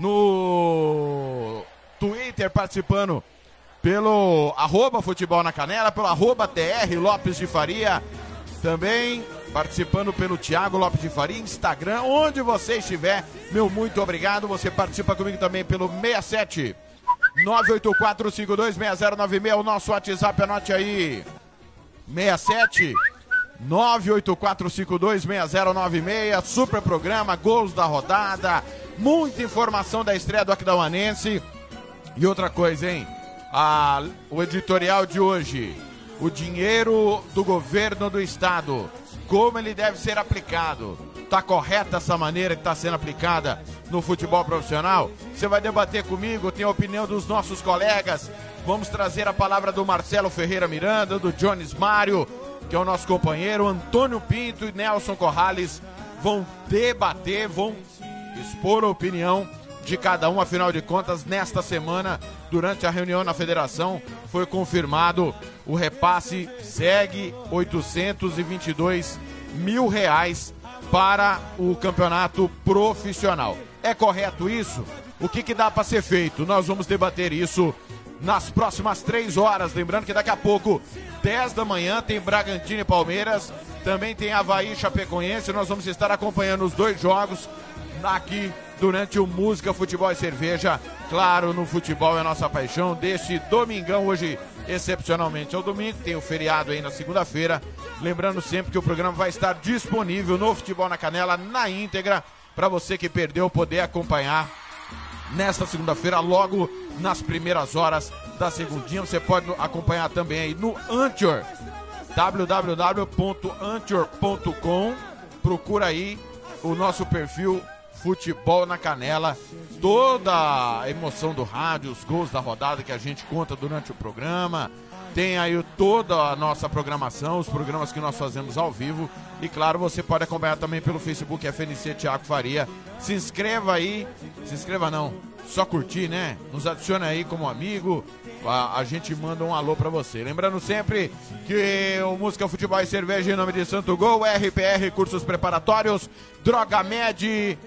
no Twitter participando pelo arroba futebol na canela, pelo arroba TR Lopes de Faria, também participando pelo Thiago Lopes de Faria, Instagram, onde você estiver, meu muito obrigado. Você participa comigo também pelo 67 984526096, o nosso WhatsApp, anote aí. 67 984526096, super programa, gols da rodada, muita informação da estreia do Aquidauanense. E outra coisa, hein? A, o editorial de hoje, o dinheiro do governo do estado, como ele deve ser aplicado. Tá correta essa maneira que está sendo aplicada no futebol profissional? Você vai debater comigo, tem a opinião dos nossos colegas. Vamos trazer a palavra do Marcelo Ferreira Miranda, do Jones Mário, que é o nosso companheiro, Antônio Pinto e Nelson Corrales vão debater, vão expor a opinião de cada um. Afinal de contas, nesta semana, durante a reunião na federação, foi confirmado o repasse segue 822 mil reais para o campeonato profissional. É correto isso? O que, que dá para ser feito? Nós vamos debater isso nas próximas três horas. Lembrando que daqui a pouco, 10 da manhã, tem Bragantino e Palmeiras. Também tem Havaí e Chapecoense. Nós vamos estar acompanhando os dois jogos aqui durante o Música, Futebol e Cerveja. Claro, no futebol é nossa paixão. Deste domingão, hoje, excepcionalmente é o domingo, tem o feriado aí na segunda-feira. Lembrando sempre que o programa vai estar disponível no Futebol na Canela, na íntegra, para você que perdeu poder acompanhar nesta segunda-feira, logo nas primeiras horas da segundinha. Você pode acompanhar também aí no Anchor, www.anchor.com. Procura aí o nosso perfil Futebol na Canela. Toda a emoção do rádio, os gols da rodada que a gente conta durante o programa. Tem aí toda a nossa programação, os programas que nós fazemos ao vivo. E claro, você pode acompanhar também pelo Facebook FNC Tiago Faria. Se inscreva aí. Se inscreva não, só curtir, né? Nos adicione aí como amigo. A, a gente manda um alô pra você. Lembrando sempre que o Música Futebol e Cerveja em nome de Santo Gol, RPR Cursos Preparatórios, Droga Med,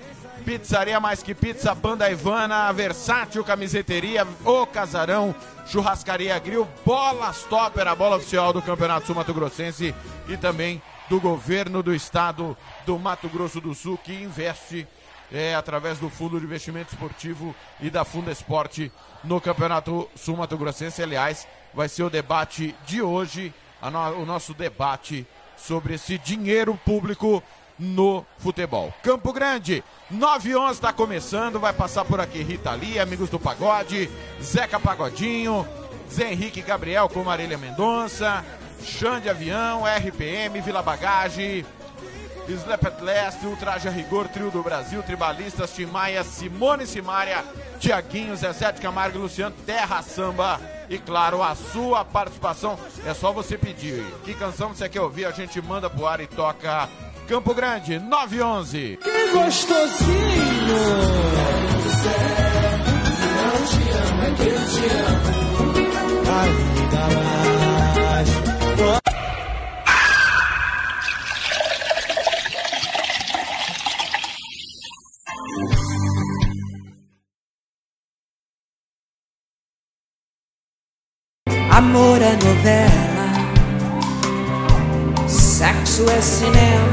Pizzaria Mais Que Pizza, Banda Ivana, Versátil Camiseteria, O Casarão, Churrascaria Grill, Bolas Topper, a bola oficial do Campeonato Sul Mato Grossense e também do governo do estado do Mato Grosso do Sul que investe é, através do Fundo de Investimento Esportivo e da Funda Esporte no Campeonato Sul Mato Grossense. Aliás, vai ser o debate de hoje, no, o nosso debate sobre esse dinheiro público no futebol. Campo Grande, 9 e 11 está começando, vai passar por aqui Rita Lee, Amigos do Pagode, Zeca Pagodinho, Zé Henrique Gabriel com Marília Mendonça, Xande Avião, RPM, Vila Bagage, Slap at Last, Ultraje a Rigor, Trio do Brasil, Tribalistas, Timaia, Simone Simária, Tiaguinho, Zezé de Camargo Luciano, Terra Samba. E claro, a sua participação é só você pedir. Que canção você quer ouvir? A gente manda pro ar e toca Campo Grande, 911. Que gostosinho! Não te ama, que eu te amo. Amor é novela, sexo é cinema,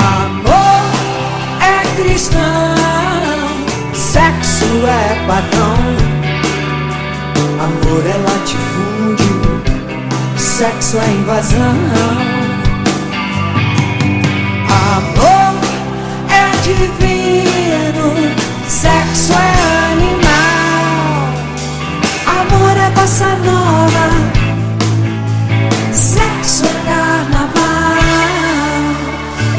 Amor é cristão, sexo é padrão. Amor é latifúndio, sexo é invasão. Amor é divino, sexo é animal. Amor é bossa nova,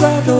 Sexo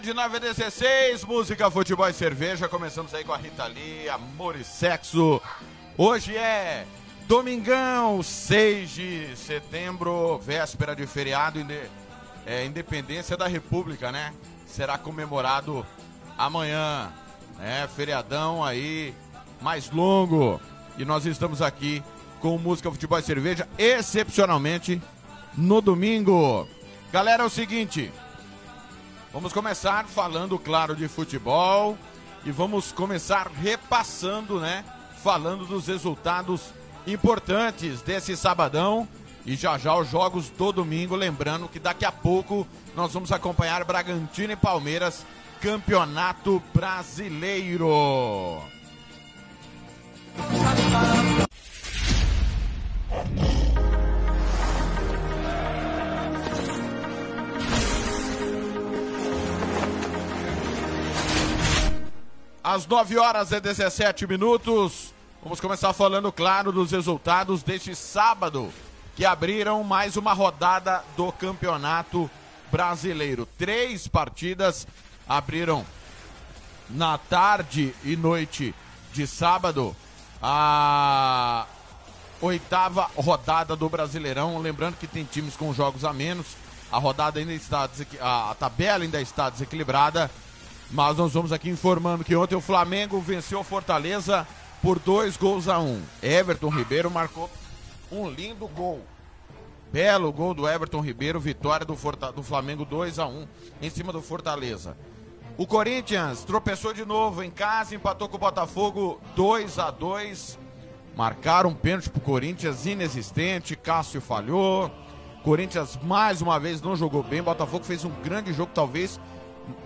de 9 a 16, música, futebol e cerveja. Começamos aí com a Rita Lee, Amor e Sexo. Hoje é domingão, 6 de setembro, véspera de feriado, é, independência da República, né? Será comemorado amanhã, né? Feriadão aí, mais longo. E nós estamos aqui com música, futebol e cerveja, excepcionalmente no domingo. Galera, é o seguinte. Vamos começar falando, claro, de futebol e vamos começar repassando, né? Falando dos resultados importantes desse sabadão e já já os jogos do domingo. Lembrando que daqui a pouco nós vamos acompanhar Bragantino e Palmeiras, Campeonato Brasileiro. Às 9 horas e 17 minutos, vamos começar falando, claro, dos resultados deste sábado, que abriram mais uma rodada do Campeonato Brasileiro. Três partidas abriram na tarde e noite de sábado a oitava rodada do Brasileirão. Lembrando que tem times com jogos a menos. A rodada ainda está a tabela ainda está desequilibrada. Mas nós vamos aqui informando que ontem o Flamengo venceu Fortaleza por dois gols a um. Everton Ribeiro marcou um lindo gol. Belo gol do Everton Ribeiro, vitória do, Forta- do Flamengo 2 a 1 em cima do Fortaleza. O Corinthians tropeçou de novo em casa, empatou com o Botafogo 2 a 2 Marcaram um pênalti pro Corinthians inexistente, Cássio falhou. Corinthians mais uma vez não jogou bem. Botafogo fez um grande jogo, talvez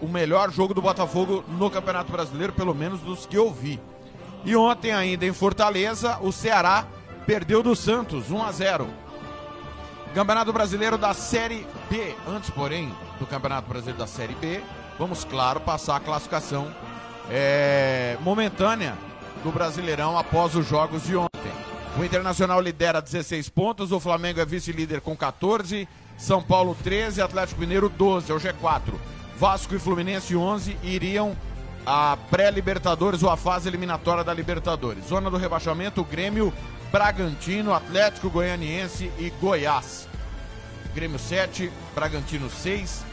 o melhor jogo do Botafogo no Campeonato Brasileiro, pelo menos dos que eu vi. E ontem ainda em Fortaleza, o Ceará perdeu do Santos 1 a 0. Campeonato Brasileiro da Série B. Antes, porém, do Campeonato Brasileiro da Série B, vamos, claro, passar a classificação é, momentânea do Brasileirão após os jogos de ontem. O Internacional lidera 16 pontos, o Flamengo é vice-líder com 14, São Paulo 13, Atlético Mineiro 12, é o G4. Vasco e Fluminense 11 iriam a pré-Libertadores ou a fase eliminatória da Libertadores. Zona do rebaixamento, Grêmio, Bragantino, Atlético Goianiense e Goiás. Grêmio 7, Bragantino 6,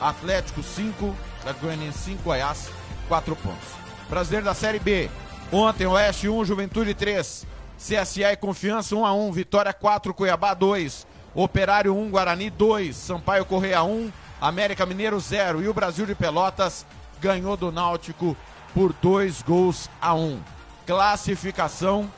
Atlético 5, Atlético Goianiense 5, Goiás 4 pontos. Brasileiro da Série B. Ontem, Oeste 1, Juventude 3. CSA e Confiança 1 a 1 Vitória 4, Cuiabá 2. Operário 1, Guarani 2. Sampaio Correia 1, América Mineiro 0. E o Brasil de Pelotas ganhou do Náutico por 2 gols a 1. Classificação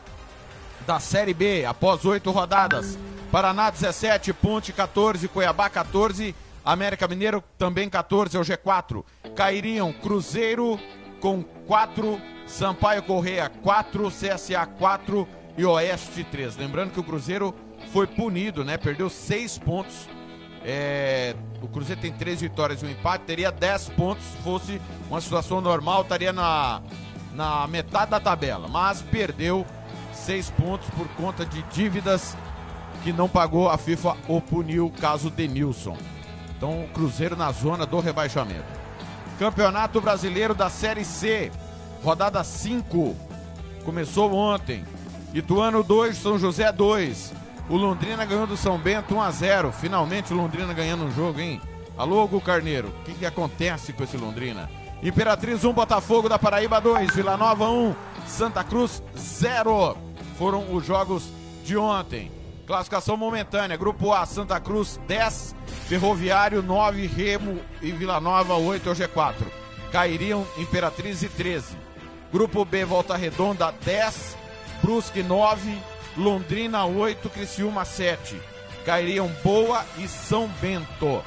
da Série B após oito rodadas. Paraná 17, Ponte 14, Cuiabá 14, América Mineiro também 14 é o G4. Cairiam Cruzeiro com 4, Sampaio Correia 4, CSA 4 e Oeste 3. Lembrando que o Cruzeiro foi punido, né? Perdeu 6 pontos. É, o Cruzeiro tem 3 vitórias e um empate, teria 10 pontos. Se fosse uma situação normal, estaria na, na metade da tabela. Mas perdeu 6 pontos por conta de dívidas que não pagou. A FIFA o puniu, caso Denilson. Então, o Cruzeiro na zona do rebaixamento. Campeonato Brasileiro da Série C, rodada 5. Começou ontem. Ituano 2, São José 2. O Londrina ganhou do São Bento 1 a 0. Finalmente o Londrina ganhando um jogo, hein? Alô, Hugo Carneiro. O que, que acontece com esse Londrina? Imperatriz 1, Botafogo da Paraíba 2, Vila Nova 1, Santa Cruz 0. Foram os jogos de ontem. Classificação momentânea: Grupo A, Santa Cruz 10, Ferroviário 9, Remo e Vila Nova 8 é o G4. Cairiam Imperatriz e 13. Grupo B, Volta Redonda 10, Brusque 9, Londrina 8, Criciúma 7. Cairiam Boa e São Bento.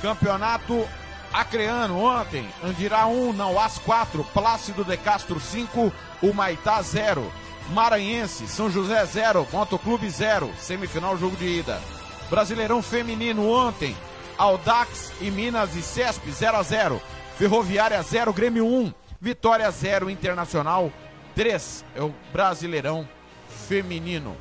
Campeonato Acreano ontem, Andirá 1, Nauás 4, Plácido de Castro 5, Humaitá 0. Maranhense, São José 0, Motoclube 0, semifinal jogo de ida. Brasileirão Feminino ontem, Aldax e Minas e Cesp 0 a 0, Ferroviária 0, Grêmio 1, Vitória 0, Internacional 3. É o Brasileirão Feminino.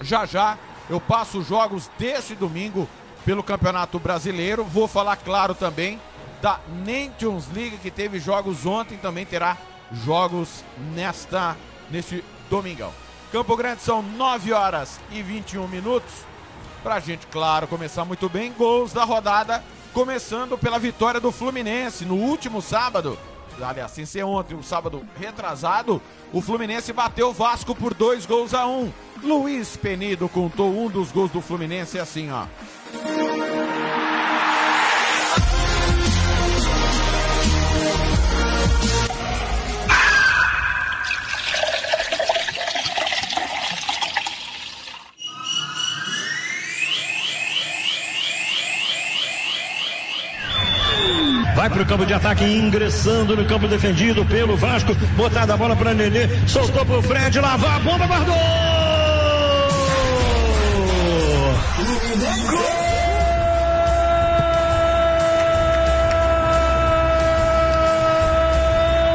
Já já eu passo os jogos deste domingo pelo Campeonato Brasileiro. Vou falar, claro, também da Nations League, que teve jogos ontem, também terá jogos nesta neste domingão. Campo Grande são 9 horas e 21 minutos. Pra gente, claro, começar muito bem. Gols da rodada, começando pela vitória do Fluminense no último sábado. Aliás, sem ser ontem, um sábado retrasado, o Fluminense bateu o Vasco por dois gols a um. Luiz Penido contou um dos gols do Fluminense assim, ó. Vai para o campo de ataque, ingressando no campo defendido pelo Vasco. Botada a bola para Nenê, soltou para o Fred, lavou a bomba, guardou!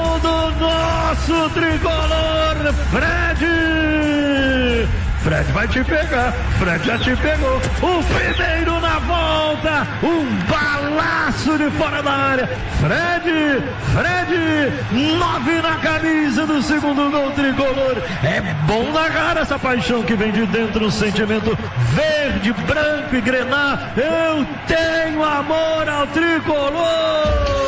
Gol do nosso tricolor, Fred! Fred vai te pegar, Fred já te pegou. O primeiro na volta, um balaço de fora da área. Fred, Fred, nove na camisa do segundo gol tricolor. É bom narrar essa paixão que vem de dentro, um sentimento verde, branco e grenar. Eu tenho amor ao tricolor.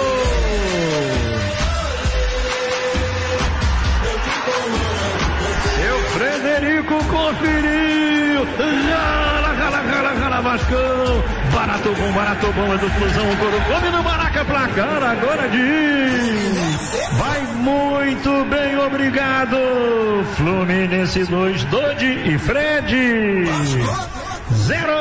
Frederico conferiu. Rala, rala, rala, rala, Vascão. Barato bom, barato bom, é do Flusão. O Coro come no Maraca, placar agora diz. Vai muito bem, obrigado. Fluminense 2, Dodi e Fred. Zero.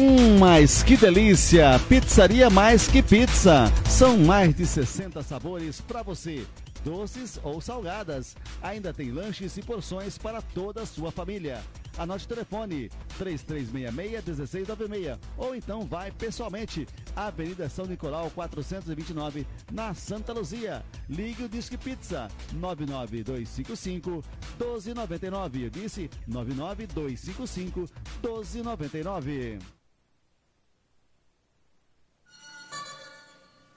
Hum, mas que delícia! Pizzaria Mais Que Pizza. São mais de 60 sabores para você. doces ou salgadas. Ainda tem lanches e porções para toda a sua família. Anote o telefone 3366-1696 ou então vai pessoalmente Avenida São Nicolau 429 na Santa Luzia. Ligue o Disque Pizza 99255 1299. Eu disse 99255 1299.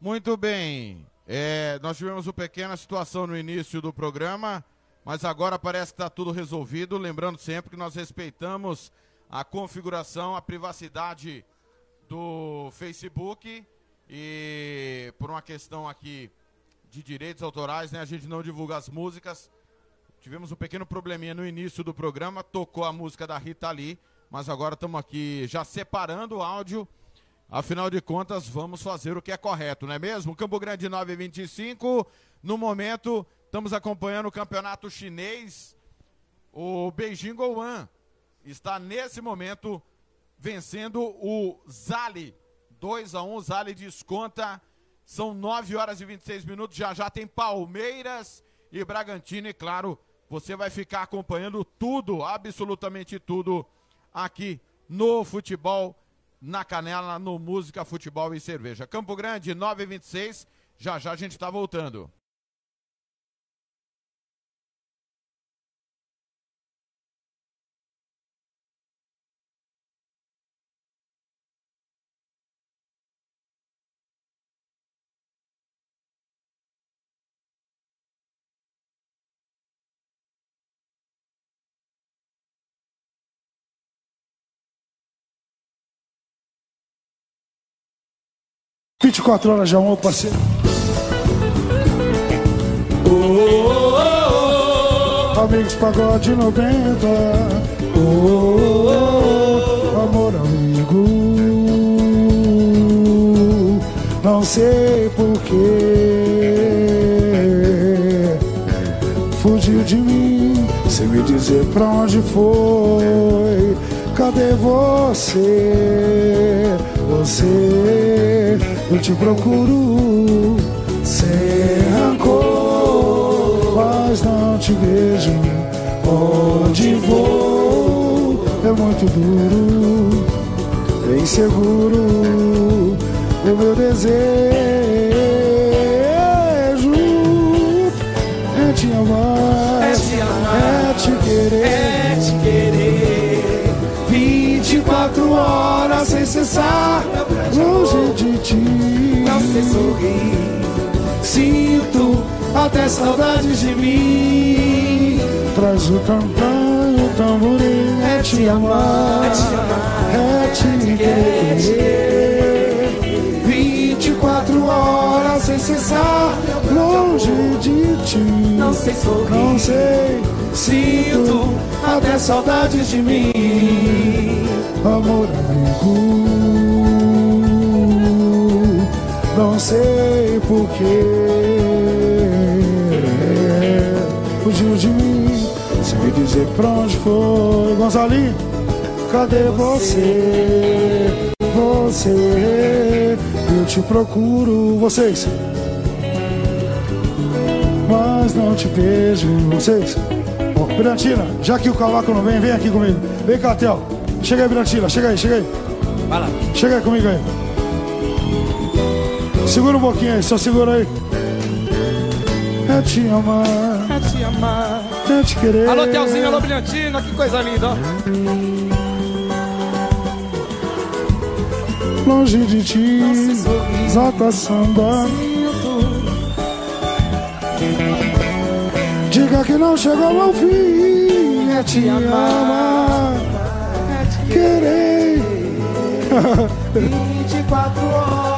Muito bem. É, nós tivemos uma pequena situação no início do programa, mas agora parece que está tudo resolvido. Lembrando sempre que nós respeitamos a configuração, a privacidade do Facebook e por uma questão aqui de direitos autorais, né, a gente não divulga as músicas. Tivemos um pequeno probleminha no início do programa, tocou a música da Rita Lee, mas agora estamos aqui já separando o áudio Afinal de contas, vamos fazer o que é correto, não é mesmo? Campo Grande 925. No momento, estamos acompanhando o campeonato chinês. O Beijing Gouan está nesse momento vencendo o Zali. 2 a 1 um, Zali desconta. São 9 horas e 26 minutos. Já já tem Palmeiras e Bragantino. E claro, você vai ficar acompanhando tudo, absolutamente tudo, aqui no futebol na Canela, no Música, Futebol e Cerveja. Campo Grande, 9h26. Já já a gente está voltando. Vinte e quatro horas já, meu parceiro. Oh, oh, oh, Amigos Pagode 90 Amor amigo Não sei porquê Fugiu de mim Sem me dizer pra onde foi Cadê você? Você Eu te procuro Sem rancor Mas não te vejo Onde vou É muito duro É inseguro O meu desejo É te amar É te amar. É te querer É te querer. 24 horas sem cessar Longe de ti. Não sei sorrir. Sinto até saudades de mim. Traz o e o tamborim É te amar. É te amar. É te querer. 24 horas sem cessar Longe de ti. Não sei sorrir. Não sei. Sinto até saudades de mim. Amor amigo Não sei porquê Fugiu de mim Sem me dizer pra onde foi Gonzalinho, cadê você? Você Eu te procuro Vocês Mas não te vejo Vocês Ô, Brilhantina, já que o cavaco não vem, vem aqui comigo. Vem cá, Theo. Chega aí, Brilhantina, chega aí, chega aí. Vai lá. Chega aí comigo aí. Segura um pouquinho aí, só segura aí. É te amar, É te amar. é te querer. Alô, Telzinho, alô, Brilhantina, que coisa linda, ó. Longe de ti, exata samba. Diga que não chegou ao fim, é te amar, é te querer. 24 horas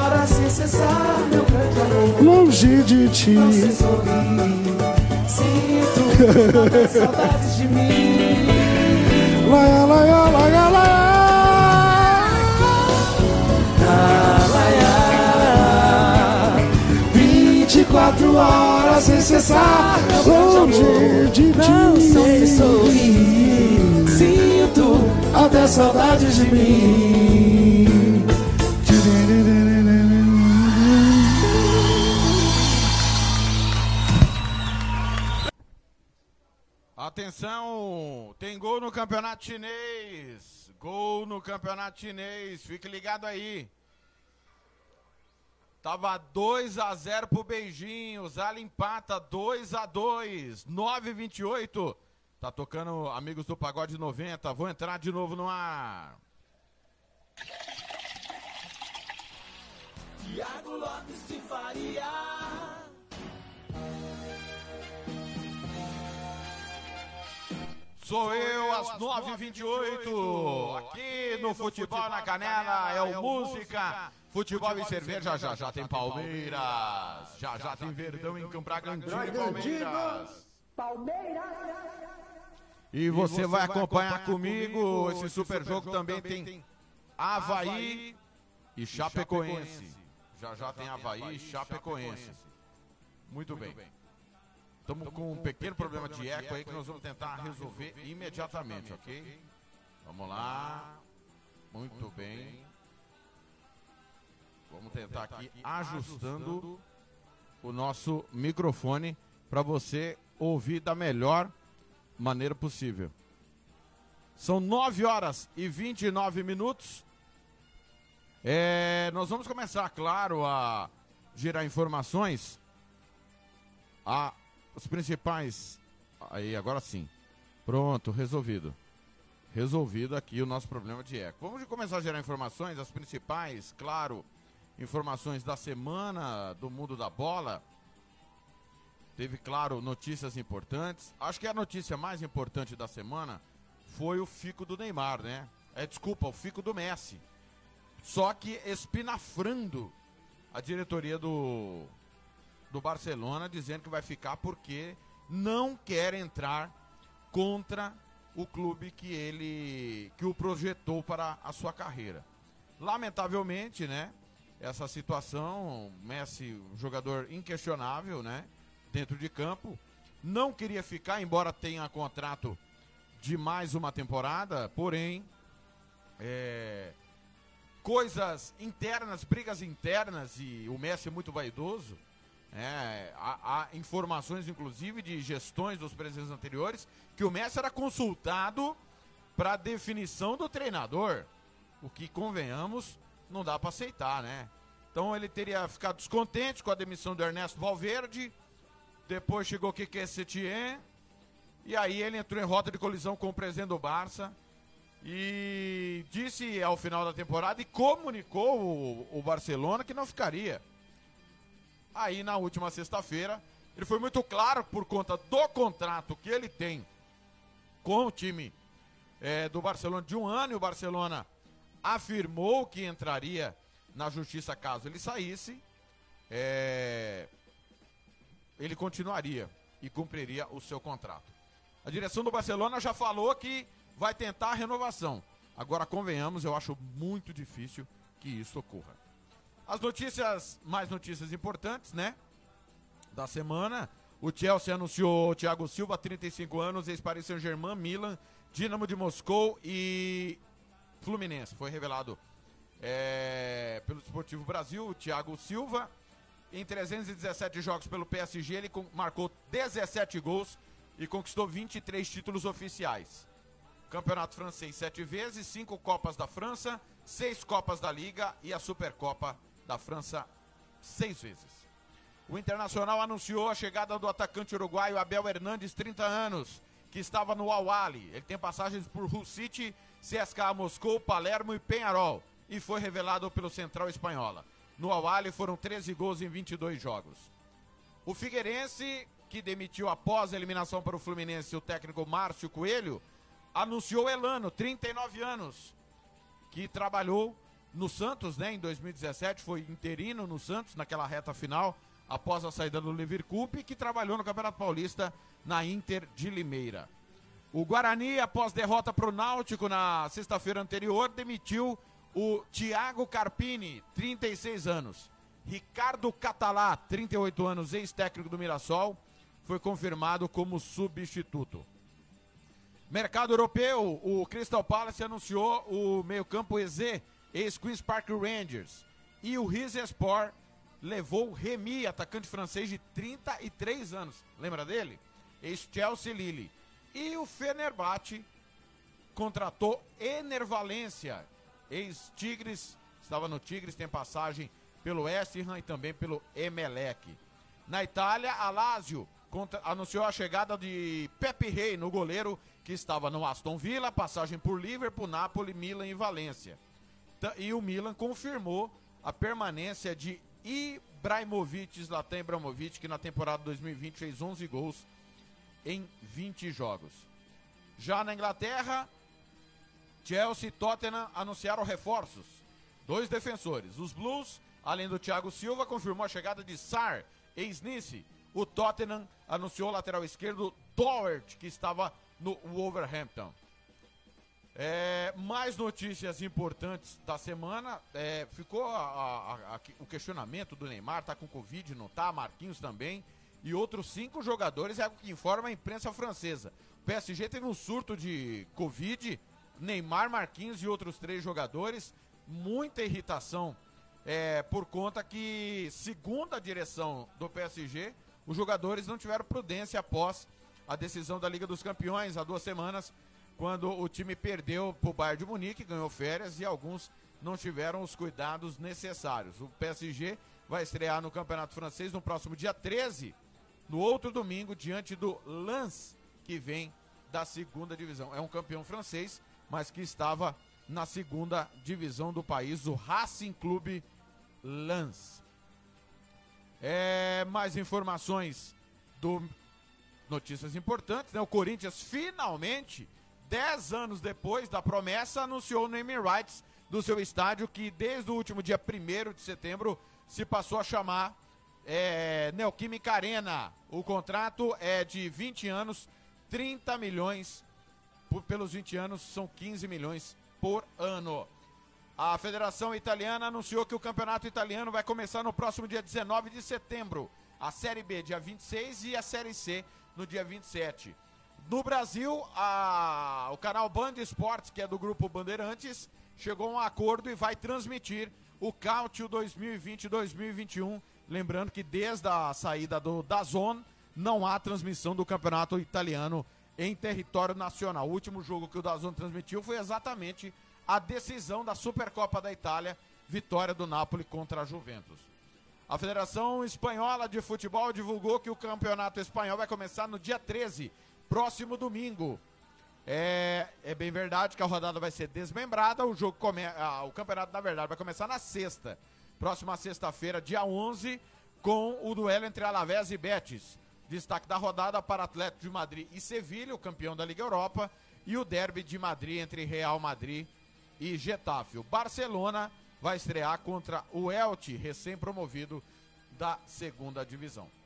Longe de ti, Você sorri, sinto muitas saudades de mim. laia, laia, laia, laia. 24 horas sem cessar, Longe de Não ti. sei sorrir, sinto até saudades de mim. Atenção, tem gol no campeonato chinês. Gol no campeonato chinês. Fique ligado aí. Tava 2 a 0 pro Beijinho. O Zala empata 2 a 2. 9 28. Tá tocando Amigos do Pagode 90. Vou entrar de novo no ar. Tiago Lopes de Faria. Sou eu às 9h28, aqui no Futebol na Canela, é o Música, Futebol e Cerveja, já já tem Palmeiras, já já tem Verdão em Campo Bragantino e Palmeiras. E você vai acompanhar comigo, esse super jogo também tem Havaí e Chapecoense. Já já tem Havaí e Chapecoense. Muito bem. Estamos com um pequeno problema de eco aí que nós vamos tentar resolver imediatamente, ok? Vamos lá. Muito bem. Vamos tentar aqui ajustando o nosso microfone para você ouvir da melhor maneira possível. São 9 horas e 29 minutos. É, nós vamos começar, claro, a gerar informações. A os principais. Aí, agora sim. Pronto, resolvido. Resolvido aqui o nosso problema de eco. Vamos começar a gerar informações, as principais, claro, informações da semana do mundo da bola. Teve, claro, notícias importantes. Acho que a notícia mais importante da semana foi o fico do Neymar, né? É, desculpa, o fico do Messi. Só que espinafrando a diretoria do, do Barcelona dizendo que vai ficar porque não quer entrar contra o clube que ele que o projetou para a sua carreira. Lamentavelmente, né? Essa situação, Messi, um jogador inquestionável, né? Dentro de campo, não queria ficar, embora tenha contrato de mais uma temporada, porém, é, coisas internas, brigas internas e o Messi é muito vaidoso. É, há, há informações, inclusive, de gestões dos presidentes anteriores, que o Messi era consultado para definição do treinador. O que, convenhamos, não dá para aceitar, né? Então ele teria ficado descontente com a demissão do Ernesto Valverde. Depois chegou o Kike Setien. E aí ele entrou em rota de colisão com o presidente do Barça. E disse ao final da temporada e comunicou o, o Barcelona que não ficaria. Aí na última sexta-feira, ele foi muito claro por conta do contrato que ele tem com o time é, do Barcelona de um ano, e o Barcelona afirmou que entraria na justiça caso ele saísse. É, ele continuaria e cumpriria o seu contrato. A direção do Barcelona já falou que vai tentar a renovação. Agora, convenhamos, eu acho muito difícil que isso ocorra. As notícias, mais notícias importantes, né? Da semana. O Chelsea anunciou Thiago Silva, 35 anos, ex-Paris Saint-Germain, Milan, Dinamo de Moscou e Fluminense. Foi revelado é, pelo Esportivo Brasil, o Thiago Silva. Em 317 jogos pelo PSG, ele marcou 17 gols e conquistou 23 títulos oficiais. Campeonato francês sete vezes, cinco Copas da França, seis Copas da Liga e a Supercopa da França seis vezes. O Internacional anunciou a chegada do atacante uruguaio Abel Hernandes, 30 anos, que estava no Awali. Ele tem passagens por Hull City, CSKA Moscou, Palermo e Penharol e foi revelado pelo Central Espanhola. No Awali foram 13 gols em 22 jogos. O Figueirense, que demitiu após a eliminação para o Fluminense o técnico Márcio Coelho, anunciou Elano, 39 anos, que trabalhou no Santos, né, em 2017, foi interino no Santos naquela reta final, após a saída do e que trabalhou no Campeonato Paulista na Inter de Limeira. O Guarani, após derrota para o Náutico na sexta-feira anterior, demitiu o Thiago Carpini, 36 anos. Ricardo Catalá, 38 anos, ex-técnico do Mirassol, foi confirmado como substituto. Mercado europeu, o Crystal Palace anunciou o meio-campo EZ, ex-Queen's Park Rangers. E o Rizespor levou Remy, atacante francês de 33 anos. Lembra dele? Ex-Chelsea Lille. E o Fenerbahçe contratou Enervalência, ex-Tigres, estava no Tigres, tem passagem pelo West Ham e também pelo Emelec. Na Itália, a Lazio contra, anunciou a chegada de Pepe Rei no goleiro que estava no Aston Villa, passagem por Liverpool, Napoli, Milan e Valência. E o Milan confirmou a permanência de Ibrahimovic, Zlatan Ibrahimovic, que na temporada 2020 fez 11 gols em 20 jogos. Já na Inglaterra, Chelsea e Tottenham anunciaram reforços. Dois defensores. Os Blues, além do Thiago Silva, confirmou a chegada de Sar, ex-Nice. O Tottenham anunciou o lateral esquerdo Doherty, que estava no Wolverhampton. É, mais notícias importantes da semana. É, ficou a, a, a, o questionamento do Neymar, tá com Covid, não tá? Marquinhos também. E outros cinco jogadores, é o que informa a imprensa francesa. O PSG teve um surto de Covid, Neymar, Marquinhos e outros três jogadores. Muita irritação é, por conta que, segundo a direção do PSG, os jogadores não tiveram prudência após a decisão da Liga dos Campeões há duas semanas quando o time perdeu para o Bayern de Munique, ganhou férias e alguns não tiveram os cuidados necessários. O PSG vai estrear no Campeonato Francês no próximo dia 13, no outro domingo, diante do Lens, que vem da segunda divisão. É um campeão francês, mas que estava na segunda divisão do país, o Racing Clube Lens. É, mais informações do notícias importantes, né? O Corinthians finalmente dez anos depois da promessa, anunciou o naming rights do seu estádio, que desde o último dia 1 de setembro se passou a chamar é, Neoquímica Arena. O contrato é de 20 anos, 30 milhões por, pelos 20 anos, são 15 milhões por ano. A Federação Italiana anunciou que o campeonato italiano vai começar no próximo dia 19 de setembro. A Série B dia 26 e a Série C no dia 27. No Brasil, a, o canal Band Esportes, que é do grupo Bandeirantes, chegou a um acordo e vai transmitir o Cáutio 2020-2021. Lembrando que desde a saída do Dazon, não há transmissão do campeonato italiano em território nacional. O último jogo que o Dazon transmitiu foi exatamente a decisão da Supercopa da Itália, vitória do Napoli contra a Juventus. A Federação Espanhola de Futebol divulgou que o campeonato espanhol vai começar no dia 13 próximo domingo. É, é bem verdade que a rodada vai ser desmembrada. O jogo come, ah, o campeonato, na verdade, vai começar na sexta. Próxima sexta-feira, dia 11, com o duelo entre Alavés e Betis. Destaque da rodada para Atlético de Madrid e Sevilha, o campeão da Liga Europa. E o derby de Madrid entre Real Madrid e Getafe. O Barcelona vai estrear contra o Elche, recém-promovido da segunda divisão.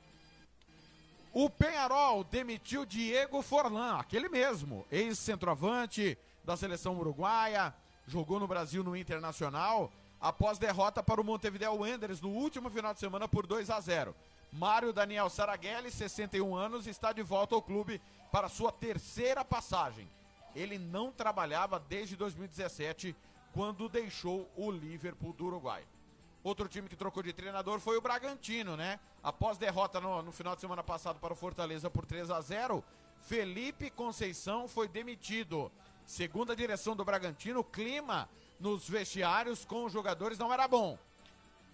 O Penharol demitiu Diego Forlan, aquele mesmo, ex-centroavante da seleção uruguaia, jogou no Brasil no Internacional, após derrota para o Montevideo Wanderers no último final de semana por 2 a 0. Mário Daniel Saraghelli, 61 anos, está de volta ao clube para sua terceira passagem. Ele não trabalhava desde 2017, quando deixou o Liverpool do Uruguai. Outro time que trocou de treinador foi o Bragantino, né? Após derrota no, no final de semana passado para o Fortaleza por 3 a 0 Felipe Conceição foi demitido. Segundo a direção do Bragantino, o clima nos vestiários com os jogadores não era bom.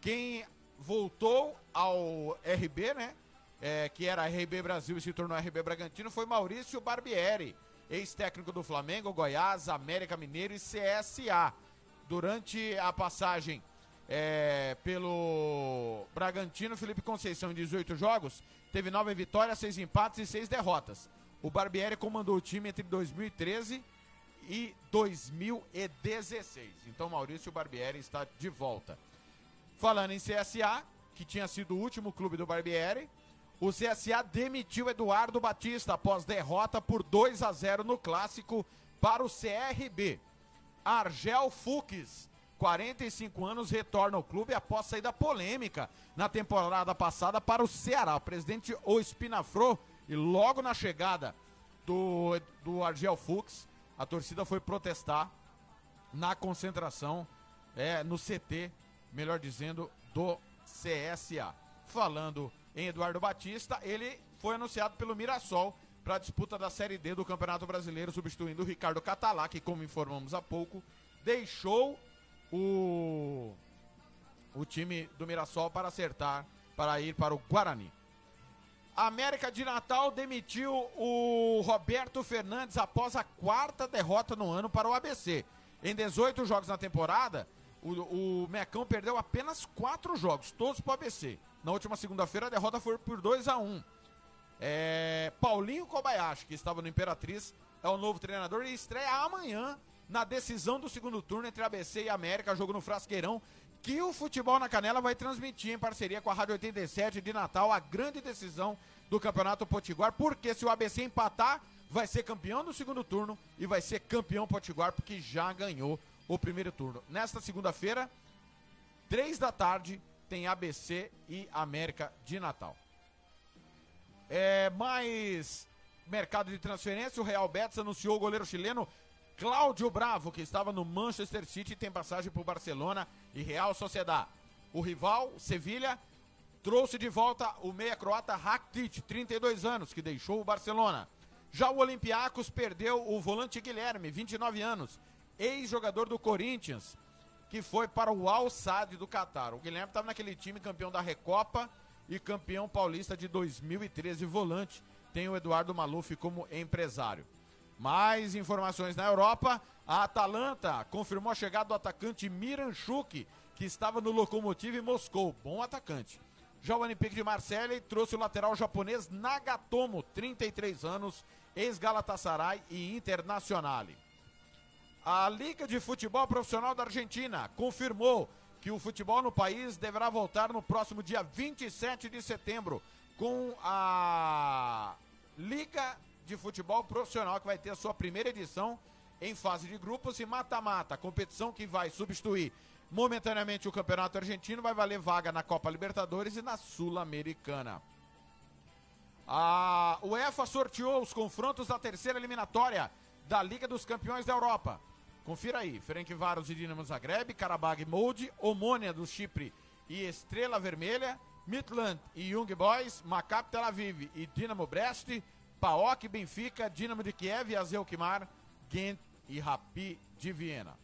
Quem voltou ao RB, né? é, que era RB Brasil e se tornou RB Bragantino, foi Maurício Barbieri, ex-técnico do Flamengo, Goiás, América Mineiro e CSA. Durante a passagem é, pelo Bragantino, Felipe Conceição, em 18 jogos, teve 9 vitórias, 6 empates e 6 derrotas. O Barbieri comandou o time entre 2013 e 2016. Então, Maurício Barbieri está de volta. Falando em CSA, que tinha sido o último clube do Barbieri, o CSA demitiu Eduardo Batista após derrota por 2 a 0 no clássico para o CRB. Argel Fux, 45 anos, retorna ao clube após saída polêmica na temporada passada para o Ceará. O presidente O Espinafro, e logo na chegada do, do Argel Fux, a torcida foi protestar na concentração, é, no CT, melhor dizendo, do CSA. Falando em Eduardo Batista, ele foi anunciado pelo Mirassol para a disputa da Série D do Campeonato Brasileiro, substituindo o Ricardo Catalá, que, como informamos há pouco, deixou o, o time do Mirassol para acertar, para ir para o Guarani. América de Natal demitiu o Roberto Fernandes após a quarta derrota no ano para o ABC. Em 18 jogos na temporada, o, o Mecão perdeu apenas quatro jogos, todos para o ABC. Na última segunda-feira a derrota foi por 2 a 1 um. é, Paulinho Kobayashi, que estava no Imperatriz, é o novo treinador e estreia amanhã na decisão do segundo turno entre ABC e América, jogo no Frasqueirão, que o Futebol na Canela vai transmitir em parceria com a Rádio 87 de Natal, a grande decisão do Campeonato Potiguar, porque se o ABC empatar, vai ser campeão do segundo turno e vai ser campeão Potiguar, porque já ganhou o primeiro turno. Nesta segunda-feira, três da tarde, tem ABC e América de Natal. É, mais mercado de transferência, o Real Betis anunciou o goleiro chileno Cláudio Bravo, que estava no Manchester City tem passagem por Barcelona e Real Sociedad. O rival, Sevilha, trouxe de volta o meia croata Rakitic, 32 anos, que deixou o Barcelona. Já o Olympiacos perdeu o volante Guilherme, 29 anos, ex-jogador do Corinthians, que foi para o Al Sadd do Catar. O Guilherme estava naquele time campeão da Recopa e campeão paulista de 2013, volante. Tem o Eduardo Maluf como empresário. Mais informações na Europa. A Atalanta confirmou a chegada do atacante Miranchuk, que estava no Lokomotiv Moscou. Bom atacante. Já o Olympique de Marseille trouxe o lateral japonês Nagatomo, 33 anos, ex-Galatasaray e Internazionale. A Liga de Futebol Profissional da Argentina confirmou que o futebol no país deverá voltar no próximo dia 27 de setembro com a Liga de Futebol Profissional que vai ter a sua primeira edição em fase de grupos e mata-mata, competição que vai substituir momentaneamente o Campeonato Argentino, vai valer vaga na Copa Libertadores e na Sul-Americana. A UEFA sorteou os confrontos da terceira eliminatória da Liga dos Campeões da Europa. Confira aí, Varos e Dinamo Zagreb, Karabag Molde, Omônia do Chipre e Estrela Vermelha, Midland e Young Boys, Maccabi Tel Aviv e Dinamo Brest, PAOK Benfica, Dinamo de Kiev Azeukmar, Ghent e Rapi de Viena.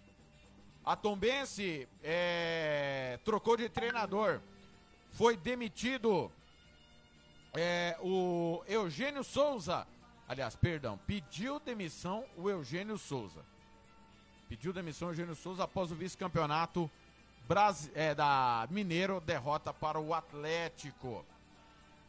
A Tombense é, trocou de treinador. Foi demitido é, o Eugênio Souza. Aliás, perdão, pediu demissão o Eugênio Souza. Pediu demissão Eugênio Souza após o vice-campeonato é, da Mineiro, derrota para o Atlético.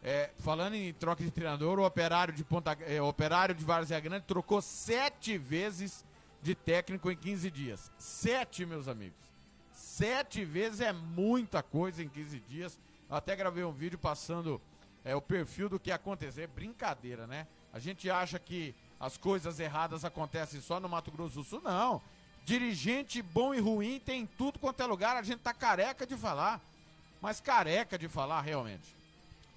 É, falando em troca de treinador, o operário de Ponta, é, operário de Várzea Grande trocou sete vezes de técnico em 15 dias. Sete, meus amigos. Sete vezes é muita coisa em 15 dias. Eu até gravei um vídeo passando é, o perfil do que aconteceu. É brincadeira, né? A gente acha que as coisas erradas acontecem só no Mato Grosso do Sul. Não. Dirigente bom e ruim tem tudo quanto é lugar. A gente tá careca de falar. Mas careca de falar, realmente.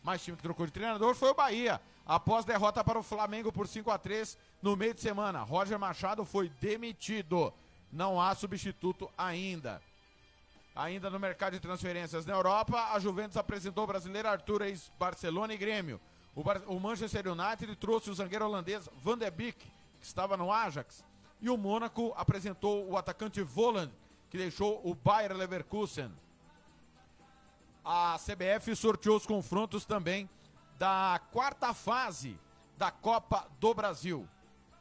Mais time que trocou de treinador foi o Bahia. Após derrota para o Flamengo por 5 a 3 no meio de semana, Roger Machado foi demitido. Não há substituto ainda. Ainda no mercado de transferências na Europa, a Juventus apresentou o brasileiro Arthur ex-Barcelona e Grêmio. O, Bar- o Manchester United trouxe o zagueiro holandês Van der Beek, que estava no Ajax. E o Mônaco apresentou o atacante Voland, que deixou o Bayer Leverkusen. A CBF sorteou os confrontos também da quarta fase da Copa do Brasil.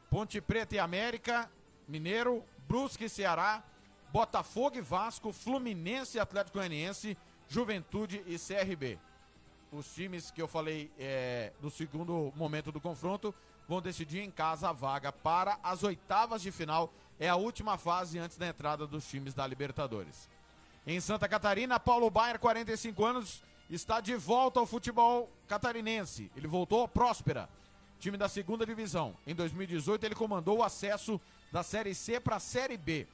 Ponte Preta e América, Mineiro, Brusque e Ceará, Botafogo e Vasco, Fluminense e Atlético Goianiense, Juventude e CRB. Os times que eu falei é, no segundo momento do confronto vão decidir em casa a vaga para as oitavas de final. É a última fase antes da entrada dos times da Libertadores. Em Santa Catarina, Paulo Baier, 45 anos, está de volta ao futebol catarinense. Ele voltou Próspera, time da segunda divisão. Em 2018, ele comandou o acesso da Série C para a Série B.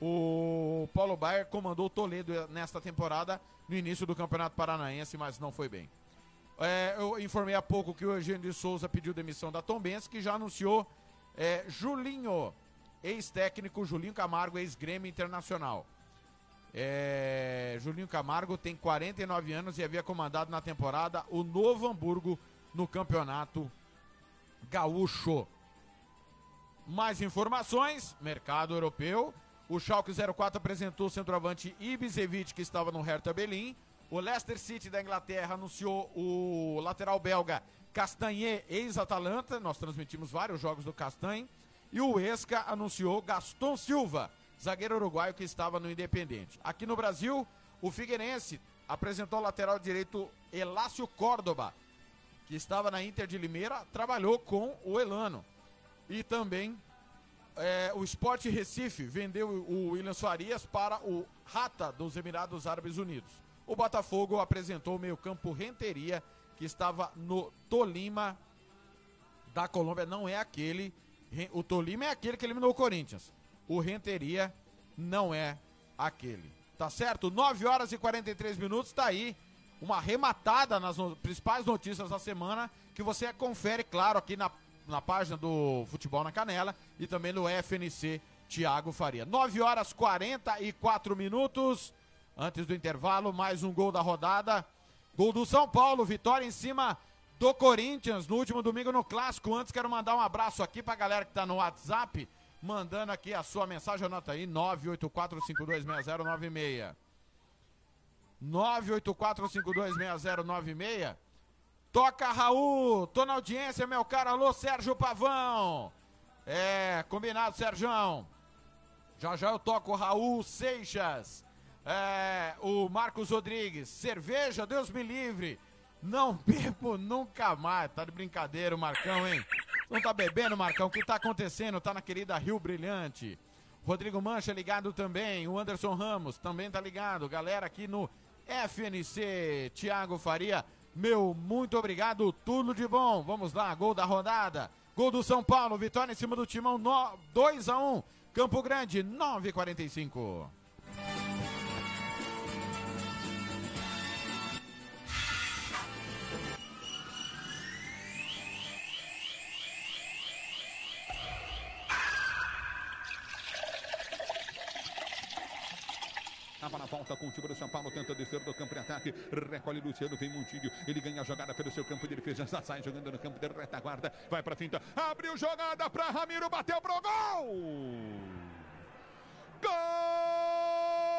O Paulo Baier comandou o Toledo nesta temporada, no início do Campeonato Paranaense, mas não foi bem. É, eu informei há pouco que o Eugênio de Souza pediu demissão da Tombense, que já anunciou é, Julinho, ex-técnico Julinho Camargo, ex-grêmio internacional. É, Julinho Camargo tem 49 anos e havia comandado na temporada o Novo Hamburgo no campeonato gaúcho. Mais informações, mercado europeu. O Schalke 04 apresentou o centroavante Ibisevic, que estava no Hertha Berlim. O Leicester City da Inglaterra anunciou o lateral belga Castanhe, ex-Atalanta. Nós transmitimos vários jogos do Castanhe. E o Esca anunciou Gaston Silva, zagueiro uruguaio que estava no Independente. Aqui no Brasil, o Figueirense apresentou o lateral direito Elácio Córdoba, que estava na Inter de Limeira, trabalhou com o Elano. E também é, o Sport Recife vendeu o William Farias para o Rata dos Emirados Árabes Unidos. O Botafogo apresentou o meio-campo Renteria, que estava no Tolima da Colômbia. Não é aquele. O Tolima é aquele que eliminou o Corinthians. O Renteria não é aquele. Tá certo? 9 horas e 43 minutos. Tá aí uma arrematada nas no- principais notícias da semana que você confere, claro, aqui na, na página do Futebol na Canela e também no FNC Thiago Faria. 9 horas 44 minutos. Antes do intervalo, mais um gol da rodada. Gol do São Paulo, vitória em cima do Corinthians no último domingo no Clássico. Antes, quero mandar um abraço aqui pra galera que tá no WhatsApp, mandando aqui a sua mensagem. Anota aí: 984526096. 984526096. Toca Raul, tô na audiência, meu cara. Alô, Sérgio Pavão. É, combinado, Sérgio. Já já eu toco Raul Seixas. É, o Marcos Rodrigues. Cerveja, Deus me livre. Não bebo nunca mais. Tá de brincadeira Marcão, hein? Não tá bebendo, Marcão? O que tá acontecendo? Tá na querida Rio Brilhante. Rodrigo Mancha ligado também. O Anderson Ramos também tá ligado. Galera aqui no FNC. Thiago Faria. Meu, muito obrigado. Tudo de bom. Vamos lá, gol da rodada. Gol do São Paulo. Vitória em cima do Timão. 2 a 1 Campo Grande, 9h45. Tava na volta com o time do São Paulo, tenta descer do campo de ataque. Recolhe Luciano, vem Montilho. Ele ganha a jogada pelo seu campo de defesa. Já sai jogando no campo de retaguarda. Vai pra finta. Abriu jogada pra Ramiro, bateu pro gol! Gol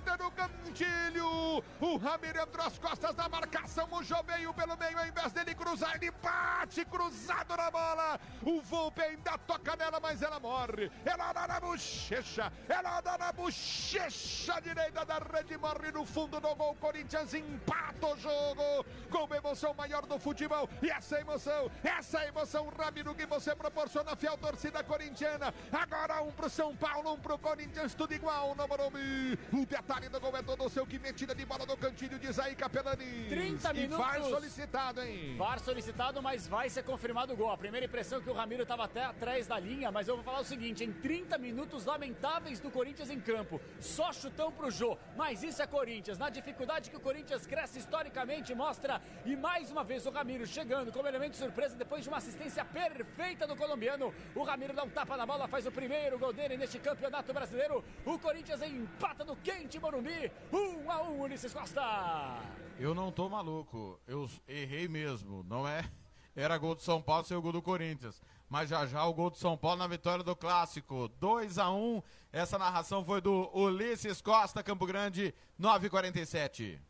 perfeita no cantilho. O Ramiro entrou às costas da marcação. O Jô veio pelo meio. Ao invés dele cruzar, ele bate cruzado na bola. O Volpe ainda toca nela, mas ela morre. Ela dá na bochecha. Ela dá na bochecha direita da rede. Morre no fundo do gol. Corinthians empata o jogo. Com uma emoção maior do futebol. E essa emoção, essa emoção, Ramiro, que você proporciona, fiel torcida corintiana. Agora um pro São Paulo, um pro Corinthians, tudo igual no Morumbi. O detalhe do gol é todo seu. Que metida de bola no cantinho, diz aí, Capelani. 30 E minutos. VAR solicitado, hein? VAR solicitado, mas vai ser confirmado o gol. A primeira impressão é que o Ramiro estava até atrás da linha, mas eu vou falar o seguinte: em 30 minutos lamentáveis do Corinthians em campo, só chutão pro Jô. Mas isso é Corinthians. Na dificuldade que o Corinthians cresce historicamente, mostra. E mais uma vez o Ramiro chegando como elemento de surpresa depois de uma assistência perfeita do colombiano. O Ramiro dá um tapa na bola, faz o primeiro gol dele neste campeonato brasileiro. O Corinthians empata no quente Morumbi. 1 um a 1 um, Ulisses Costa. Eu não tô maluco. Eu errei mesmo. Não é. Era gol do São Paulo, seu gol do Corinthians. Mas já já o gol do São Paulo na vitória do clássico. 2 a 1 Essa narração foi do Ulisses Costa, Campo Grande, 947.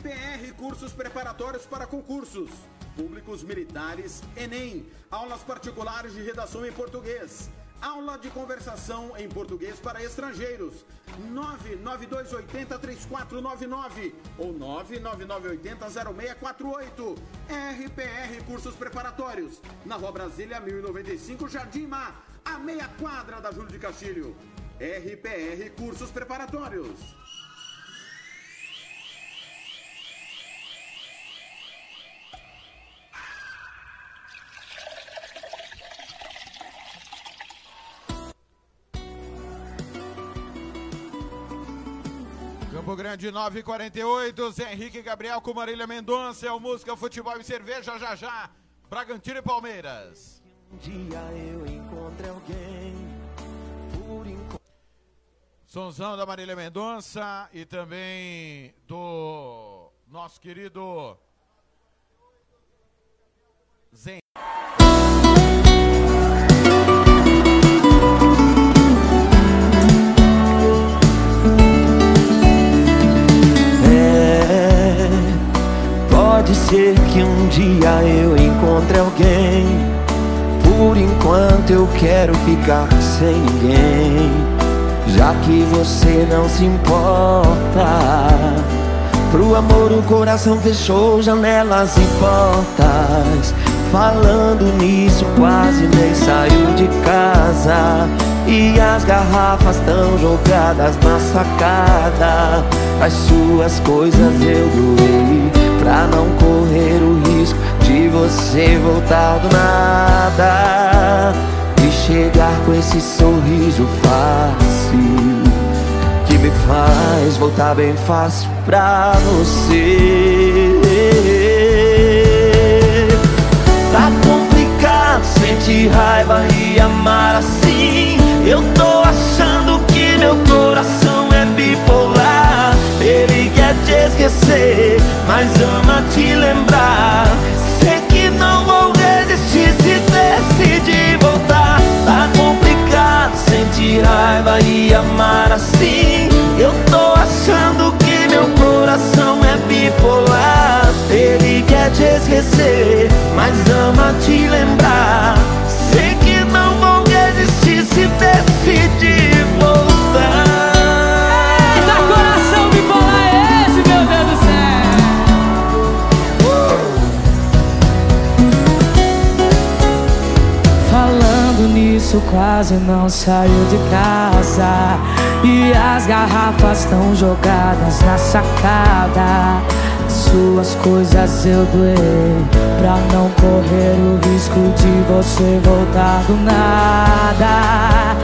RPR Cursos Preparatórios para Concursos. Públicos Militares, Enem. Aulas particulares de redação em português. Aula de conversação em português para estrangeiros. 992803499 ou 999800648. RPR Cursos Preparatórios. Na Rua Brasília 1095, Jardim Mar, a meia quadra da Júlio de Castilho. RPR Cursos Preparatórios. Grande 948, Zé Henrique Gabriel com Marília Mendonça, é o Música, Futebol e Cerveja, já já, Bragantino e Palmeiras. Um dia eu encontre alguém por encontro. Sonzão da Marília Mendonça e também do nosso querido Zen. Pode ser que um dia eu encontre alguém. Por enquanto eu quero ficar sem ninguém. Já que você não se importa. Pro amor o coração fechou janelas e portas. Falando nisso, quase nem saiu de casa. E as garrafas estão jogadas na sacada. As suas coisas eu doei pra não correr o risco de você voltar do nada. E chegar com esse sorriso fácil que me faz voltar bem fácil pra você. Tá complicado sentir raiva e amar assim. Eu tô achando que meu coração é te esquecer, mas ama te lembrar. Sei que não vou resistir se decidir voltar. Tá complicado sentir raiva e amar assim. Eu tô achando que meu coração é bipolar. Ele quer te esquecer, mas ama te lembrar. Sei que não vou resistir se decidir voltar. Nisso, quase não saiu de casa. E as garrafas estão jogadas na sacada. Suas coisas eu doei pra não correr o risco de você voltar do nada.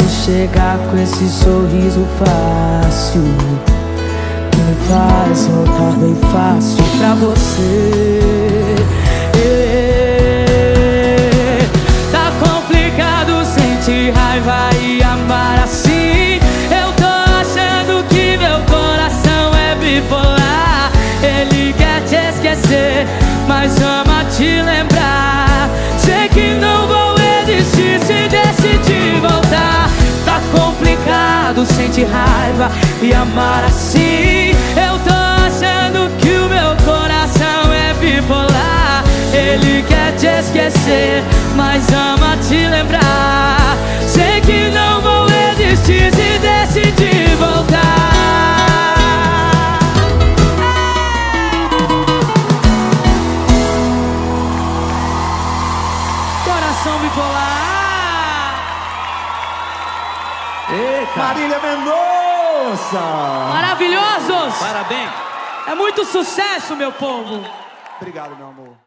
E chegar com esse sorriso fácil que me faz voltar bem fácil pra você. Mas ama te lembrar. Sei que não vou resistir se decidir voltar. Tá complicado sentir raiva e amar assim. Eu tô achando que o meu coração é bipolar. Ele quer te esquecer, mas ama te lembrar. Sei que não vou resistir se decidir voltar. Mendonça. Maravilhosos! Parabéns. É muito sucesso, meu povo. Obrigado, meu amor.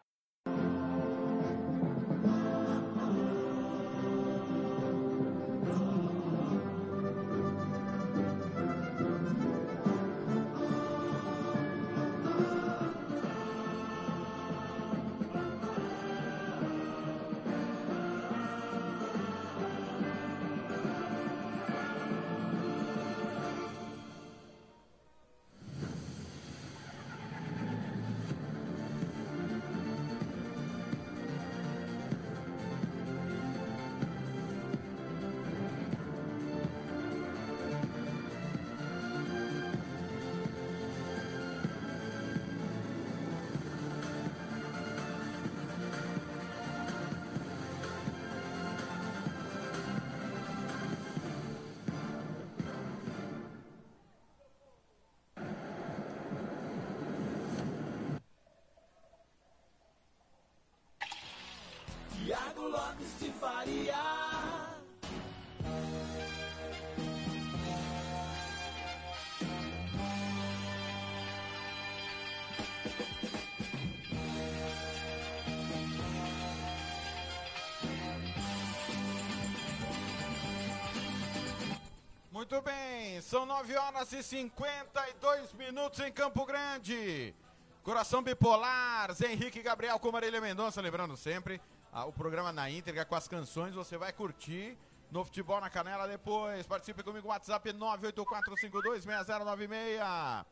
Horas e 52 minutos em Campo Grande. Coração bipolar, Zé Henrique Gabriel com Marília Mendonça, lembrando sempre, ah, o programa na íntegra com as canções, você vai curtir no Futebol na Canela depois. Participe comigo, WhatsApp 984526096.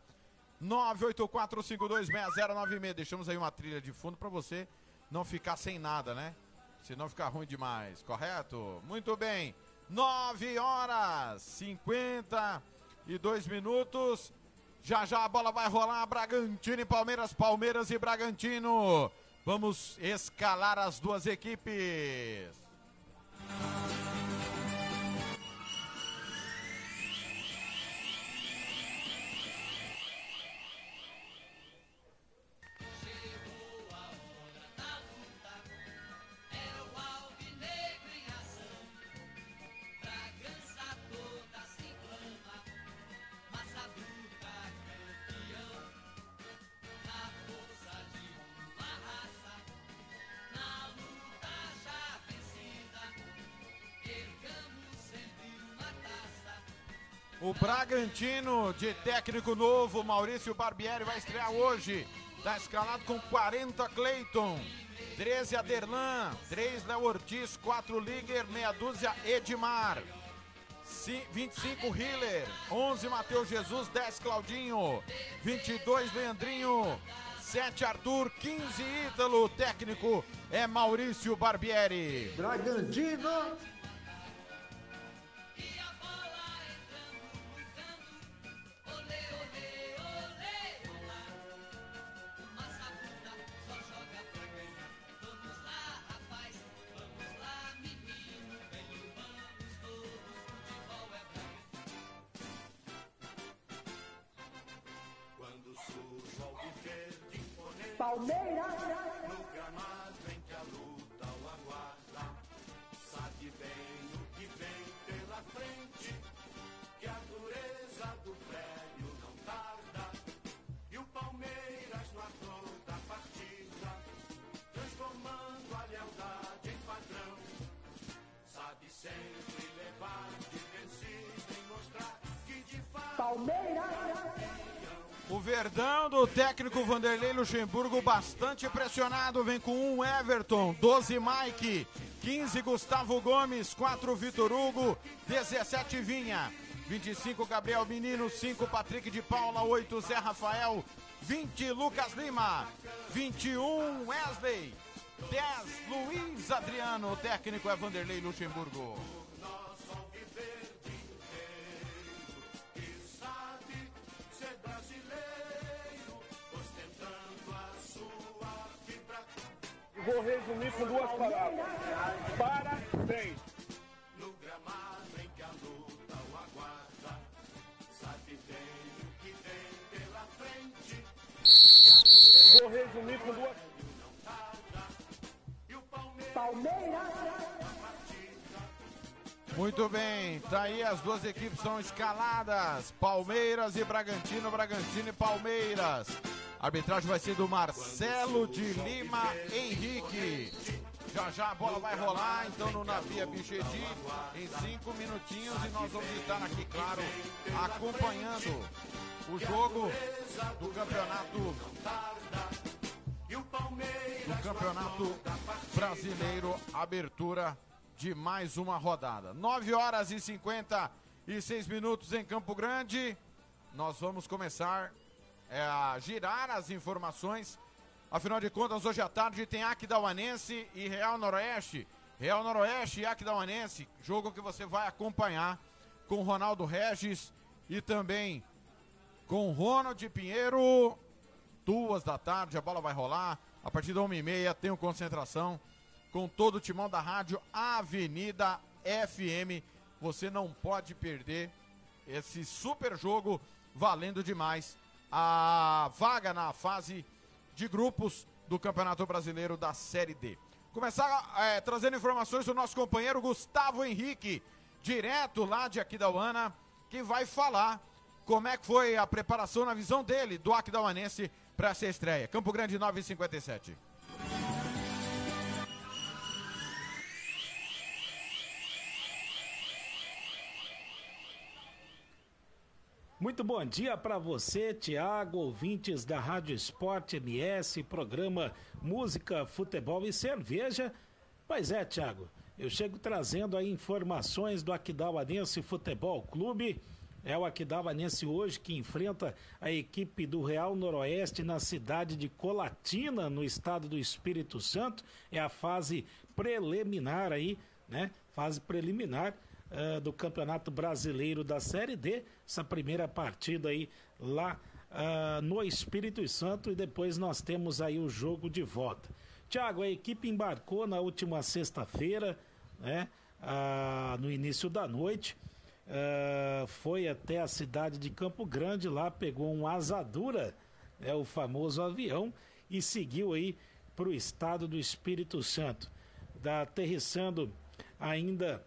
984526096. Deixamos aí uma trilha de fundo para você não ficar sem nada, né? Senão ficar ruim demais, correto? Muito bem. 9 horas 52 minutos. Já já a bola vai rolar. Bragantino e Palmeiras, Palmeiras e Bragantino. Vamos escalar as duas equipes. Bragantino de técnico novo, Maurício Barbieri, vai estrear hoje. Está escalado com 40 Cleiton, 13 Aderlan, 3 Léo Ortiz, 4 Liger, meia dúzia Edmar, Ci- 25 Hiller, 11 Matheus Jesus, 10 Claudinho, 22 Leandrinho, 7 Arthur, 15 Ítalo. O técnico é Maurício Barbieri. Bragantino. Imponente Palmeiras. No Verdão do técnico Vanderlei Luxemburgo bastante pressionado, vem com um Everton, 12 Mike, 15 Gustavo Gomes, 4 Vitor Hugo, 17 Vinha, 25 Gabriel Menino, 5 Patrick de Paula, 8 Zé Rafael, 20 Lucas Lima, 21 Wesley, 10 Luiz Adriano, o técnico é Vanderlei Luxemburgo. Vou resumir com duas palavras. Parabéns. No gramado em que a luta o aguarda, sabe bem o que vem pela frente. Vou resumir com duas Muito bem, tá aí as duas equipes são escaladas. Palmeiras e Bragantino, Bragantino e Palmeiras. A arbitragem vai ser do Marcelo de Lima Henrique. Já já a bola vai rolar, então no Navia Bichedi, em cinco minutinhos e nós vamos estar aqui, claro, acompanhando o jogo do campeonato do campeonato brasileiro, abertura de mais uma rodada. 9 horas e 56 minutos em Campo Grande. Nós vamos começar é, a girar as informações. Afinal de contas, hoje à tarde tem Aquidauanense e Real Noroeste. Real Noroeste e Aquidauanense, jogo que você vai acompanhar com Ronaldo Regis e também com Ronald Pinheiro. Duas da tarde, a bola vai rolar. A partir da uma e meia tem o concentração com todo o timão da rádio Avenida FM. Você não pode perder esse super jogo valendo demais a vaga na fase de grupos do Campeonato Brasileiro da Série D. Começar é, trazendo informações do nosso companheiro Gustavo Henrique, direto lá de Aquidauana, que vai falar como é que foi a preparação na visão dele do Aquidauanense para essa estreia. Campo Grande 957. Muito bom dia para você, Tiago, ouvintes da Rádio Esporte MS, programa Música, Futebol e Cerveja. Pois é, Tiago, eu chego trazendo aí informações do Aquidauanense Futebol Clube. É o Aquidauanense hoje que enfrenta a equipe do Real Noroeste na cidade de Colatina, no estado do Espírito Santo. É a fase preliminar aí, né? Fase preliminar uh, do Campeonato Brasileiro da Série D. Essa primeira partida aí lá uh, no Espírito Santo e depois nós temos aí o jogo de volta. Tiago, a equipe embarcou na última sexta-feira, né? Uh, no início da noite. Uh, foi até a cidade de Campo Grande, lá pegou um asadura, é o famoso avião, e seguiu aí para o estado do Espírito Santo, da, aterrissando ainda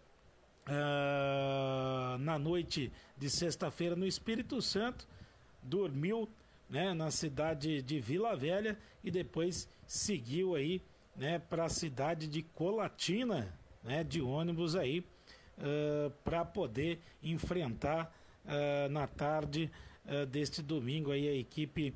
uh, na noite de sexta-feira no Espírito Santo, dormiu né, na cidade de Vila Velha e depois seguiu aí né, para a cidade de Colatina, né, de ônibus aí, uh, para poder enfrentar uh, na tarde deste domingo aí a equipe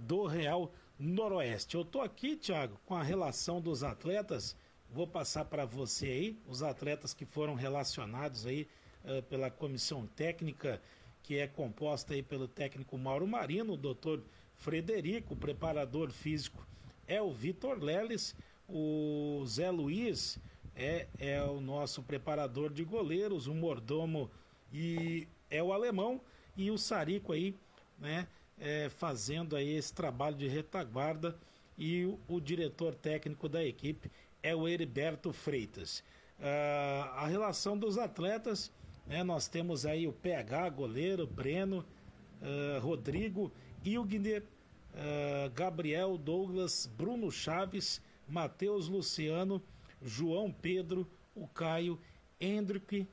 do Real Noroeste. Eu tô aqui, Thiago, com a relação dos atletas Vou passar para você aí os atletas que foram relacionados aí uh, pela comissão técnica, que é composta aí pelo técnico Mauro Marino, o doutor Frederico, o preparador físico é o Vitor Leles, o Zé Luiz é, é o nosso preparador de goleiros, o mordomo e é o alemão e o Sarico aí, né, é, fazendo aí esse trabalho de retaguarda e o, o diretor técnico da equipe é o Heriberto Freitas. Uh, a relação dos atletas, né, nós temos aí o PH, goleiro, Breno, uh, Rodrigo, Ilgner, uh, Gabriel, Douglas, Bruno Chaves, Matheus Luciano, João Pedro, o Caio, Hendrick,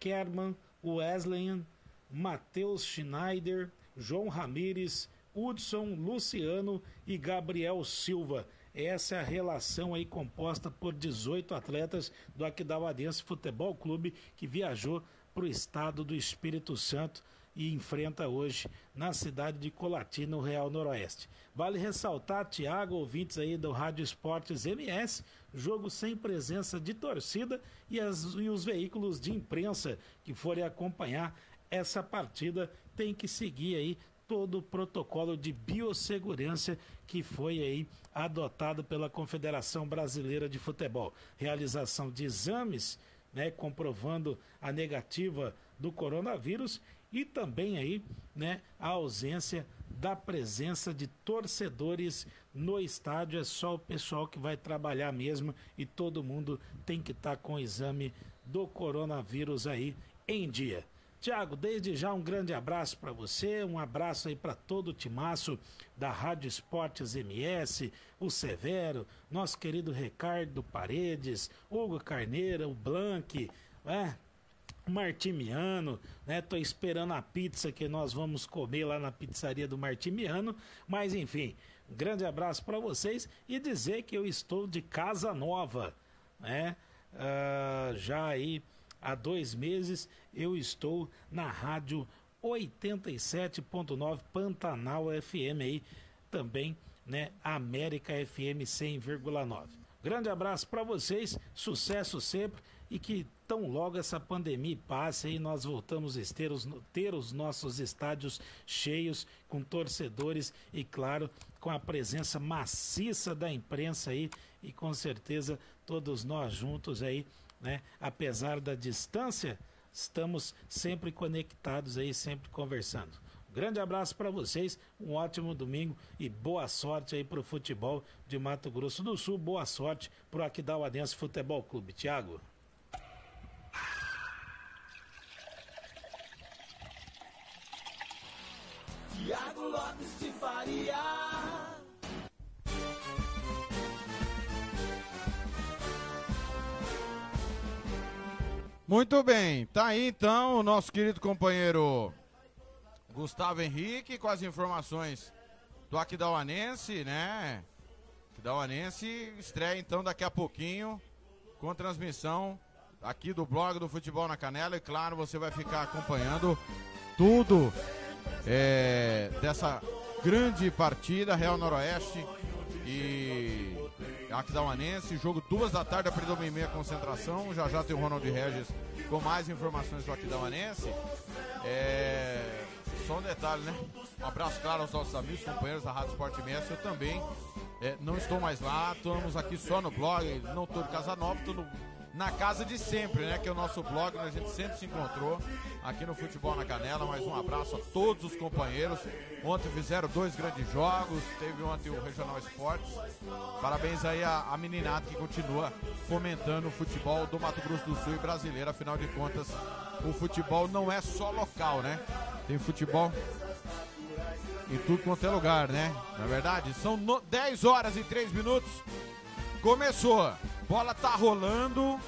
Kerman, Wesleyan, Matheus Schneider, João Ramires, Hudson, Luciano e Gabriel Silva. Essa é a relação aí composta por 18 atletas do Aquidauadense Futebol Clube que viajou para o estado do Espírito Santo e enfrenta hoje na cidade de Colatina, no Real Noroeste. Vale ressaltar, Tiago, ouvintes aí do Rádio Esportes MS, jogo sem presença de torcida e, as, e os veículos de imprensa que forem acompanhar essa partida tem que seguir aí todo o protocolo de biossegurança que foi aí adotado pela Confederação Brasileira de Futebol. Realização de exames, né, comprovando a negativa do coronavírus e também aí, né, a ausência da presença de torcedores no estádio é só o pessoal que vai trabalhar mesmo e todo mundo tem que estar com o exame do coronavírus aí em dia. Tiago, desde já um grande abraço para você, um abraço aí para todo o timaço da Rádio Esportes MS, o Severo, nosso querido Ricardo Paredes, Hugo Carneiro, o Blank, né? Martimiano, né? Tô esperando a pizza que nós vamos comer lá na pizzaria do Martimiano, mas enfim, um grande abraço para vocês e dizer que eu estou de casa nova, né? Ah, já aí há dois meses eu estou na rádio 87.9 Pantanal FM aí, também, né? América FM 100,9. Grande abraço para vocês, sucesso sempre e que tão logo essa pandemia passe e nós voltamos a ter os, ter os nossos estádios cheios, com torcedores e, claro, com a presença maciça da imprensa aí e com certeza todos nós juntos aí, né? Apesar da distância, estamos sempre conectados aí, sempre conversando. Grande abraço para vocês, um ótimo domingo e boa sorte aí para o futebol de Mato Grosso do Sul. Boa sorte para o Aquidauanense Futebol Clube. Tiago. Tiago Lopes de Faria. Muito bem, tá aí então o nosso querido companheiro Gustavo Henrique com as informações do Aquidauanense, né? Aquidauanense estreia então daqui a pouquinho com transmissão aqui do blog do Futebol na Canela e claro, você vai ficar acompanhando tudo é, dessa grande partida Real Noroeste e Aquidauanense, jogo duas da tarde, a partir e meia concentração. Já já tem o Ronald Regis com mais informações do Aquidauanense. É... Só um detalhe, né? Um abraço claro aos nossos amigos, companheiros da Rádio Esporte Mestre. Eu também é, não estou mais lá, estamos aqui só no blog, não estou de Casa Nova, estou no na casa de sempre, né? Que é o nosso blog, onde a gente sempre se encontrou aqui no Futebol na Canela. Mais um abraço a todos os companheiros. Ontem fizeram dois grandes jogos, teve ontem o Regional Esportes. Parabéns aí a, a meninada que continua fomentando o futebol do Mato Grosso do Sul e brasileiro. Afinal de contas, o futebol não é só local, né? Tem futebol em tudo quanto é lugar, né? Na é verdade, são no, 10 horas e 3 minutos. Começou. Bola tá rolando.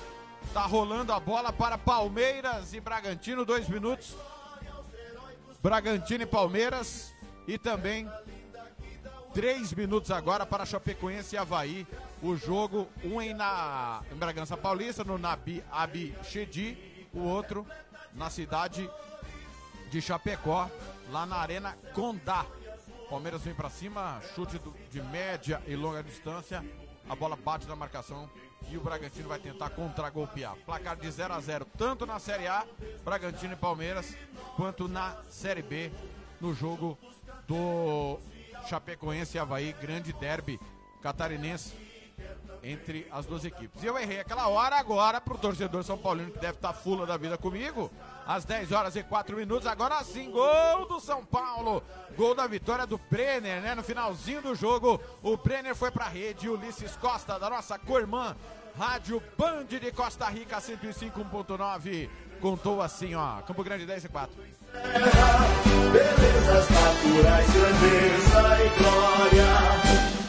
Tá rolando a bola para Palmeiras e Bragantino, dois minutos. Bragantino e Palmeiras. E também três minutos agora para Chapecoense e Havaí. O jogo, um em, na, em Bragança Paulista, no Nabi Abichedi, o outro na cidade de Chapecó, lá na Arena Condá. Palmeiras vem para cima, chute do, de média e longa distância. A bola bate na marcação e o Bragantino vai tentar contra-golpear. Placar de 0 a 0 tanto na Série A, Bragantino e Palmeiras, quanto na Série B, no jogo do Chapecoense e Havaí, grande derby catarinense entre as duas equipes. E eu errei aquela hora agora pro torcedor São Paulino que deve estar tá fula da vida comigo. Às 10 horas e 4 minutos, agora sim, gol do São Paulo. Gol da vitória do Brenner, né? No finalzinho do jogo, o Brenner foi pra rede. Ulisses Costa, da nossa co-irmã, Rádio Band de Costa Rica 105.9. Contou assim, ó. Campo Grande 10 e 4. Belezas naturais, grandeza e glória.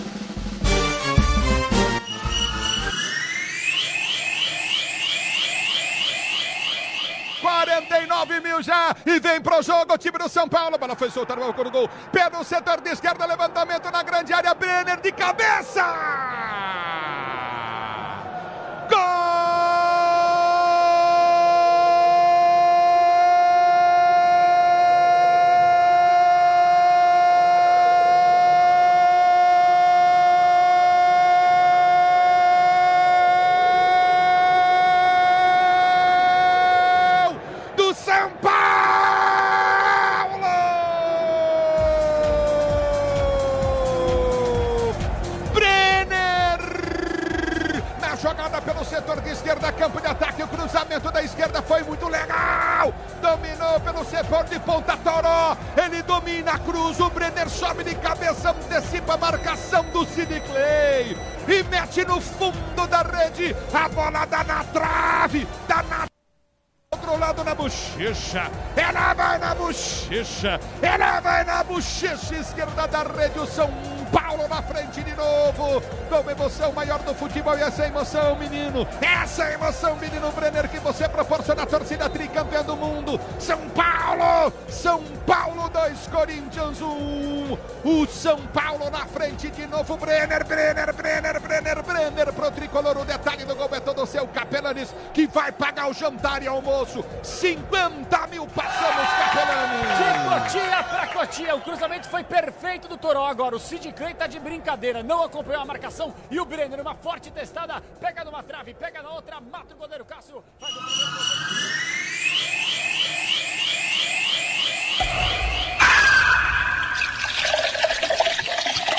49 mil já e vem pro jogo o time do São Paulo. A bola foi soltada no gol pelo setor de esquerda, levantamento na grande área. Brenner de cabeça! Ataque, o cruzamento da esquerda foi muito legal. Dominou pelo setor de ponta Toró. Ele domina a cruz. O Brenner sobe de cabeça, antecipa a marcação do Sid Clay. E mete no fundo da rede. A bola dá na trave. Dá na Outro lado na bochecha, ela vai na bochecha, ela vai na bochecha esquerda da rede, o São Paulo na frente de novo, uma emoção maior do futebol e essa é emoção, menino, essa é emoção, menino Brenner, que você proporciona a torcida tricampeã do mundo, São Paulo, São Paulo 2, Corinthians 1, um. o São Paulo na frente de novo, Brenner, Brenner, Brenner, Brenner, Brenner, pro tricolor, o detalhe do gol é todo seu, Capelanes, que vai pagar o jantar e almoço, 50 mil passamos, Capelani. De Cotia pra Cotia, o cruzamento foi perfeito do Toró. Agora. O Sid Clay tá de brincadeira, não acompanhou a marcação. E o Brenner, uma forte testada, pega numa trave, pega na outra, mata o goleiro Cássio. Faz o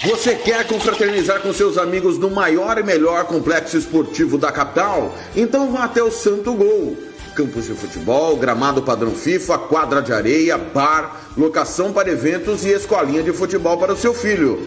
Você quer confraternizar com seus amigos no maior e melhor complexo esportivo da capital? Então vá até o Santo Gol. Campos de futebol, gramado padrão FIFA, quadra de areia, bar, locação para eventos e escolinha de futebol para o seu filho.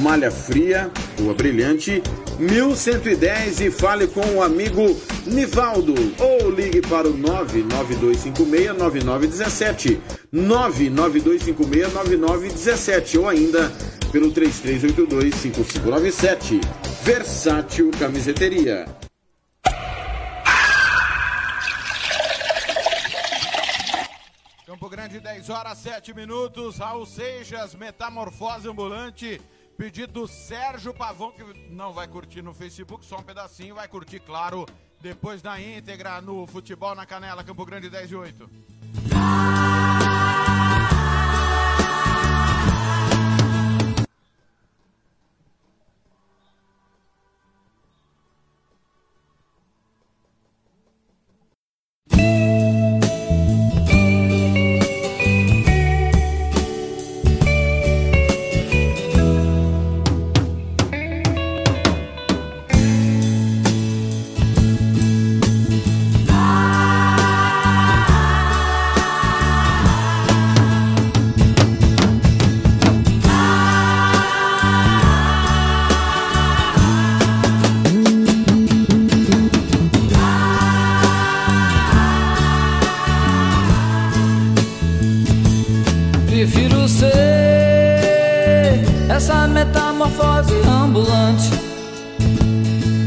malha fria, rua brilhante, 1110 e fale com o amigo Nivaldo ou ligue para o 992569917 992569917 ou ainda pelo 33825597 Versátil Camiseteria. Campo Grande, 10 horas 7 minutos. Raul Seixas, Metamorfose Ambulante. Pedido do Sérgio Pavão, que não vai curtir no Facebook, só um pedacinho, vai curtir, claro, depois da íntegra no Futebol na Canela, Campo Grande 10 e 8.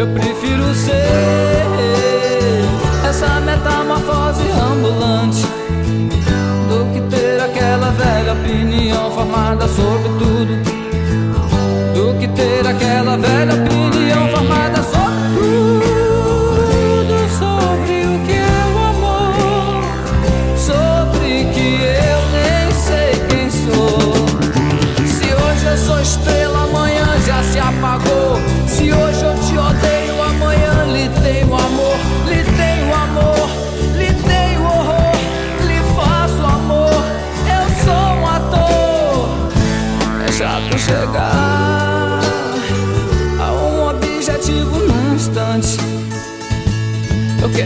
Eu prefiro ser essa metamorfose ambulante do que ter aquela velha opinião formada sobre tudo. Do que ter aquela velha opinião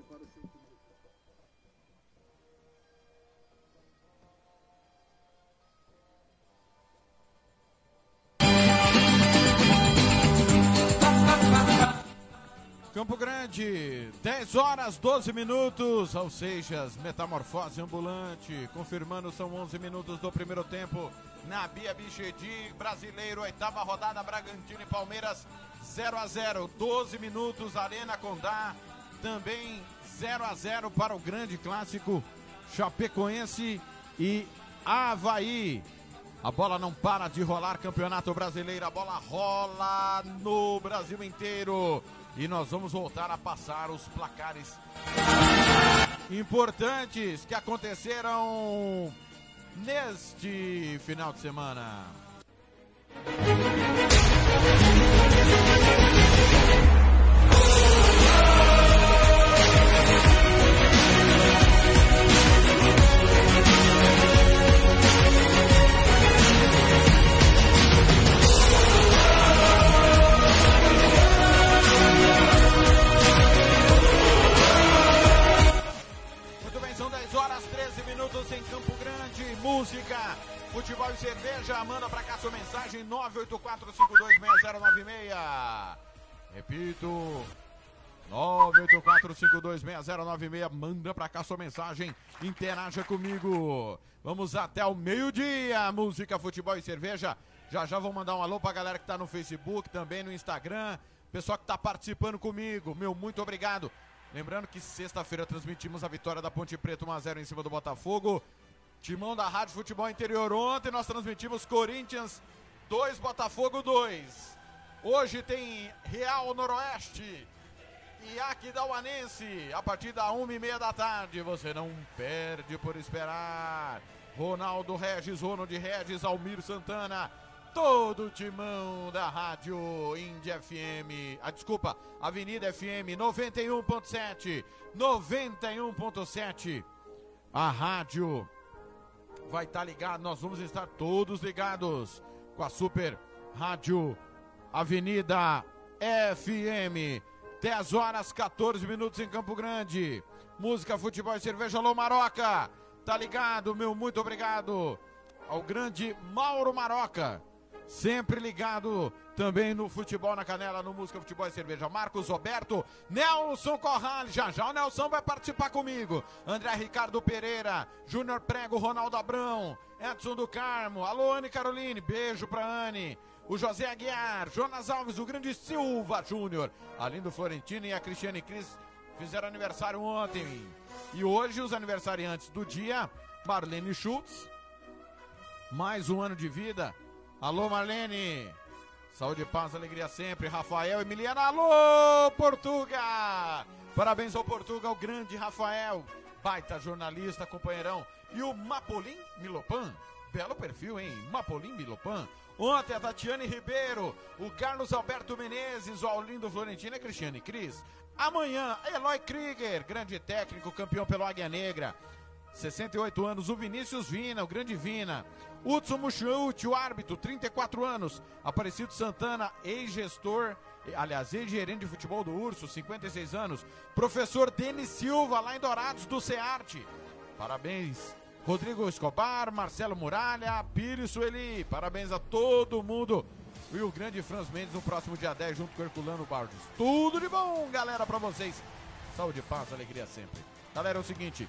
uniforme para o seu time? Campo Grande, 10 horas 12 minutos, ou seja, metamorfose ambulante, confirmando são 11 minutos do primeiro tempo na Bia Bichedi, brasileiro, oitava rodada, Bragantino e Palmeiras 0 a 0 12 minutos, Arena Condá, também 0 a 0 para o grande clássico Chapecoense e Havaí. A bola não para de rolar, Campeonato Brasileiro, a bola rola no Brasil inteiro. E nós vamos voltar a passar os placares importantes que aconteceram neste final de semana. 13 minutos em Campo Grande. Música, futebol e cerveja. Manda pra cá sua mensagem 984526096. Repito. 984526096. Manda pra cá sua mensagem. Interaja comigo. Vamos até o meio-dia. Música, futebol e cerveja. Já já vou mandar um alô pra galera que tá no Facebook, também no Instagram. Pessoal que tá participando comigo. Meu, muito obrigado. Lembrando que sexta-feira transmitimos a vitória da Ponte Preta 1x0 em cima do Botafogo. Timão da Rádio Futebol Interior. Ontem nós transmitimos Corinthians 2, Botafogo 2. Hoje tem Real Noroeste e Aquidauanense a partir da 1h30 da tarde. Você não perde por esperar. Ronaldo Regis, Ronald Regis, Almir Santana. Todo o timão da Rádio Indy FM. Ah, desculpa, Avenida FM 91.7. 91.7. A rádio vai estar ligado. Nós vamos estar todos ligados com a Super Rádio Avenida FM. 10 horas 14 minutos em Campo Grande. Música, futebol e cerveja Alô Maroca. Tá ligado, meu muito obrigado ao grande Mauro Maroca. Sempre ligado Também no Futebol na Canela, no Música Futebol e Cerveja. Marcos Roberto, Nelson Corrales. Já já o Nelson vai participar comigo. André Ricardo Pereira, Júnior Prego, Ronaldo Abrão, Edson do Carmo. Alô, Anne Caroline. Beijo pra Anne. O José Aguiar, Jonas Alves, o grande Silva Júnior. Além do Florentino e a Cristiane Cris fizeram aniversário ontem. E hoje os aniversariantes do dia, Marlene Schultz, mais um ano de vida. Alô, Marlene. Saúde, paz, alegria sempre. Rafael Emiliano. Alô, Portuga. Parabéns ao Portuga, o grande Rafael. Baita jornalista, companheirão. E o Mapolim Milopan. Belo perfil, hein? Mapolim Milopan. Ontem a Tatiane Ribeiro, o Carlos Alberto Menezes, o Aulindo Florentino e Cristiane Cris. Amanhã, Eloy Krieger, grande técnico, campeão pelo Águia Negra. 68 anos, o Vinícius Vina, o grande Vina. Hudson Muchuti, o árbitro, 34 anos. Aparecido Santana, ex-gestor, aliás, ex-gerente de futebol do Urso, 56 anos. Professor Denis Silva, lá em Dourados, do CEARTE. Parabéns. Rodrigo Escobar, Marcelo Muralha, Pires Sueli. Parabéns a todo mundo. E o grande Franz Mendes no próximo dia 10, junto com Herculano Bardos. Tudo de bom, galera, pra vocês. Saúde, paz, alegria sempre. Galera, é o seguinte.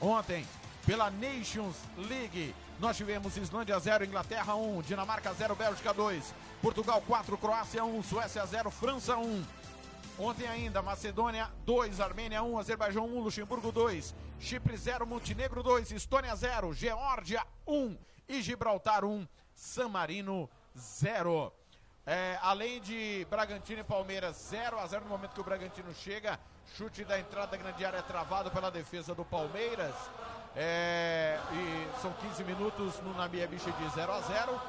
Ontem, pela Nations League, nós tivemos Islândia 0, Inglaterra 1, Dinamarca 0, Bélgica 2, Portugal 4, Croácia 1, Suécia 0, França 1. Ontem ainda, Macedônia 2, Armênia 1, Azerbaijão 1, Luxemburgo 2, Chipre 0, Montenegro 2, Estônia 0, Geórgia 1 e Gibraltar 1, San Marino 0. É, além de Bragantino e Palmeiras 0 a 0 no momento que o Bragantino chega, chute da entrada da grande área travado pela defesa do Palmeiras. É, e são 15 minutos no Nabia Bicha de 0 a 0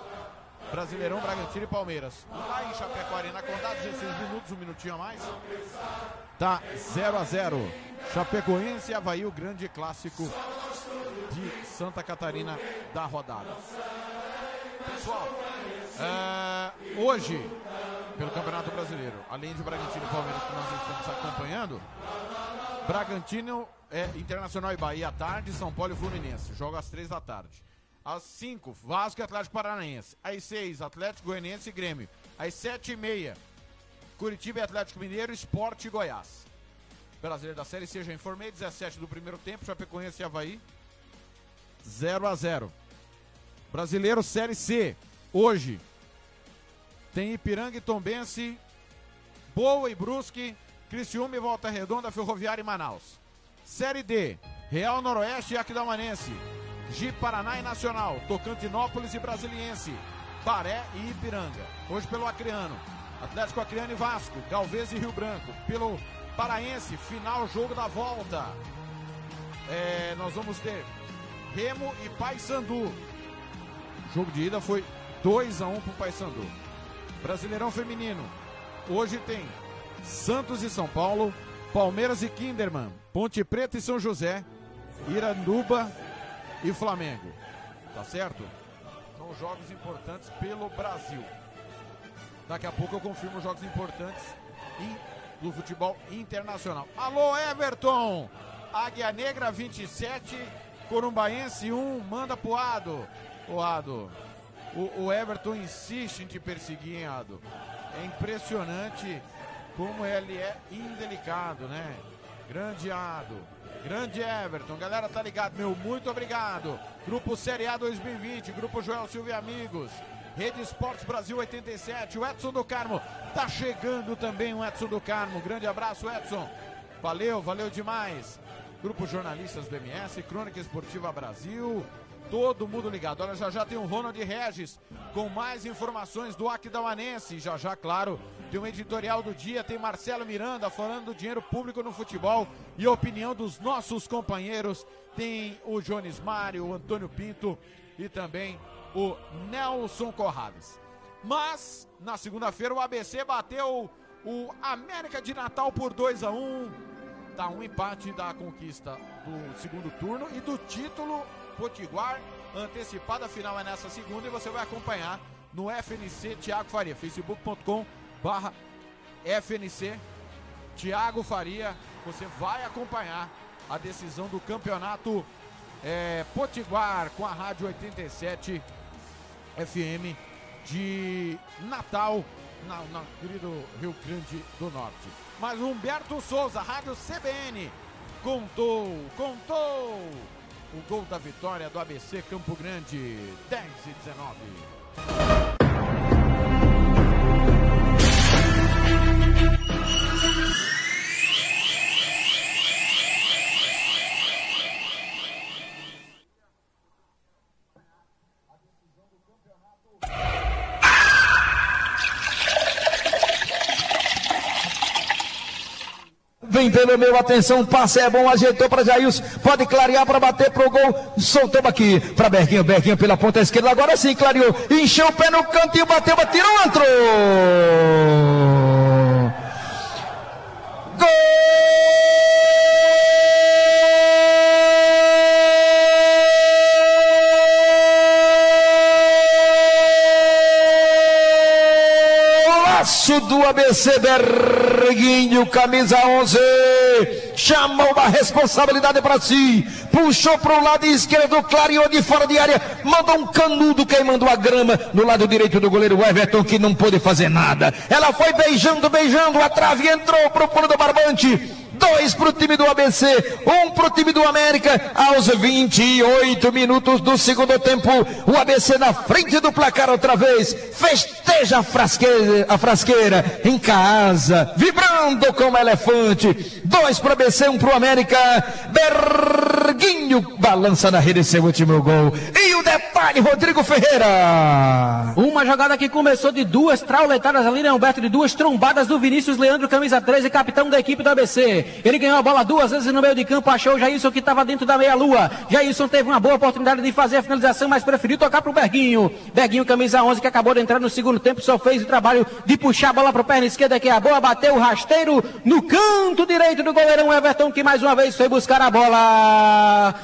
Brasileirão, Bragantino e Palmeiras. Lá em Chapecó, contados 16 minutos, um minutinho a mais. Tá 0 a 0 Chapecoense e Havaí, o grande clássico de Santa Catarina da rodada. Pessoal, é, hoje, pelo Campeonato Brasileiro, além de Bragantino e Palmeiras que nós estamos acompanhando, Bragantino, é, Internacional e Bahia à tarde, São Paulo e Fluminense. Joga às três da tarde. Às 5, Vasco e Atlético Paranaense. Às 6, Atlético Goianiense e Grêmio. Às 7 e meia, Curitiba e Atlético Mineiro, Esporte e Goiás. Brasileiro da Série C, já informei, 17 do primeiro tempo, Chapecoense e Havaí. 0 a 0 Brasileiro Série C, hoje. Tem Ipiranga e Tombense, Boa e Brusque, Criciúma e Volta Redonda, Ferroviária e Manaus. Série D, Real Noroeste e Aquidauanense. Gi Paraná e Nacional, Tocantinópolis e Brasiliense, Baré e Ipiranga. Hoje pelo Acreano, Atlético Acreano e Vasco, Galvez e Rio Branco. Pelo Paraense, final jogo da volta. É, nós vamos ter Remo e Paysandu. Jogo de ida foi 2 a 1 para o Paysandu. Brasileirão Feminino. Hoje tem Santos e São Paulo, Palmeiras e Kinderman, Ponte Preta e São José, Iranduba e Flamengo. Tá certo? São jogos importantes pelo Brasil. Daqui a pouco eu confirmo os jogos importantes do futebol internacional. Alô, Everton! Águia Negra 27, Corumbaense 1, manda pro Ado. O Ado, o, o Everton insiste em te perseguir, hein, Ado? É impressionante como ele é indelicado, né? Grande Ado. Grande Everton, galera tá ligado, meu, muito obrigado. Grupo Série A 2020, Grupo Joel Silva e Amigos, Rede Esportes Brasil 87, o Edson do Carmo, tá chegando também o Edson do Carmo, grande abraço Edson, valeu, valeu demais. Grupo Jornalistas do MS, Crônica Esportiva Brasil, todo mundo ligado. Olha, já já tem o Ronald Regis com mais informações do Aquidauanense. Já já, claro, tem um editorial do dia, tem Marcelo Miranda falando do dinheiro público no futebol e a opinião dos nossos companheiros. Tem o Jones Mário, o Antônio Pinto e também o Nelson Corrales. Mas, na segunda-feira, o ABC bateu o América de Natal por 2 a 1 Tá um empate da conquista do segundo turno e do título Potiguar antecipada. A final é nessa segunda e você vai acompanhar no FNC Tiago Faria, facebook.com barra FNC Tiago Faria. Você vai acompanhar a decisão do campeonato é, Potiguar com a Rádio 87 FM de Natal, na, na querido Rio Grande do Norte. Mas Humberto Souza, Rádio CBN, contou, contou o gol da vitória do ABC Campo Grande, 10 e 19. Vem pelo meu, atenção, passe é bom, ajeitou para Jailson, pode clarear para bater pro gol, soltou aqui para Berguinho, Berguinho pela ponta esquerda, agora sim clareou, encheu o pé no cantinho, bateu, tirou, entrou! Golaço do ABC Berguinho, camisa 11. Chamou uma responsabilidade para si. Puxou para o lado esquerdo, clareou de fora de área. Mandou um canudo queimando a grama no lado direito do goleiro Everton, que não pôde fazer nada. Ela foi beijando, beijando. A trave entrou para o pulo do barbante. Dois para o time do ABC, um para o time do América, aos 28 minutos do segundo tempo. O ABC na frente do placar outra vez. Festeja a frasqueira, a frasqueira em casa, vibrando como elefante. Dois para o ABC, um para o América. Berguinho balança na rede seu último gol. E o detalhe, Rodrigo Ferreira. Uma jogada que começou de duas trauletadas ali, né, Humberto? De duas trombadas do Vinícius Leandro, camisa 13, capitão da equipe do ABC. Ele ganhou a bola duas vezes no meio de campo, achou o Jailson que estava dentro da meia-lua. Jailson teve uma boa oportunidade de fazer a finalização, mas preferiu tocar para o Berguinho. Berguinho, camisa 11, que acabou de entrar no segundo tempo, só fez o trabalho de puxar a bola para o perna esquerda, que é a boa, bateu o rasteiro no canto direito do goleirão Everton, que mais uma vez foi buscar a bola.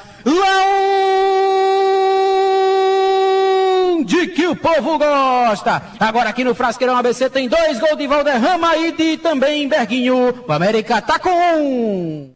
De que o povo gosta. Agora aqui no Frasqueirão ABC tem dois gols de Valderrama e de também Berguinho. O América tá com um.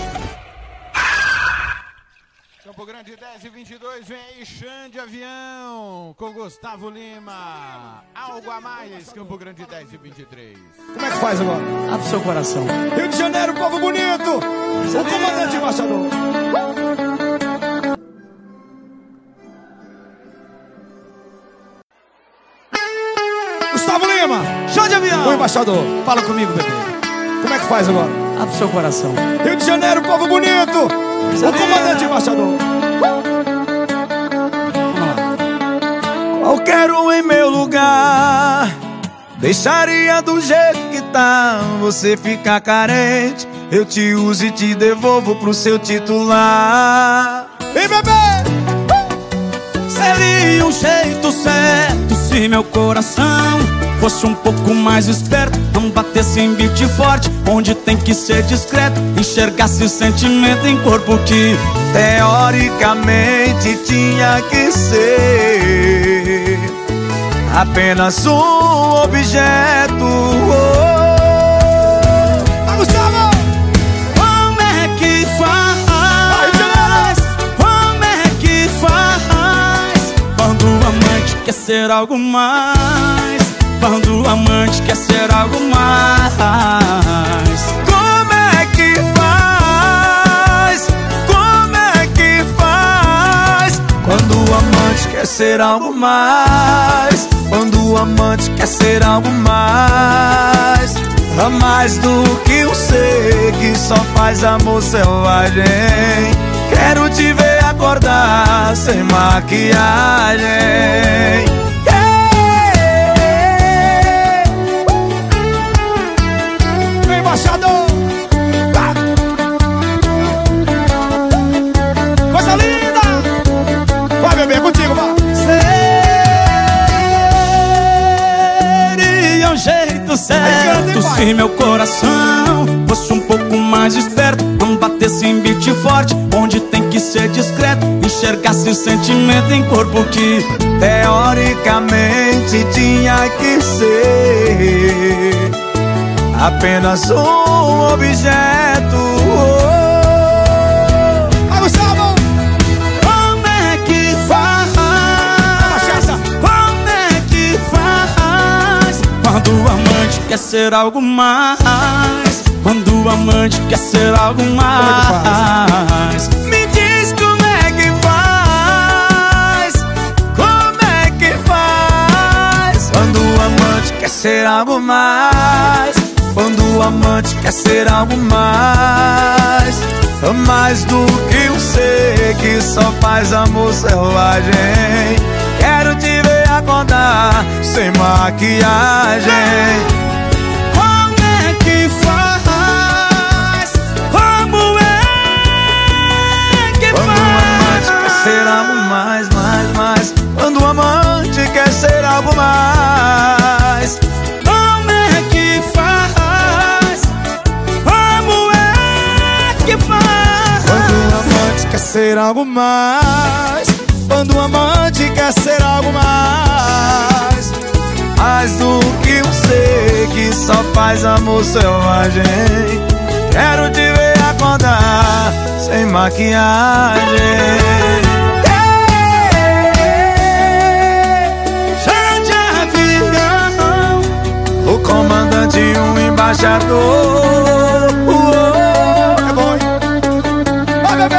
Campo Grande 10 e 22, vem aí Xande Avião com Gustavo Lima. Algo a mais, Campo Grande 10 e 23. Como é que faz agora? Abre seu coração. Rio de Janeiro, povo bonito! O comandante embaixador. Gustavo Lima, chá de avião. O embaixador, fala comigo, bebê. Como é que faz agora? Abre seu coração. Rio de Janeiro, povo bonito! O comandante embaixador. Qualquer um em meu lugar Deixaria do jeito que tá Você fica carente Eu te uso e te devolvo pro seu titular Vem, bebê! Seria um jeito certo Se meu coração fosse um pouco mais esperto Não batesse em beat forte Onde tem que ser discreto Enxergasse sentimento em corpo que Teoricamente tinha que ser Apenas um objeto Vai, Gustavo! Como é que faz? Como é que faz? Quando o amante quer ser algo mais Quando o amante quer ser algo mais Como é que faz? Como é que faz? Quando o amante algo mais. Quando o amante quer ser algo mais. A mais do que um ser que só faz amor selvagem. Quero te ver acordar sem maquiagem. Se meu coração fosse um pouco mais esperto. Não batesse em beat forte, onde tem que ser discreto. Enxergasse sentimento em corpo que teoricamente tinha que ser apenas um objeto. Gustavo! Como é que faz? Como é que faz? Quando o amante quer ser algo mais. Quando o amante quer ser algo mais. Me diz como é que faz? Como é que faz? Quando o amante quer ser algo mais. Quando o amante quer ser algo mais. Mais do que um ser que só faz amor selvagem. Quero te ver acordar sem maquiagem. Quando o amante quer ser algo mais. Como é que faz? Como é que faz? Quando o amante quer ser algo mais. Quando o amante quer ser algo mais. Mais do que ser que só faz amor selvagem. Quero te ver acordar sem maquiagem. Comandante e um embaixador. É bom? Vai, bebê!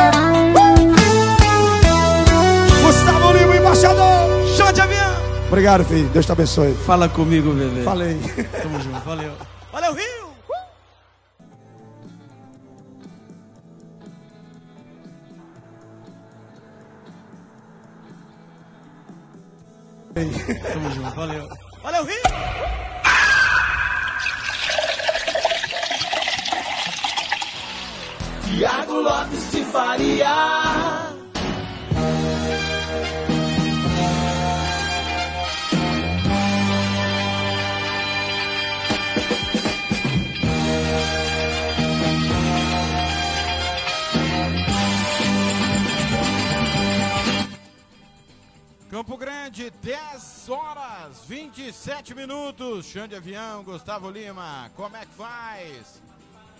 Gustavo Lima, embaixador! Show de avião! Obrigado, filho. Deus te abençoe. Fala comigo, bebê. Falei. Tamo junto, valeu. Valeu, Rio! Tamo junto, valeu. Valeu, Rio! Lopes de Faria. Campo Grande, 10 horas 27 minutos. Chão de avião, Gustavo Lima, como é que faz?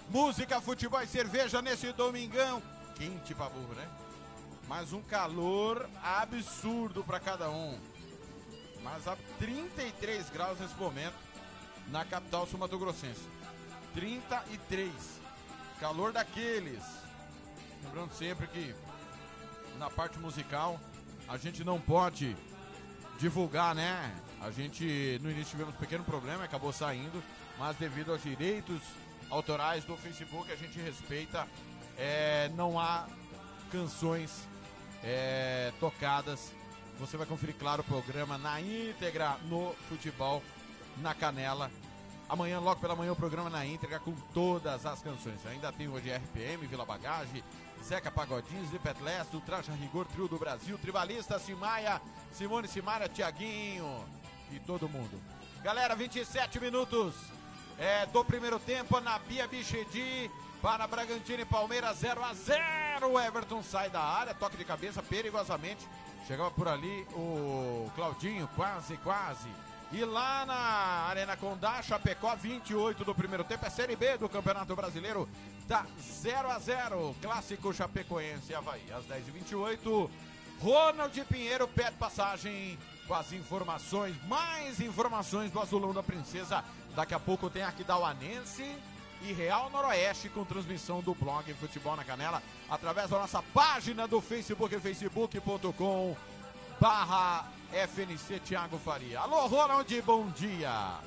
Música, futebol e cerveja nesse domingão. Quente pra burro, né? Mas um calor absurdo pra cada um. Mas a 33 graus nesse momento na capital sul-mato-grossense. 33. Calor daqueles. Lembrando sempre que na parte musical a gente não pode divulgar, né? A gente no início tivemos um pequeno problema, acabou saindo, mas devido aos direitos autorais do Facebook a gente respeita. É, não há canções é, tocadas. Você vai conferir, claro, o programa na íntegra no Futebol na Canela. Amanhã, logo pela manhã, o programa na íntegra com todas as canções. Ainda tem hoje RPM, Vila Bagagem, Zeca Pagodinho, Zipet Leste, Traja Rigor, Trio do Brasil, Tribalista, Simaia, Simone Simaria, Tiaguinho e todo mundo. Galera, 27 minutos é, do primeiro tempo na Bia Bichedi para Bragantino e Palmeiras 0 a 0 O Everton sai da área, toque de cabeça perigosamente. Chegava por ali o Claudinho, quase, quase. E lá na Arena Condá, Chapecó, 28 do primeiro tempo, é Série B do Campeonato Brasileiro, tá 0 a 0 Clássico Chapecoense Havaí. Às 10h28, Ronald Pinheiro pede passagem com as informações, mais informações do Azulão da Princesa. Daqui a pouco tem Aquidauanense e Real Noroeste com transmissão do blog Futebol na Canela através da nossa página do Facebook, facebook.com barra FNC Thiago Faria. Alô, Ronald, bom dia.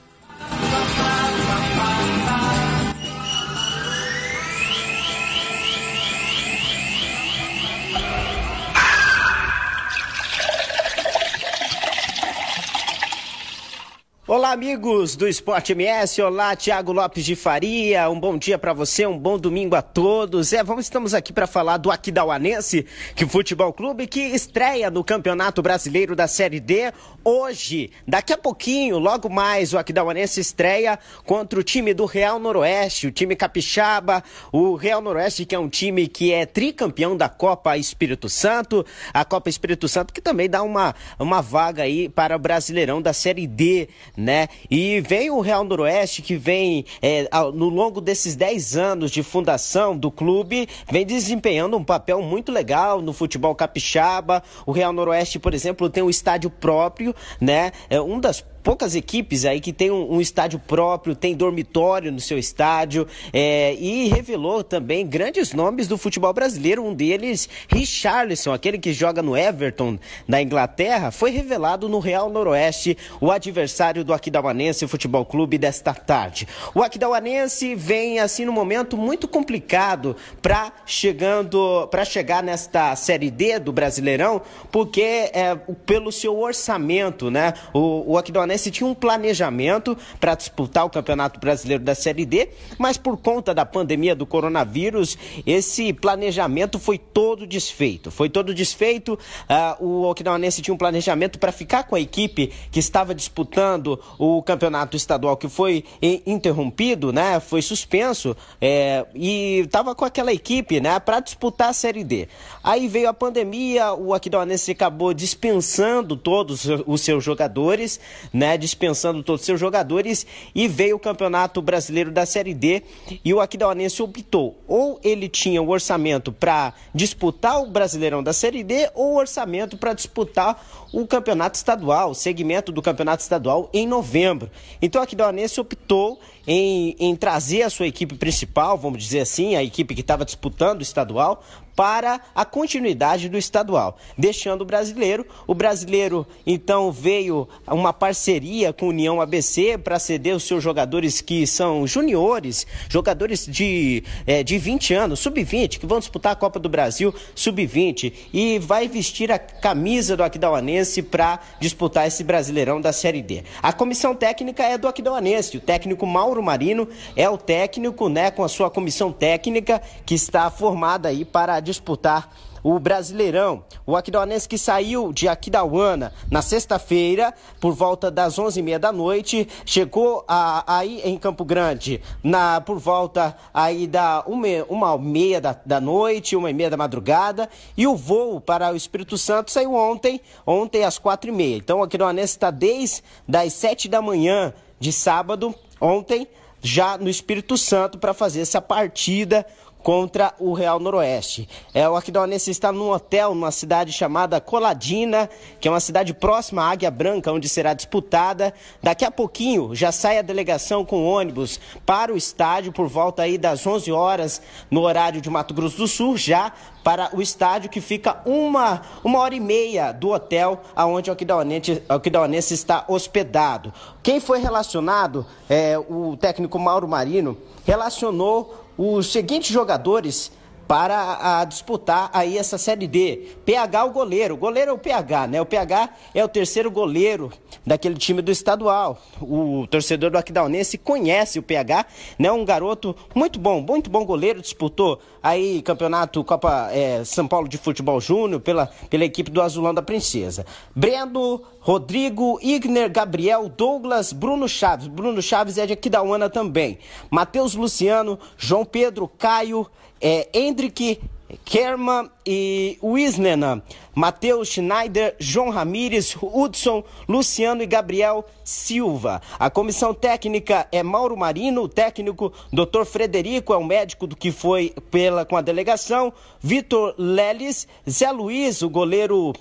Olá, amigos do Esporte MS. Olá, Tiago Lopes de Faria. Um bom dia para você, um bom domingo a todos. É, vamos estamos aqui para falar do Aquidauanense, que futebol clube que estreia no Campeonato Brasileiro da Série D hoje. Daqui a pouquinho, logo mais, o Aquidauanense estreia contra o time do Real Noroeste, o time capixaba, o Real Noroeste que é um time que é tricampeão da Copa Espírito Santo, a Copa Espírito Santo que também dá uma uma vaga aí para o Brasileirão da Série D né? E vem o Real Noroeste que vem, é, ao- no longo desses 10 anos de fundação do clube, vem desempenhando um papel muito legal no futebol capixaba. O Real Noroeste, por exemplo, tem um estádio próprio, né? É um das poucas equipes aí que tem um, um estádio próprio, tem dormitório no seu estádio é, e revelou também grandes nomes do futebol brasileiro. Um deles, Richarlison, aquele que joga no Everton na Inglaterra, foi revelado no Real Noroeste, o adversário do Aquidauanense Futebol Clube desta tarde. O Aquidauanense vem assim num momento muito complicado para chegando para chegar nesta série D do Brasileirão, porque é, pelo seu orçamento, né? O, o Aquidauanense tinha um planejamento para disputar o Campeonato Brasileiro da Série D, mas por conta da pandemia do coronavírus, esse planejamento foi todo desfeito. Foi todo desfeito. Ah, o Aquidauanense tinha um planejamento para ficar com a equipe que estava disputando o campeonato estadual que foi eh, interrompido, né? Foi suspenso é, e estava com aquela equipe, né? Para disputar a Série D. Aí veio a pandemia, o Aquidauanense acabou dispensando todos os seus jogadores, né? Dispensando todos os seus jogadores e veio o Campeonato Brasileiro da Série D e o Aquidauanense optou ou ele tinha o orçamento para disputar o Brasileirão da Série D ou o orçamento para disputar o Campeonato Estadual, o segmento do Campeonato Estadual em novembro. Então o Aquidauanense optou em, em trazer a sua equipe principal, vamos dizer assim, a equipe que estava disputando o estadual, para a continuidade do estadual, deixando o brasileiro. O brasileiro então veio uma parceria com a União ABC para ceder os seus jogadores que são juniores, jogadores de, eh, de 20 anos, sub-20, que vão disputar a Copa do Brasil sub-20 e vai vestir a camisa do Aquidauanense para disputar esse Brasileirão da Série D. A comissão técnica é do Aquidauanense, o técnico Mauro Marino é o técnico, né, com a sua comissão técnica que está formada aí para disputar o Brasileirão. O Aquidauanense que saiu de Aquidauana na sexta-feira, por volta das 11h30 da noite, chegou aí em Campo Grande na, por volta aí da uma, uma meia da, da noite, uma e meia da madrugada, e o voo para o Espírito Santo saiu ontem, ontem às quatro e meia. Então o Aquidauanense está desde das sete da manhã de sábado, ontem, já no Espírito Santo para fazer essa partida contra o Real Noroeste. É, o Aquidauanense está num hotel numa cidade chamada Coladina, que é uma cidade próxima à Águia Branca, onde será disputada. Daqui a pouquinho já sai a delegação com ônibus para o estádio por volta aí das 11 horas no horário de Mato Grosso do Sul, já para o estádio que fica uma, uma hora e meia do hotel aonde o Aquidauanense, o está hospedado. Quem foi relacionado, é, o técnico Mauro Marino, relacionou os seguintes jogadores para a, disputar aí essa Série D. PH o goleiro. O goleiro é o PH, né? O PH é o terceiro goleiro daquele time do estadual. O torcedor do Aquidauanense conhece o PH, né? Um garoto muito bom, muito bom goleiro. Disputou aí campeonato Copa eh, São Paulo de Futebol Júnior pela, pela equipe do Azulão da Princesa. Breno, Rodrigo, Igner, Gabriel, Douglas, Bruno Chaves. Bruno Chaves é de Aquidauana também. Matheus Luciano, João Pedro, Caio, é, Hendrick, Kerman e Wisnena, Matheus Schneider, João Ramires, Hudson, Luciano e Gabriel Silva. A comissão técnica é Mauro Marino, o técnico Dr. Frederico é o médico do que foi pela com a delegação, Vitor Leles, Zé Luiz, o goleiro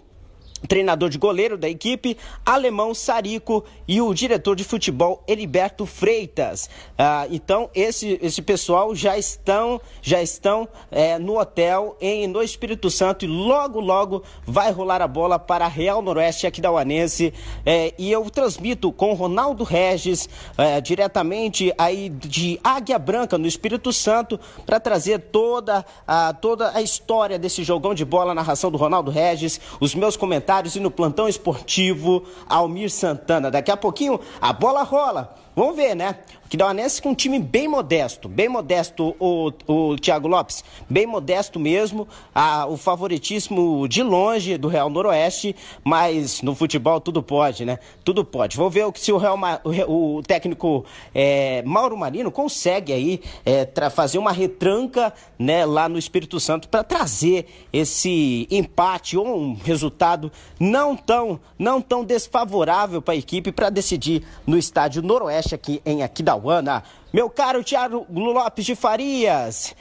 treinador de goleiro da equipe, Alemão Sarico e o diretor de futebol Heriberto Freitas. Ah, então esse, esse pessoal já estão já estão é, no hotel em no Espírito Santo e logo logo vai rolar a bola para Real Noroeste aqui da Uanense é, e eu transmito com Ronaldo Regis é, diretamente aí de Águia Branca no Espírito Santo para trazer toda a toda a história desse jogão de bola, a narração do Ronaldo Regis, os meus comentários e no plantão esportivo Almir Santana. Daqui a pouquinho a bola rola. Vamos ver, né? Uma com um time bem modesto, bem modesto o, o Thiago Lopes, bem modesto mesmo, a, o favoritíssimo de longe do Real Noroeste, mas no futebol tudo pode, né? Tudo pode. Vou ver se o, Real, o, o técnico é, Mauro Marino consegue aí é, fazer uma retranca né, lá no Espírito Santo para trazer esse empate ou um resultado não tão, não tão desfavorável para a equipe para decidir no estádio Noroeste aqui em Aquidauana. Meu caro Thiago Lopes de Farias,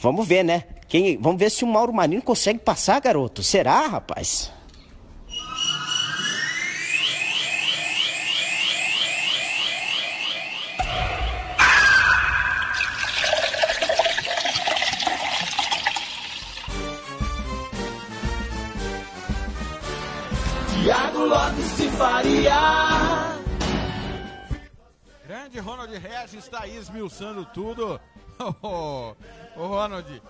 vamos ver, né? Quem, vamos ver se o Mauro Marino consegue passar, garoto. Será, rapaz? Tiago Lopes de Faria. Grande Ronald Regis está aí esmiuçando tudo. Ô, Ronald,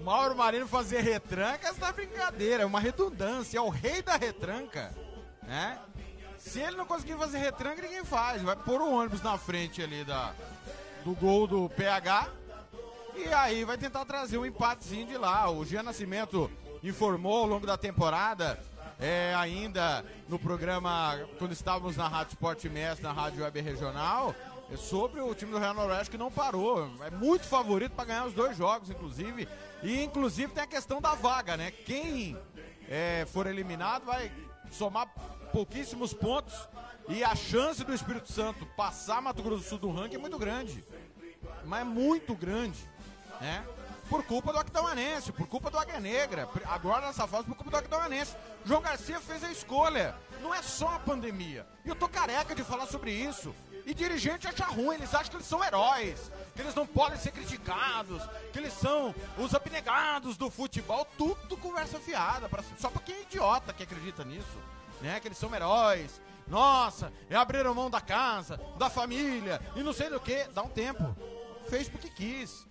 Mauro Marino fazer retranca, essa brincadeira, é uma redundância, é o rei da retranca, né? Se ele não conseguir fazer retranca, ninguém faz. Vai pôr o ônibus na frente ali da, do gol do PH e aí vai tentar trazer um empatezinho de lá. O Jean Nascimento informou ao longo da temporada, é, ainda no programa, quando estávamos na Rádio Sport Mestre, na Rádio Web Regional, é sobre o time do Real Noroeste que não parou. É muito favorito para ganhar os dois jogos, inclusive. E inclusive tem a questão da vaga, né? Quem é, for eliminado vai somar pouquíssimos pontos e a chance do Espírito Santo passar Mato Grosso do Sul do ranking é muito grande. Mas é muito grande, né? Por culpa do Aquidauanense, por culpa do Águia Negra. Agora nessa fase, por culpa do Aquidauanense. João Garcia fez a escolha. Não é só a pandemia. E eu tô careca de falar sobre isso. E dirigente acha ruim, eles acham que eles são heróis, que eles não podem ser criticados, que eles são os abnegados do futebol, tudo conversa fiada, pra, só pra quem é idiota que acredita nisso, né? Que eles são heróis. Nossa, é abriram mão da casa, da família e não sei do que. Dá um tempo. Fez porque quis.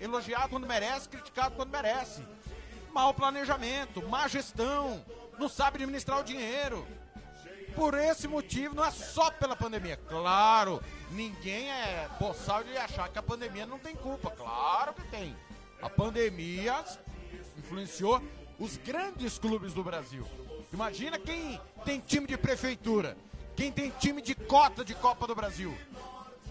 Elogiado quando merece, criticado quando merece. Mau planejamento, má gestão, não sabe administrar o dinheiro por esse motivo, não é só pela pandemia. Claro, ninguém é boçal de achar que a pandemia não tem culpa. Claro que tem. A pandemia influenciou os grandes clubes do Brasil. Imagina quem tem time de prefeitura, quem tem time de cota de Copa do Brasil.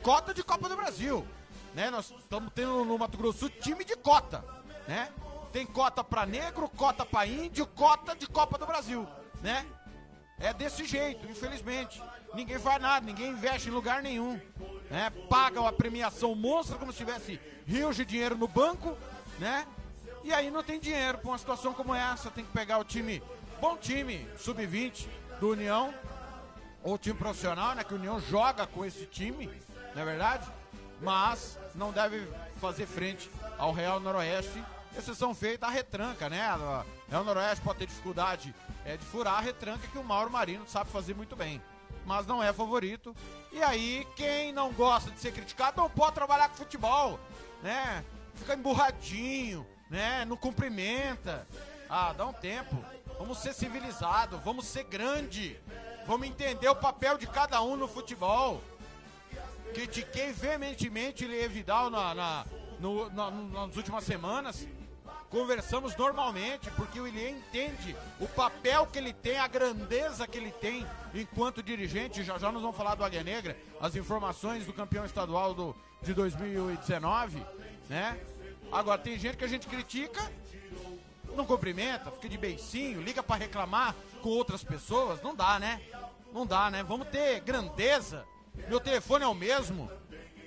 Cota de Copa do Brasil. Né? Nós estamos tendo no Mato Grosso time de cota. Né? Tem cota para negro, cota para índio, cota de Copa do Brasil. Né? É desse jeito, infelizmente. Ninguém faz nada, ninguém investe em lugar nenhum. Né? Paga uma premiação monstra como se tivesse rios de dinheiro no banco, né? E aí não tem dinheiro para uma situação como essa. Tem que pegar o time, bom time, sub-20 do União, ou time profissional, né? Que o União joga com esse time, não é verdade? Mas não deve fazer frente ao Real Noroeste. Exceção feita a retranca, né? O Real Noroeste pode ter dificuldade é, de furar a retranca que o Mauro Marino sabe fazer muito bem. Mas não é favorito. E aí, quem não gosta de ser criticado não pode trabalhar com futebol, né? Fica emburradinho, né? Não cumprimenta. Ah, dá um tempo. Vamos ser civilizados, vamos ser grande. Vamos entender o papel de cada um no futebol. Critiquei veementemente Elie Vidal na, na, no, na, nas últimas semanas. Conversamos normalmente, porque o Ilie entende o papel que ele tem, a grandeza que ele tem enquanto dirigente. Já já nós vamos falar do Águia Negra, as informações do campeão estadual do, de 2019, né? Agora, tem gente que a gente critica, não cumprimenta, fica de beicinho, liga para reclamar com outras pessoas. Não dá, né? Não dá, né? Vamos ter grandeza. Meu telefone é o mesmo.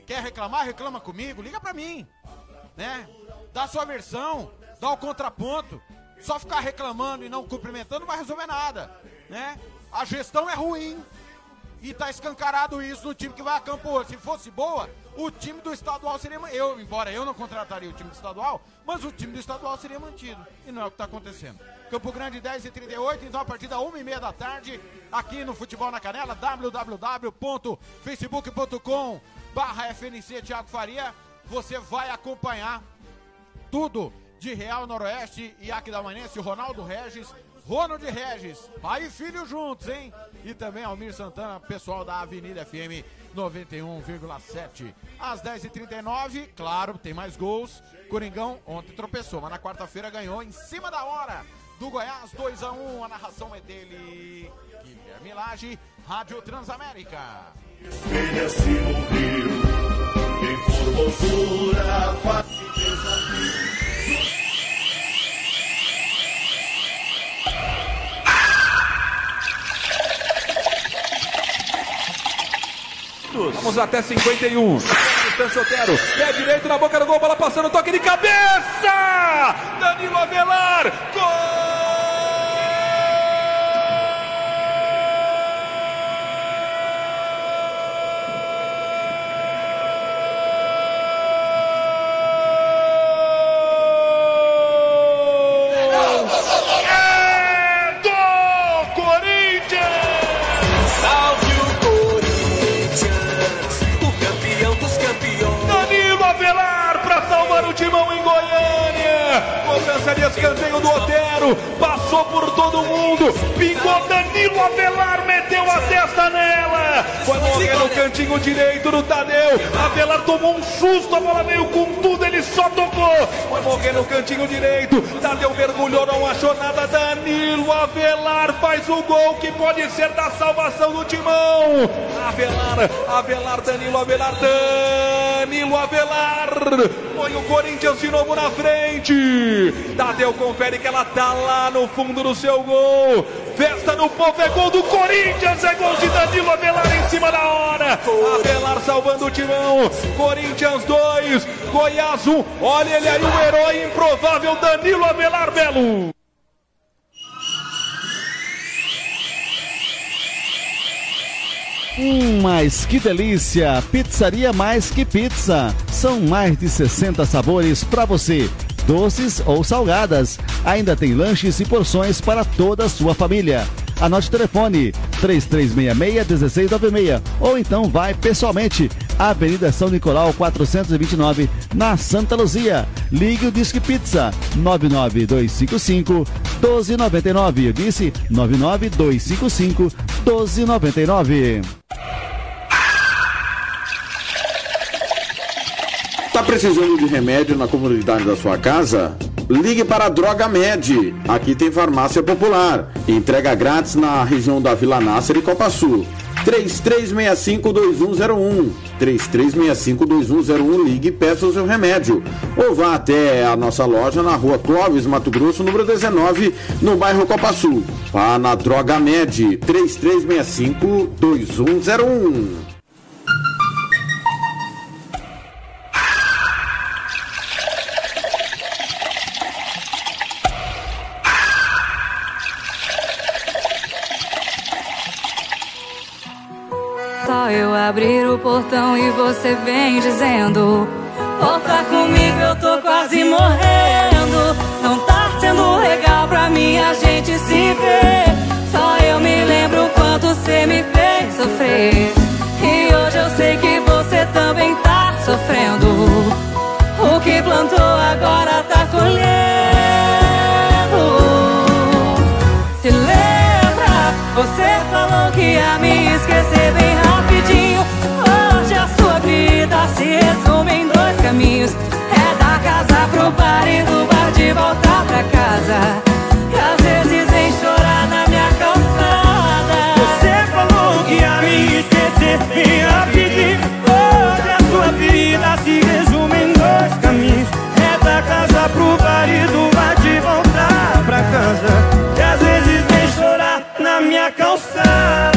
Quer reclamar? Reclama comigo, liga para mim, né? Dá sua versão, dá o contraponto. Só ficar reclamando e não cumprimentando não vai resolver nada, né? A gestão é ruim e tá escancarado isso no time que vai a campo hoje. Se fosse boa, o time do estadual seria eu, embora eu não contrataria o time do estadual, mas o time do estadual seria mantido. E não é o que está acontecendo. Campo Grande 10 e 38, então a partir da 1 e meia da tarde, aqui no Futebol na Canela, www.facebook.com barra FNC Faria, você vai acompanhar tudo de Real Noroeste e Aquidauanense, Ronaldo Regis, Ronald Regis, pai e filho juntos, hein? E também Almir Santana, pessoal da Avenida FM 91,7. Às 10h39, claro, tem mais gols. Coringão ontem tropeçou, mas na quarta-feira ganhou em cima da hora do Goiás, 2x1. A narração é dele, Guilherme Lage, Rádio Transamérica. Espelha-se no rio, em formosura, face desafio. Vamos até 51. Distância Otero. Pé direito na boca do gol. Bola passando. Toque de cabeça. Danilo Avelar. É escanteio do Otero. Passou por todo mundo. Pingou Danilo Avelar. Meteu a testa nela. Foi morrer no cantinho direito do Tadeu. Avelar tomou um susto. A bola veio com tudo. Ele só tocou. Foi morrer no cantinho direito. Tadeu mergulhou. Não achou nada. Danilo Avelar faz o gol que pode ser da salvação do timão. Avelar, Avelar, Danilo Avelar, Danilo Avelar. Põe o Corinthians de novo na frente. Tadeu confere que ela tá lá no fundo do seu gol. Festa no povo, é gol do Corinthians, é gol de Danilo Avelar em cima da hora. Avelar salvando o timão. Corinthians 2, Goiás 1. Olha ele aí, o herói improvável Danilo Avelar Belo. Hum, mas que delícia! Pizzaria Mais Que Pizza. São mais de 60 sabores para você, doces ou salgadas. Ainda tem lanches e porções para toda a sua família. Anote o telefone 3366-1696 ou então vai pessoalmente. Avenida São Nicolau 429, na Santa Luzia. Ligue o Disque Pizza 99255 1299. Eu disse 99255 1299. Tá precisando de remédio na comunidade da sua casa? Ligue para a Droga Med. Aqui tem farmácia popular. Entrega grátis na região da Vila Nácer e Copa Sul. 3365-2101. 3365-2101. Ligue e peça o seu remédio. Ou vá até a nossa loja na rua Clóvis, Mato Grosso, número 19, no bairro Copa Sul. Vá na Droga Med. 3365-2101. Abrir o portão e você vem dizendo: Volta comigo, eu tô quase morrendo. Não tá sendo legal pra mim a gente se ver. Só eu me lembro o quanto você me fez sofrer. E hoje eu sei que você também tá sofrendo. O que plantou agora tá colhendo. Se lembra? Você falou que ia me esquecer é da casa pro bar e do bar de voltar pra casa. E às vezes vem chorar na minha calçada. Você falou que ia me esquecer bem rapidinho. Hoje a sua vida se resume em dois caminhos: é da casa pro bar e do bar de voltar pra casa. E às vezes vem chorar na minha calçada.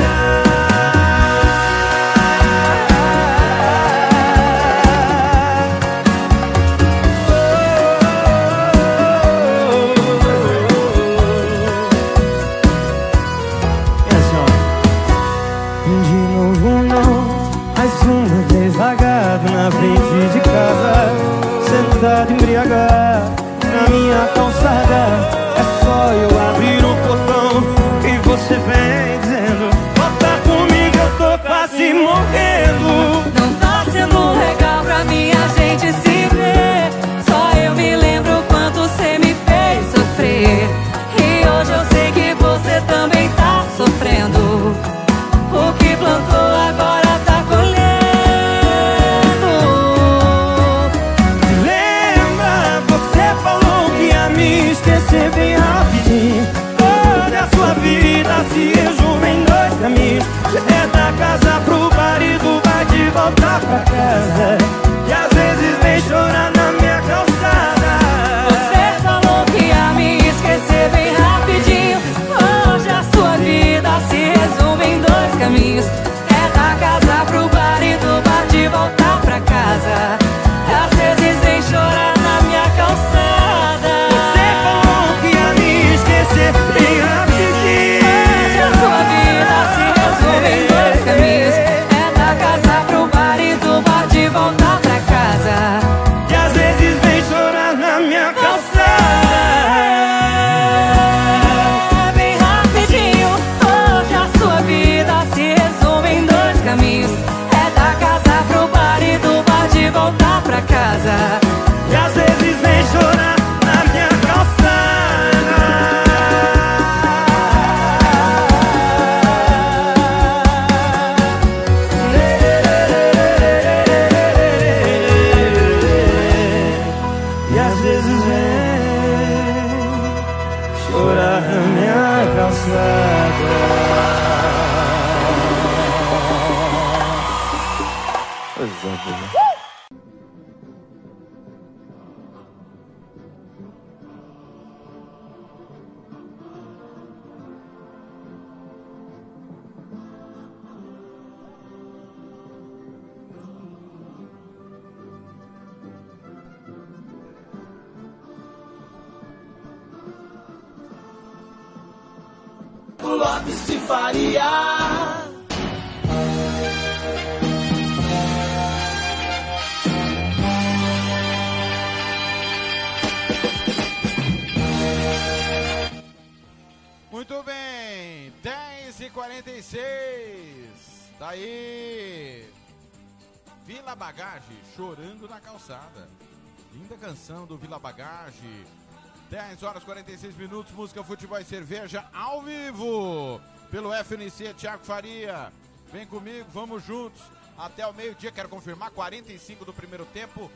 Pelo FNC, Thiago Faria. Vem comigo, vamos juntos. Até o meio-dia, quero confirmar, 45 do primeiro tempo.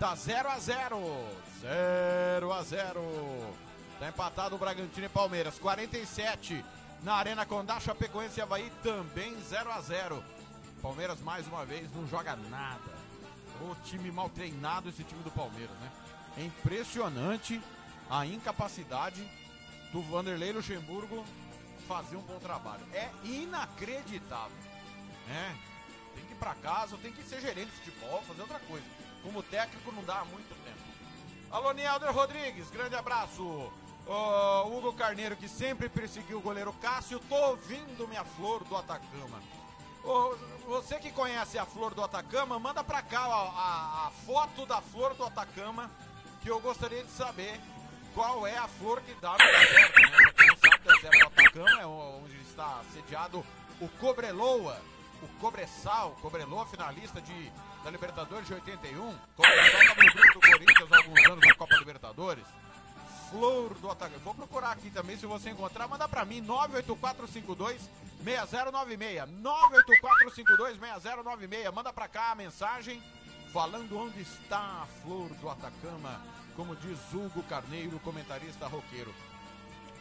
Tá 0 a 0 0 a 0 Tá empatado o Bragantino e Palmeiras. 47 na Arena Condá, Chapecoense e Havaí também 0 a 0 Palmeiras mais uma vez não joga nada. O time mal treinado esse time do Palmeiras, né? É impressionante a incapacidade do Vanderlei Luxemburgo fazer um bom trabalho. É inacreditável, né? Tem que ir pra casa, tem que ser gerente de futebol, fazer outra coisa. Como técnico não dá muito tempo. Alô, Nielder Rodrigues, grande abraço. Ô, Hugo Carneiro, que sempre perseguiu o goleiro Cássio, tô ouvindo minha flor do Atacama. Você que conhece a flor do Atacama, manda pra cá ó, a, a foto da flor do Atacama, que eu gostaria de saber qual é a flor que dá no né? Quem não sabe, o do Atacama é onde está sediado o Cobreloa, o Cobressal, Cobreloa finalista de, da Libertadores de 81. Cobressal estava no grupo do Corinthians há alguns anos na Copa Libertadores. Flor do Atacama. Vou procurar aqui também, se você encontrar, manda pra mim, 98452 6096. 98452 6096. Manda pra cá a mensagem falando onde está a flor do Atacama, como diz Hugo Carneiro, comentarista roqueiro.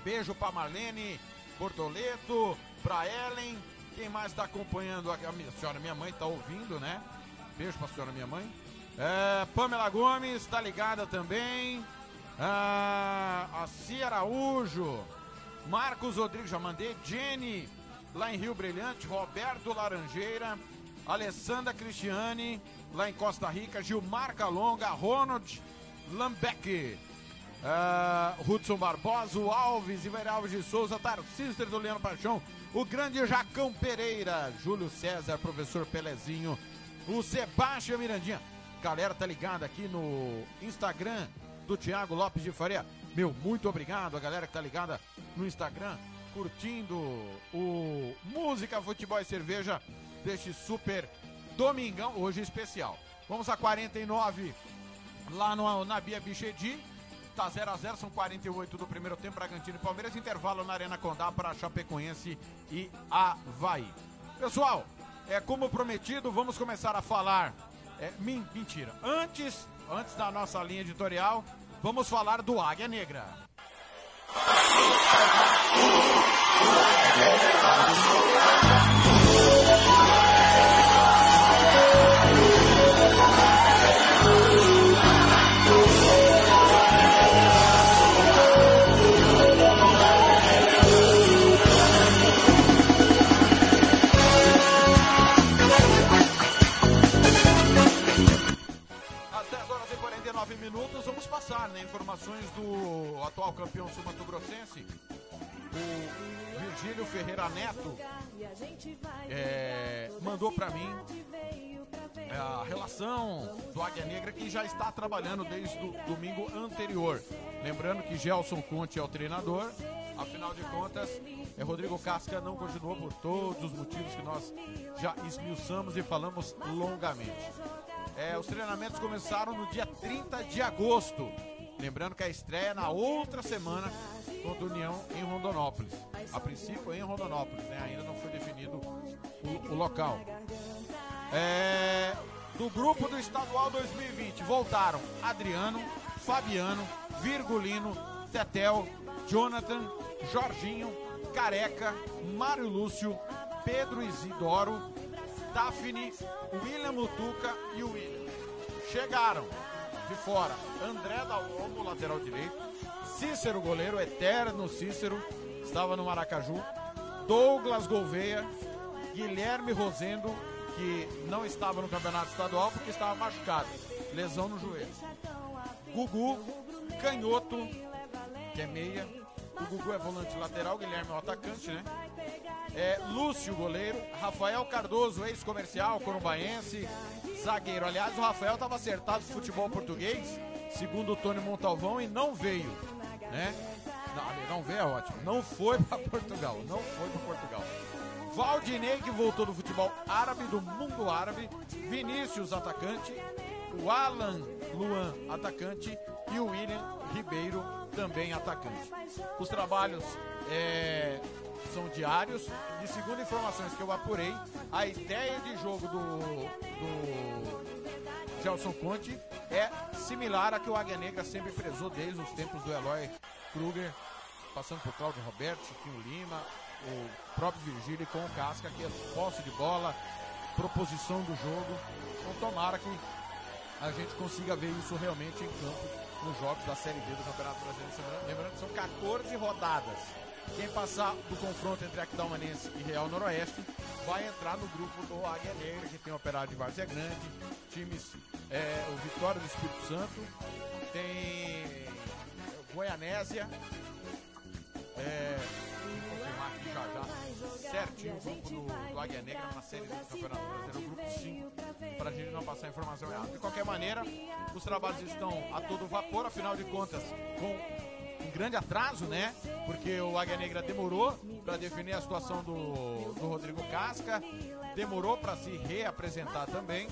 Beijo pra Marlene Bortoleto, pra Ellen. Quem mais está acompanhando? A minha senhora, minha mãe tá ouvindo, né? Beijo pra senhora, minha mãe. É, Pamela Gomes tá ligada também. Ah, a Cia Araújo. Marcos Rodrigues, já mandei. Jenny, lá em Rio Brilhante. Roberto Laranjeira. Alessandra Cristiane, lá em Costa Rica. Gilmar Calonga. Ronald Lambeck. Ah, Hudson Barbosa, o Alves, Iver Alves de Souza, Tarcísio Tertuliano Paixão, o grande Jacão Pereira, Júlio César, professor Pelezinho, o Sebastião Mirandinha. Galera tá ligada aqui no Instagram do Thiago Lopes de Faria. Meu, muito obrigado a galera que tá ligada no Instagram, curtindo o Música, Futebol e Cerveja deste super domingão, hoje especial. Vamos a 49 lá no, na Bia Bichedi. Tá 0 a 0 são 48 do primeiro tempo, Bragantino e Palmeiras. Intervalo na Arena Condá para Chapecoense e Havaí. Pessoal, é como prometido, vamos começar a falar. É, min- mentira. Antes, antes da nossa linha editorial, vamos falar do Águia Negra. Ferreira Neto, é, mandou para mim é, a relação do Águia Negra que já está trabalhando desde o domingo anterior. Lembrando que Gelson Conte é o treinador, afinal de contas, é, Rodrigo Casca não continuou por todos os motivos que nós já esmiuçamos e falamos longamente. É, os treinamentos começaram no dia 30 de agosto. Lembrando que a estreia é na outra semana contra União em Rondonópolis. A princípio em Rondonópolis, né? Ainda não foi definido o, o local. É, do grupo do Estadual 2020 voltaram Adriano, Fabiano, Virgulino, Tetel, Jonathan, Jorginho, Careca, Mário Lúcio, Pedro Isidoro, Daphne, William Mutuca e William. Chegaram de fora André Dalombo, lateral direito, Cícero, goleiro, eterno Cícero, estava no Maracaju, Douglas Gouveia, Guilherme Rosendo, que não estava no campeonato estadual porque estava machucado, lesão no joelho. Gugu, Canhoto, que é meia. O Gugu é volante lateral, Guilherme é o atacante, né? É, Lúcio, goleiro. Rafael Cardoso, ex-comercial, corumbaense, zagueiro. Aliás, o Rafael estava acertado no futebol português, segundo o Tony Montalvão, e não veio, né? Não, não veio, é ótimo. Não foi para Portugal, não foi para Portugal. Valdinei, que voltou do futebol árabe, do mundo árabe. Vinícius, atacante. O Alan Luan, atacante. E o William Ribeiro, também atacante. Os trabalhos é, são diários. E segundo informações que eu apurei, a ideia de jogo do, do Gelson Conte é similar à que o Águia Negra sempre prezou desde os tempos do Eloy Kruger, passando por Cláudio Roberto, Chiquinho Lima, o próprio Virgílio com o Casca, que é posse de bola, proposição do jogo. Então tomara que a gente consiga ver isso realmente em campo nos jogos da Série B do Campeonato Brasileiro. Lembrando que são 14 rodadas. Quem passar do confronto entre Aquidauanense e Real Noroeste vai entrar no grupo do Águia Negra, que tem o Operário de Várzea Grande, times, é, o Vitória do Espírito Santo, tem o Goianésia, é, já já, certinho o grupo do, do Águia Negra na Série do Campeonato Brasileiro, grupo 5, para a gente não passar informação errada. De qualquer maneira, os trabalhos estão a todo vapor, afinal de contas, com grande atraso, né? Porque o Águia Negra demorou para definir a situação do, do Rodrigo Casca, demorou para se reapresentar também,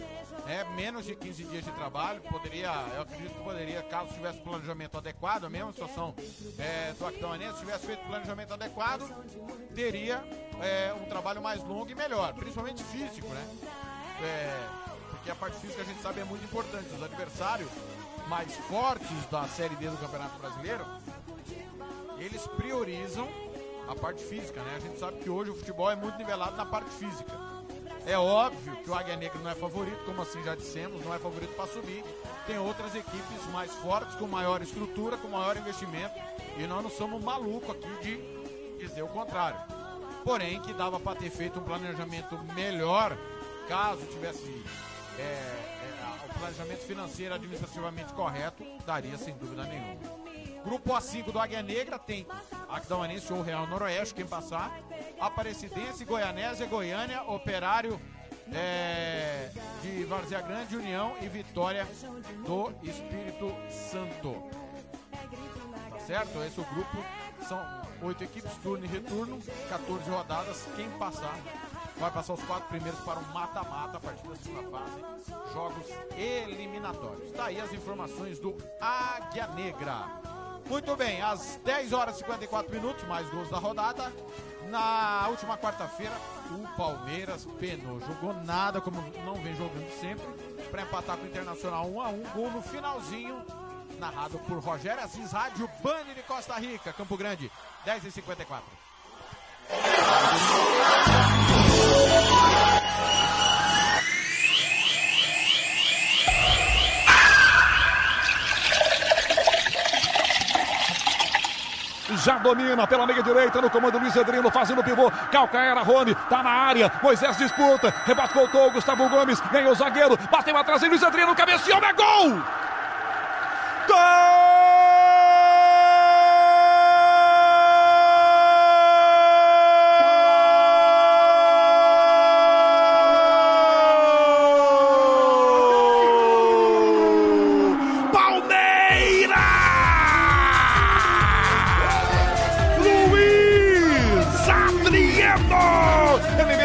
né? Menos de 15 dias de trabalho, poderia, eu acredito que poderia, caso tivesse planejamento adequado, a mesma situação é, do Actauanense, tivesse feito planejamento adequado, teria é, um trabalho mais longo e melhor, principalmente físico, né? É, porque a parte física a gente sabe é muito importante. Os adversários mais fortes da Série D do Campeonato Brasileiro, eles priorizam a parte física, né? A gente sabe que hoje o futebol é muito nivelado na parte física. É óbvio que o Águia Negra não é favorito, como assim já dissemos, não é favorito para subir. Tem outras equipes mais fortes, com maior estrutura, com maior investimento, e nós não somos malucos aqui de dizer o contrário. Porém, que dava para ter feito um planejamento melhor, caso tivesse é, é, o planejamento financeiro administrativamente correto, daria sem dúvida nenhuma. Grupo A5 do Águia Negra tem Aquidauanense ou Real Noroeste, quem passar. Aparecidense, Goianésia, Goiânia, Operário é, de Várzea Grande, União e Vitória do Espírito Santo. Tá certo? Esse é o grupo. São oito equipes, turno e retorno, 14 rodadas. Quem passar vai passar os quatro primeiros para um mata-mata a partir da segunda fase, jogos eliminatórios. Tá aí as informações do Águia Negra. Muito bem, às 10 horas e 54 minutos, mais gols da rodada. Na última quarta-feira, o Palmeiras penou, jogou nada como não vem jogando sempre, para empatar com o Internacional 1 a 1 gol no finalzinho, narrado por Rogério Assis, Rádio Bani de Costa Rica, Campo Grande, 10 e 54. Já domina pela meia direita no comando Luiz Adriano fazendo pivô. Calcaera Rony, tá na área. Moisés disputa, rebate voltou. Gustavo Gomes ganhou o zagueiro, bateu atrás em Luiz Adriano, cabeceou, é gol! Gol!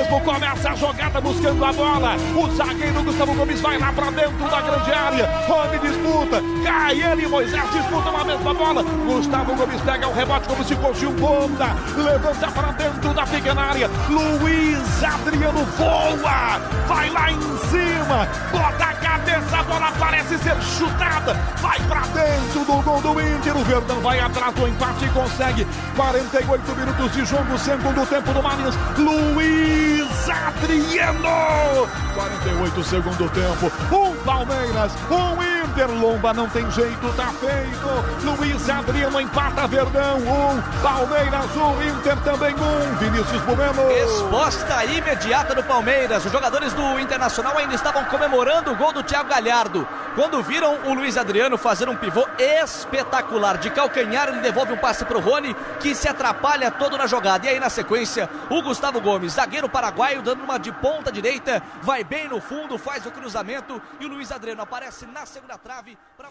Mesmo começa a jogada buscando a bola. O zagueiro Gustavo Gomes vai lá pra dentro da grande área. Rony disputa, cai ele e Moisés disputam a mesma bola. Gustavo Gomes pega o rebote como se fosse um bomba. Levanta pra dentro da pequena área. Luiz Adriano voa, vai lá em cima, bota a cabeça, a bola parece ser chutada. Vai pra dentro do gol do Inter. O Verdão vai atrás do empate e consegue 48 minutos de jogo, segundo tempo do Marinhos. Luiz Adriano. 48 segundo tempo. Um Palmeiras, um Inter. Lomba não tem jeito, tá feito. Luiz Adriano empata Verdão. Um Palmeiras, um Inter também um. Vinícius Bueno. Resposta imediata do Palmeiras. Os jogadores do Internacional ainda estavam comemorando o gol do Thiago Galhardo. Quando viram o Luiz Adriano fazer um pivô espetacular de calcanhar, ele devolve um passe pro Rony, que se atrapalha todo na jogada. E aí, na sequência, o Gustavo Gomes, zagueiro paraguaio, dando uma de ponta direita, vai bem no fundo, faz o cruzamento e o Luiz Adriano aparece na segunda trave para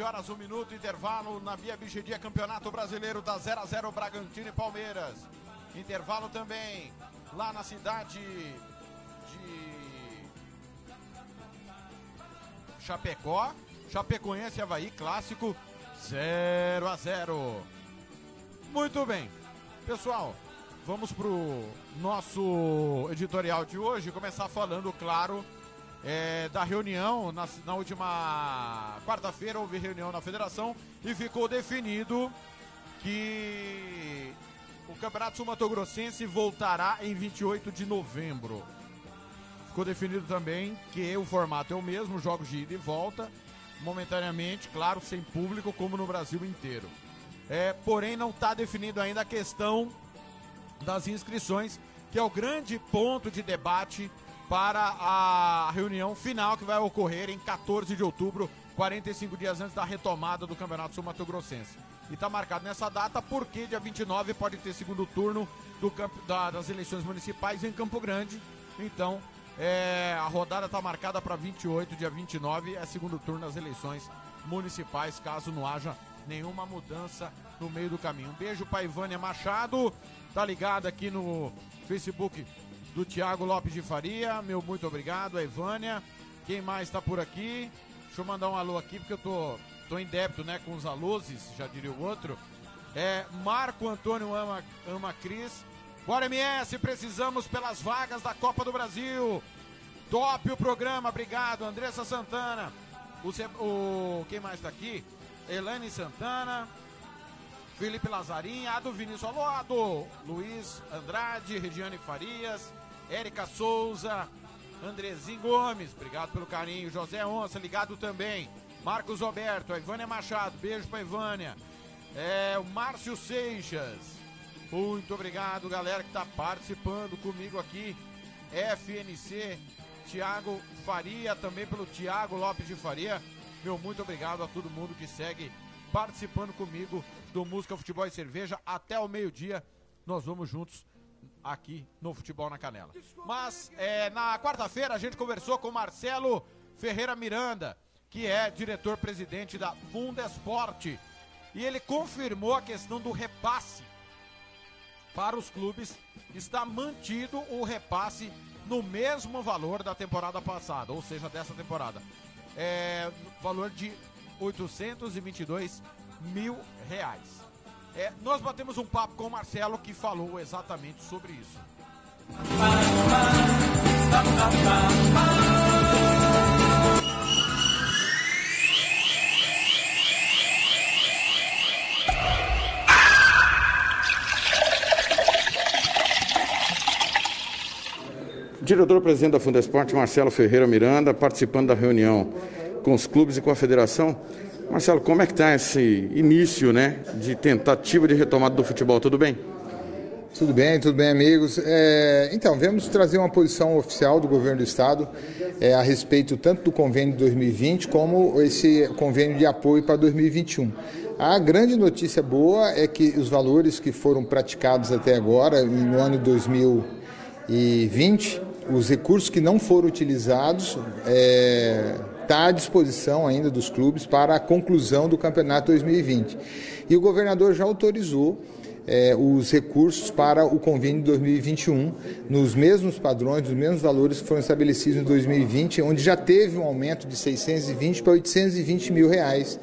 11 horas, 1 minuto, intervalo na Via Bichedia, Campeonato Brasileiro da 0 a 0 Bragantino e Palmeiras. Intervalo também lá na cidade de Chapecó. Chapecoense Havaí, clássico 0 a 0 Muito bem. Pessoal, vamos pro nosso editorial de hoje. Começar falando, claro, é, da reunião. Na, na última quarta-feira houve reunião na federação e ficou definido que o Campeonato Sul-Mato-Grossense voltará em 28 de novembro. Ficou definido também que o formato é o mesmo, jogos de ida e volta, momentaneamente, claro, sem público, como no Brasil inteiro. É, porém, não está definido ainda a questão das inscrições, que é o grande ponto de debate para a reunião final que vai ocorrer em 14 de outubro, 45 dias antes da retomada do Campeonato Sul-Mato Grossense. E está marcado nessa data porque dia 29 pode ter segundo turno do da- das eleições municipais em Campo Grande. Então, é, a rodada está marcada para 28, dia 29, é segundo turno das eleições municipais, caso não haja nenhuma mudança no meio do caminho. Um beijo para Ivânia Machado, tá ligado aqui no Facebook do Tiago Lopes de Faria. Meu muito obrigado, a Ivânia. Quem mais está por aqui? Deixa eu mandar um alô aqui, porque eu tô, tô em débito né, com os alôs, já diria o outro. É Marco Antônio Ama, Ama Cris. Bora MS, precisamos pelas vagas da Copa do Brasil. Top o programa, obrigado. Andressa Santana. O, o- quem mais tá aqui? Elaine Santana. Felipe Lazarim, a do Vinícius Alô, a do Luiz Andrade, Regiane Farias, Érica Souza, Andrezinho Gomes, obrigado pelo carinho, José Onça, ligado também. Marcos Roberto, a Ivânia Machado, beijo pra Ivânia. É, o Márcio Seixas, muito obrigado, galera que tá participando comigo aqui. FNC, Tiago Faria, também pelo Tiago Lopes de Faria. Meu muito obrigado a todo mundo que segue participando comigo do Música Futebol e Cerveja até o meio-dia. Nós vamos juntos aqui no Futebol na Canela. Mas é, na quarta-feira a gente conversou com Marcelo Ferreira Miranda, que é diretor-presidente da Fundesporte. E ele confirmou a questão do repasse para os clubes. Está mantido o repasse no mesmo valor da temporada passada, ou seja, dessa temporada. É, valor de 822 mil reais. É, nós batemos um papo com o Marcelo que falou exatamente sobre isso. Diretor-presidente da Fundesporte, Marcelo Ferreira Miranda, participando da reunião com os clubes e com a federação. Marcelo, como é que está esse início né, de tentativa de retomada do futebol? Tudo bem? Tudo bem, tudo bem, amigos. É, então, vamos trazer uma posição oficial do governo do Estado é, a respeito tanto do convênio de 2020 como esse convênio de apoio para 2021. A grande notícia boa é que os valores que foram praticados até agora, no ano 2020, os recursos que não foram utilizados é, está à disposição ainda dos clubes para a conclusão do campeonato 2020. E o governador já autorizou é, os recursos para o convênio de 2021, nos mesmos padrões, nos mesmos valores que foram estabelecidos em 2020, onde já teve um aumento de 620 para 820 mil reais.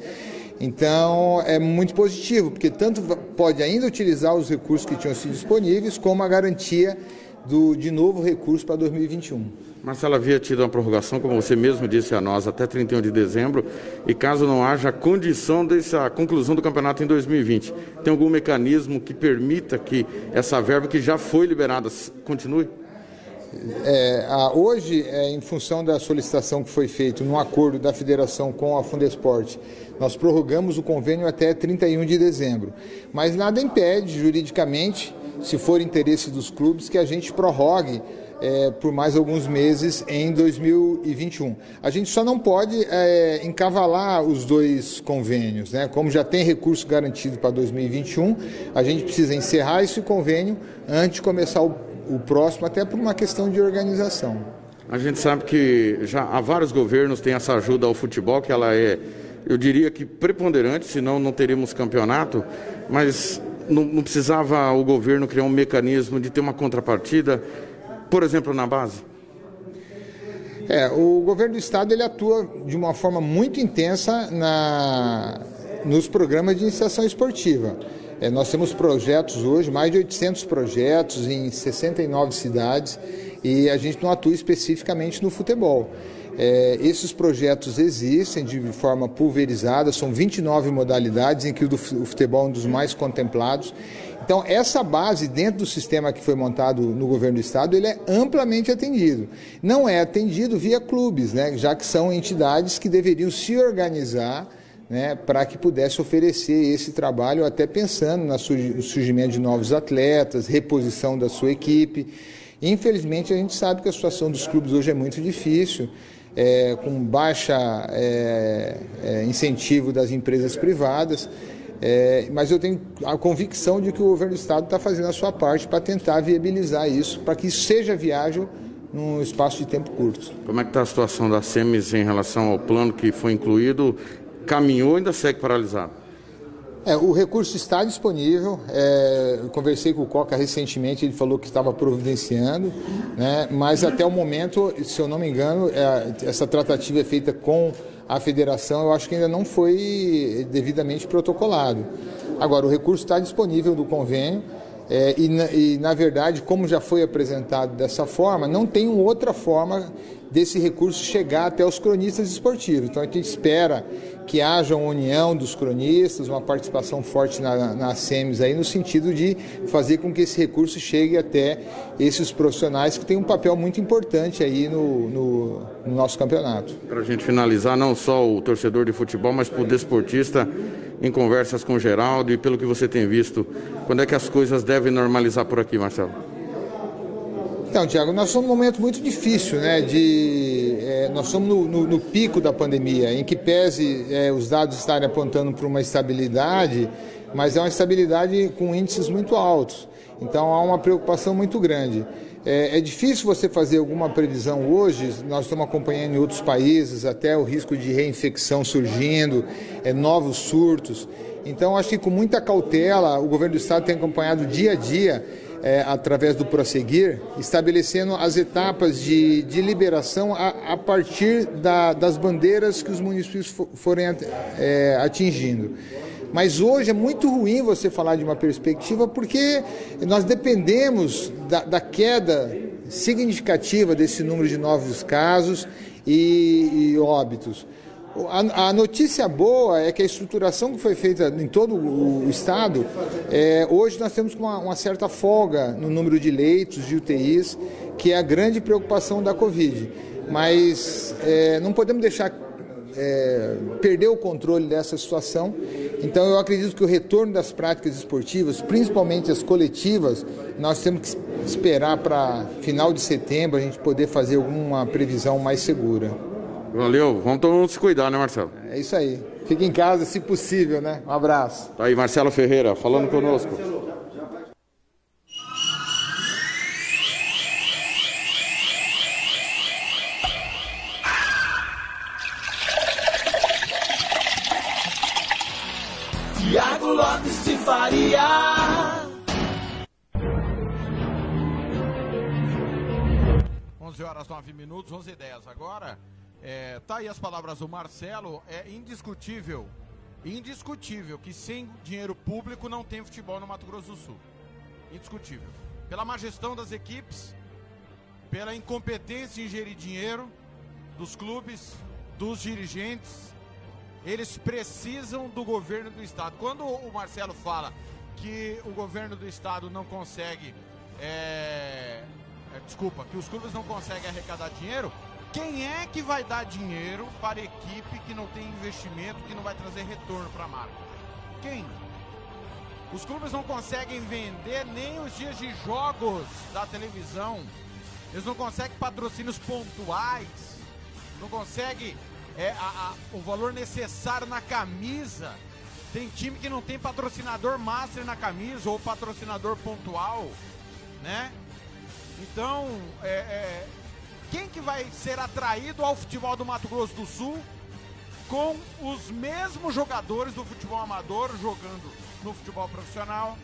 Então é muito positivo, porque tanto pode ainda utilizar os recursos que tinham sido disponíveis, como a garantia do, de novo recurso para 2021. Marcelo havia tido uma prorrogação, como você mesmo disse a nós, até 31 de dezembro, e caso não haja condição dessa conclusão do campeonato em 2020, tem algum mecanismo que permita que essa verba que já foi liberada continue? É, a, hoje, é, em função da solicitação que foi feita no acordo da federação com a Fundesporte, nós prorrogamos o convênio até 31 de dezembro. Mas nada impede, juridicamente, se for interesse dos clubes, que a gente prorrogue é, por mais alguns meses em 2021. A gente só não pode é, encavalar os dois convênios, né? Como já tem recurso garantido para 2021, a gente precisa encerrar esse convênio antes de começar o, o próximo, até por uma questão de organização. A gente sabe que já há vários governos têm essa ajuda ao futebol, que ela é, eu diria que preponderante, senão não teríamos campeonato, mas não, não precisava o governo criar um mecanismo de ter uma contrapartida por exemplo, na base? É, o governo do estado ele atua de uma forma muito intensa na, nos programas de iniciação esportiva. É, nós temos projetos hoje, mais de 800 projetos em 69 cidades e a gente não atua especificamente no futebol. É, esses projetos existem de forma pulverizada, são 29 modalidades, em que o futebol é um dos mais contemplados. Então, essa base dentro do sistema que foi montado no governo do estado, ele é amplamente atendido. Não é atendido via clubes, né, já que são entidades que deveriam se organizar né, para que pudesse oferecer esse trabalho, até pensando no surgimento de novos atletas, reposição da sua equipe. Infelizmente, a gente sabe que a situação dos clubes hoje é muito difícil. É, com baixa é, é, incentivo das empresas privadas. É, mas eu tenho a convicção de que o governo do Estado está fazendo a sua parte para tentar viabilizar isso, para que isso seja viável num espaço de tempo curto. Como é que está a situação da SEMES em relação ao plano que foi incluído? Caminhou ou ainda segue paralisado? É, o recurso está disponível. É, conversei com o Coca recentemente, ele falou que estava providenciando, né, mas até o momento, se eu não me engano, é, essa tratativa é feita com a federação, eu acho que ainda não foi devidamente protocolado. Agora, o recurso está disponível do convênio. É, e, na, e, na verdade, como já foi apresentado dessa forma, não tem outra forma desse recurso chegar até os cronistas esportivos. Então, a gente espera que haja uma união dos cronistas, uma participação forte na, na SEMES aí, no sentido de fazer com que esse recurso chegue até esses profissionais que têm um papel muito importante aí no, no, no nosso campeonato. Para a gente finalizar, não só o torcedor de futebol, mas para o desportista, em conversas com o Geraldo e pelo que você tem visto, quando é que as coisas devem normalizar por aqui, Marcelo? Então, Tiago, nós somos num momento muito difícil, né? De, é, nós somos no, no, no, pico da pandemia, em que pese é, os dados estarem apontando para uma estabilidade, mas é uma estabilidade com índices muito altos. Então há uma preocupação muito grande. É, é, difícil você fazer alguma previsão hoje, nós estamos acompanhando em outros países até o risco de reinfecção surgindo, é, novos surtos. Então acho que com muita cautela o governo do estado tem acompanhado dia a dia é, através do prosseguir, estabelecendo as etapas de, de liberação a, a partir da, das bandeiras que os municípios forem é, atingindo. Mas hoje é muito ruim você falar de uma perspectiva porque nós dependemos da, da queda significativa desse número de novos casos e, e óbitos. A, a, notícia boa é que a estruturação que foi feita em todo o, estado, é, hoje nós temos uma, uma, certa folga no número de leitos de UTIs, que é a grande preocupação da Covid. Mas é, não podemos deixar é, perder o controle dessa situação. Então eu acredito que o retorno das práticas esportivas, principalmente as coletivas, nós temos que esperar para final de setembro a gente poder fazer alguma previsão mais segura. Valeu, vamos todo mundo se cuidar, né, Marcelo? É isso aí. Fique em casa, se possível, né? Um abraço. Tá aí, Marcelo Ferreira, falando conosco. Tiago Lopes de Faria. 11 horas 9 minutos, 11 e 10 agora. É, tá aí as palavras do Marcelo. É indiscutível, indiscutível que sem dinheiro público não tem futebol no Mato Grosso do Sul. Indiscutível. Pela má gestão das equipes, pela incompetência em gerir dinheiro dos clubes, dos dirigentes. Eles precisam do governo do estado. Quando o Marcelo fala que o governo do estado não consegue. É, é, desculpa, que os clubes não conseguem arrecadar dinheiro, quem é que vai dar dinheiro para equipe que não tem investimento, que não vai trazer retorno para a marca? Quem? Os clubes não conseguem vender nem os dias de jogos da televisão. Eles não conseguem patrocínios pontuais. Não conseguem é, a, a, o valor necessário na camisa. Tem time que não tem patrocinador master na camisa ou patrocinador pontual, né? Então, é, é, quem que vai ser atraído ao futebol do Mato Grosso do Sul com os mesmos jogadores do futebol amador jogando no futebol profissional?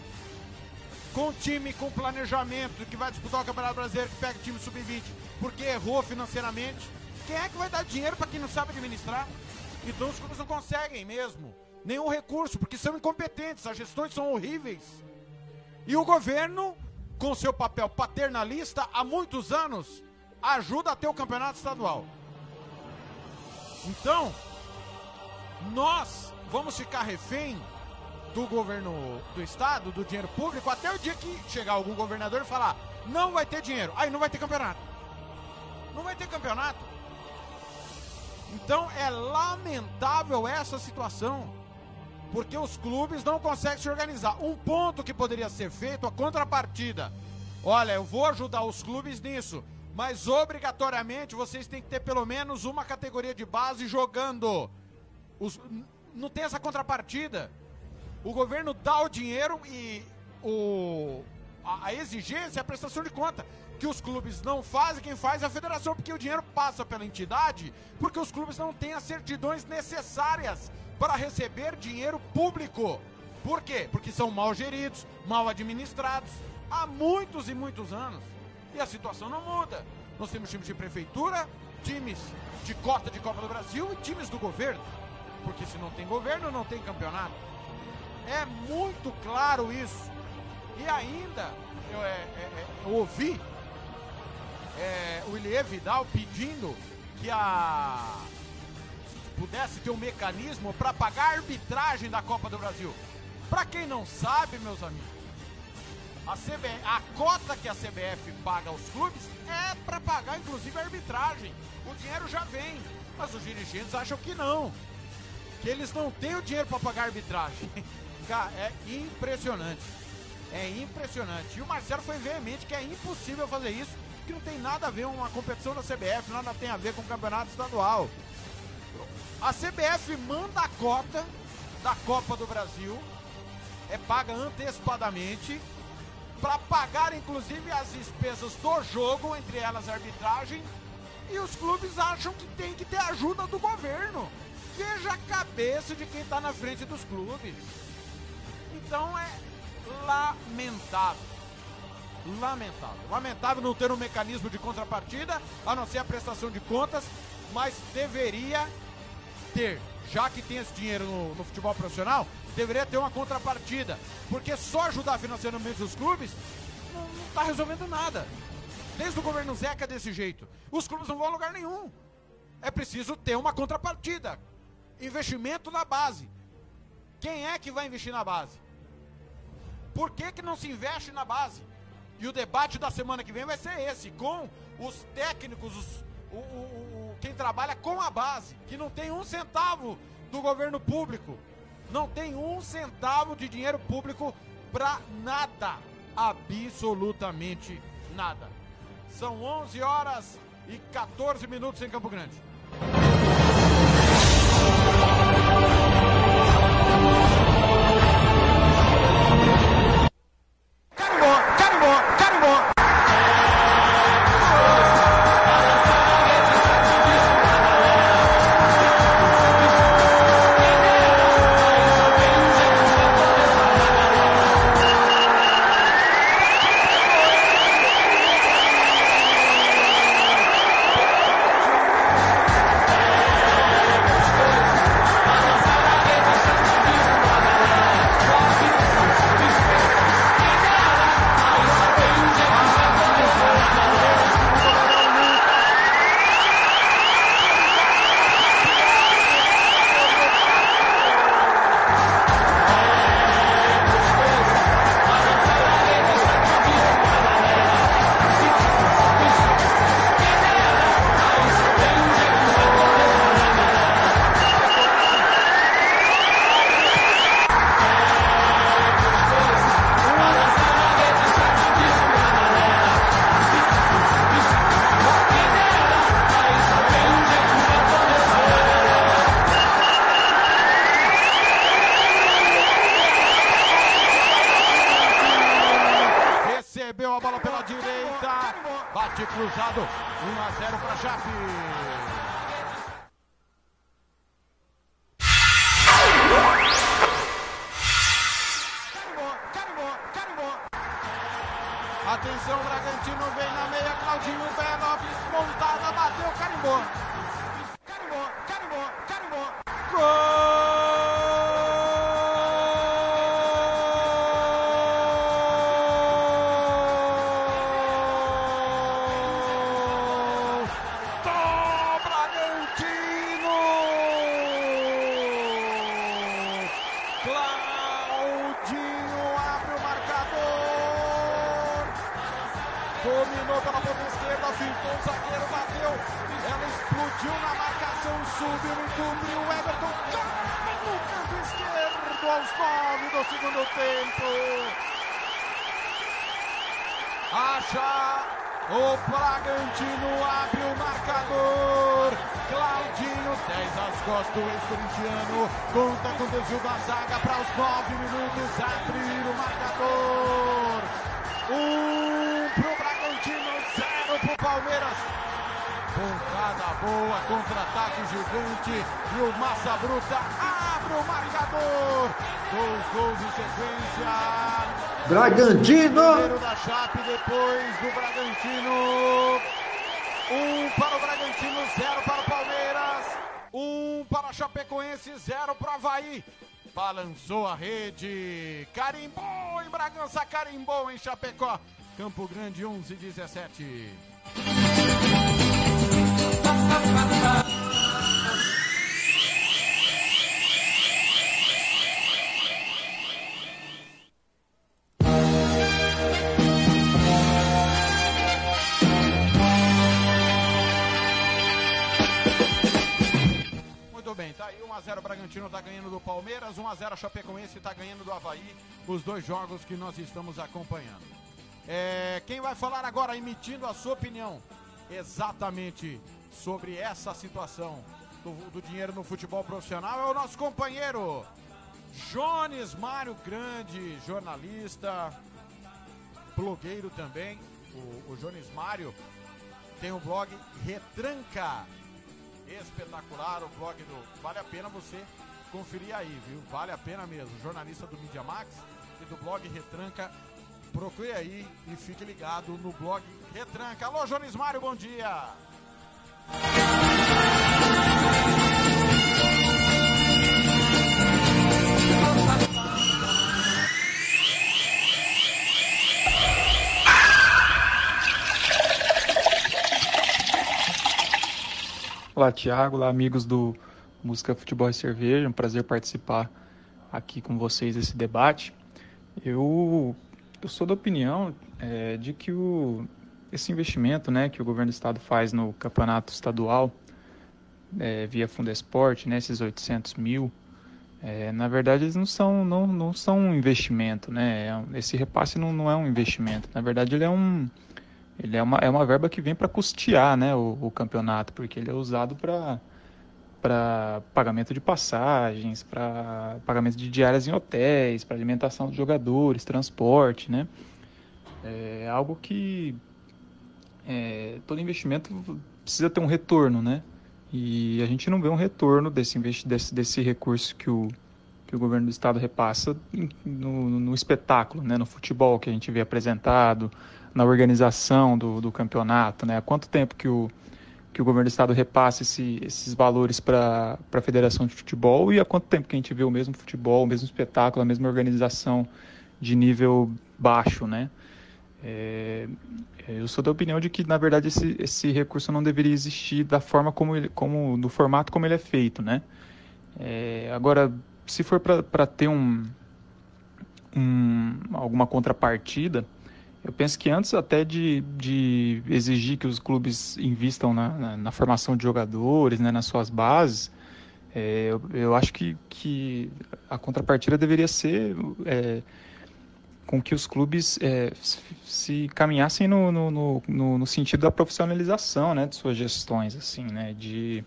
Com time com planejamento que vai disputar o Campeonato Brasileiro, que pega time sub-20 porque errou financeiramente. Quem é que vai dar dinheiro para quem não sabe administrar? Então os clubes não conseguem mesmo nenhum recurso, porque são incompetentes, as gestões são horríveis. E o governo, com seu papel paternalista, há muitos anos, ajuda a ter o campeonato estadual. Então, nós vamos ficar refém do governo do estado, do dinheiro público, até o dia que chegar algum governador e falar: não vai ter dinheiro, aí não vai ter campeonato. Não vai ter campeonato. Então é lamentável essa situação, porque os clubes não conseguem se organizar. Um ponto que poderia ser feito, a contrapartida. Olha, eu vou ajudar os clubes nisso, mas obrigatoriamente vocês têm que ter pelo menos uma categoria de base jogando. Os, não tem essa contrapartida. O governo dá o dinheiro e o, a, a exigência é a prestação de conta. Que os clubes não fazem, quem faz é a federação, porque o dinheiro passa pela entidade, porque os clubes não têm as certidões necessárias para receber dinheiro público. Por quê? Porque são mal geridos, mal administrados há muitos e muitos anos. E a situação não muda. Nós temos times de prefeitura, times de cota de Copa do Brasil e times do governo. Porque se não tem governo, não tem campeonato. É muito claro isso. E ainda, eu, é, é, é eu ouvi é, o Ilie Vidal pedindo que a pudesse ter um mecanismo para pagar a arbitragem da Copa do Brasil. Para quem não sabe, meus amigos, a, CB, a cota que a CBF paga aos clubes é para pagar inclusive a arbitragem. O dinheiro já vem, mas os dirigentes acham que não. Que eles não têm o dinheiro para pagar a arbitragem. Cara, é impressionante. É impressionante. E o Marcelo foi veemente que é impossível fazer isso, que não tem nada a ver uma competição da CBF, nada tem a ver com o campeonato estadual. A CBF manda a cota da Copa do Brasil, é paga antecipadamente, para pagar inclusive as despesas do jogo, entre elas a arbitragem, e os clubes acham que tem que ter ajuda do governo. Veja a cabeça de quem está na frente dos clubes. Então é lamentável. Lamentável. Lamentável não ter um mecanismo de contrapartida, a não ser a prestação de contas, mas deveria ter, já que tem esse dinheiro no, no futebol profissional, deveria ter uma contrapartida. Porque só ajudar financeiramente os clubes não está resolvendo nada. Desde o governo Zeca desse jeito. Os clubes não vão a lugar nenhum. É preciso ter uma contrapartida. Investimento na base. Quem é que vai investir na base? Por que, que não se investe na base? E o debate da semana que vem vai ser esse, com os técnicos, os, o, o, quem trabalha com a base, que não tem um centavo do governo público. Não tem um centavo de dinheiro público para nada. Absolutamente nada. São 11 horas e 14 minutos em Campo Grande. Carimbó, carimbó, carimbó. Explodiu na marcação, subiu e cobriu o Everton. Cai no canto esquerdo aos nove do segundo tempo. Acha o Bragantino abre o marcador. Claudinho, 10 às costas do ex-corintiano. Conta com o desvio da zaga para os 9 minutos abrir o marcador. Um pro Bragantino, zero pro Palmeiras. Pancada boa, contra-ataque gigante. E o Massa Bruta abre o marcador. Dois gols em sequência. Bragantino. Primeiro da Chape, depois do Bragantino. Um para o Bragantino, zero para o Palmeiras. Um para a Chapecoense, zero para o Havaí. Balançou a rede. Carimbou em Bragança, carimbou em Chapecó. Campo Grande 11 17. Palmeiras, 1 a 0 a Chapecoense está ganhando do Havaí, os dois jogos que nós estamos acompanhando. É, quem vai falar agora emitindo a sua opinião exatamente sobre essa situação do, do dinheiro no futebol profissional, é o nosso companheiro Jones Mário Grande, jornalista, blogueiro também. O, o Jones Mário tem o blog Retranca. Espetacular o blog do. Vale a pena você conferir aí, viu? Vale a pena mesmo. Jornalista do Media Max e do blog Retranca. Procure aí e fique ligado no blog Retranca. Alô, Jones Mário, bom dia! Olá, Thiago. Olá, amigos do Música, Futebol e Cerveja. Um prazer participar aqui com vocês desse debate. Eu, eu sou da opinião é, de que o, esse investimento né, que o governo do estado faz no campeonato estadual é, via Fundesport, né, esses 800 mil, é, na verdade eles não são, não, não são um investimento. Né? É esse repasse não, não é um investimento. Na verdade ele é um ele é uma, é uma verba que vem para custear né, o, o, campeonato, porque ele é usado para para pagamento de passagens, para pagamento de diárias em hotéis, para alimentação dos jogadores, transporte, né? É algo que é, todo investimento precisa ter um retorno, né? E a gente não vê um retorno desse, desse, desse recurso que o, que o governo do estado repassa no, no espetáculo, né? no futebol que a gente vê apresentado, na organização do, do campeonato, né? Há quanto tempo que o, que o governo do estado repassa esse, esses valores para a Federação de Futebol e há quanto tempo que a gente vê o mesmo futebol, o mesmo espetáculo, a mesma organização de nível baixo, né? É, eu sou da opinião de que, na verdade, esse, esse recurso não deveria existir da forma como ele, como, no formato como ele é feito, né? É, agora, se for para ter um, um, alguma contrapartida, eu penso que antes até de, de exigir que os clubes invistam na, na, na formação de jogadores, né, nas suas bases, é, eu, eu, acho que, que a contrapartida deveria ser é, com que os clubes é, se caminhassem no, no, no, no, sentido da profissionalização né, de suas gestões, assim, né, de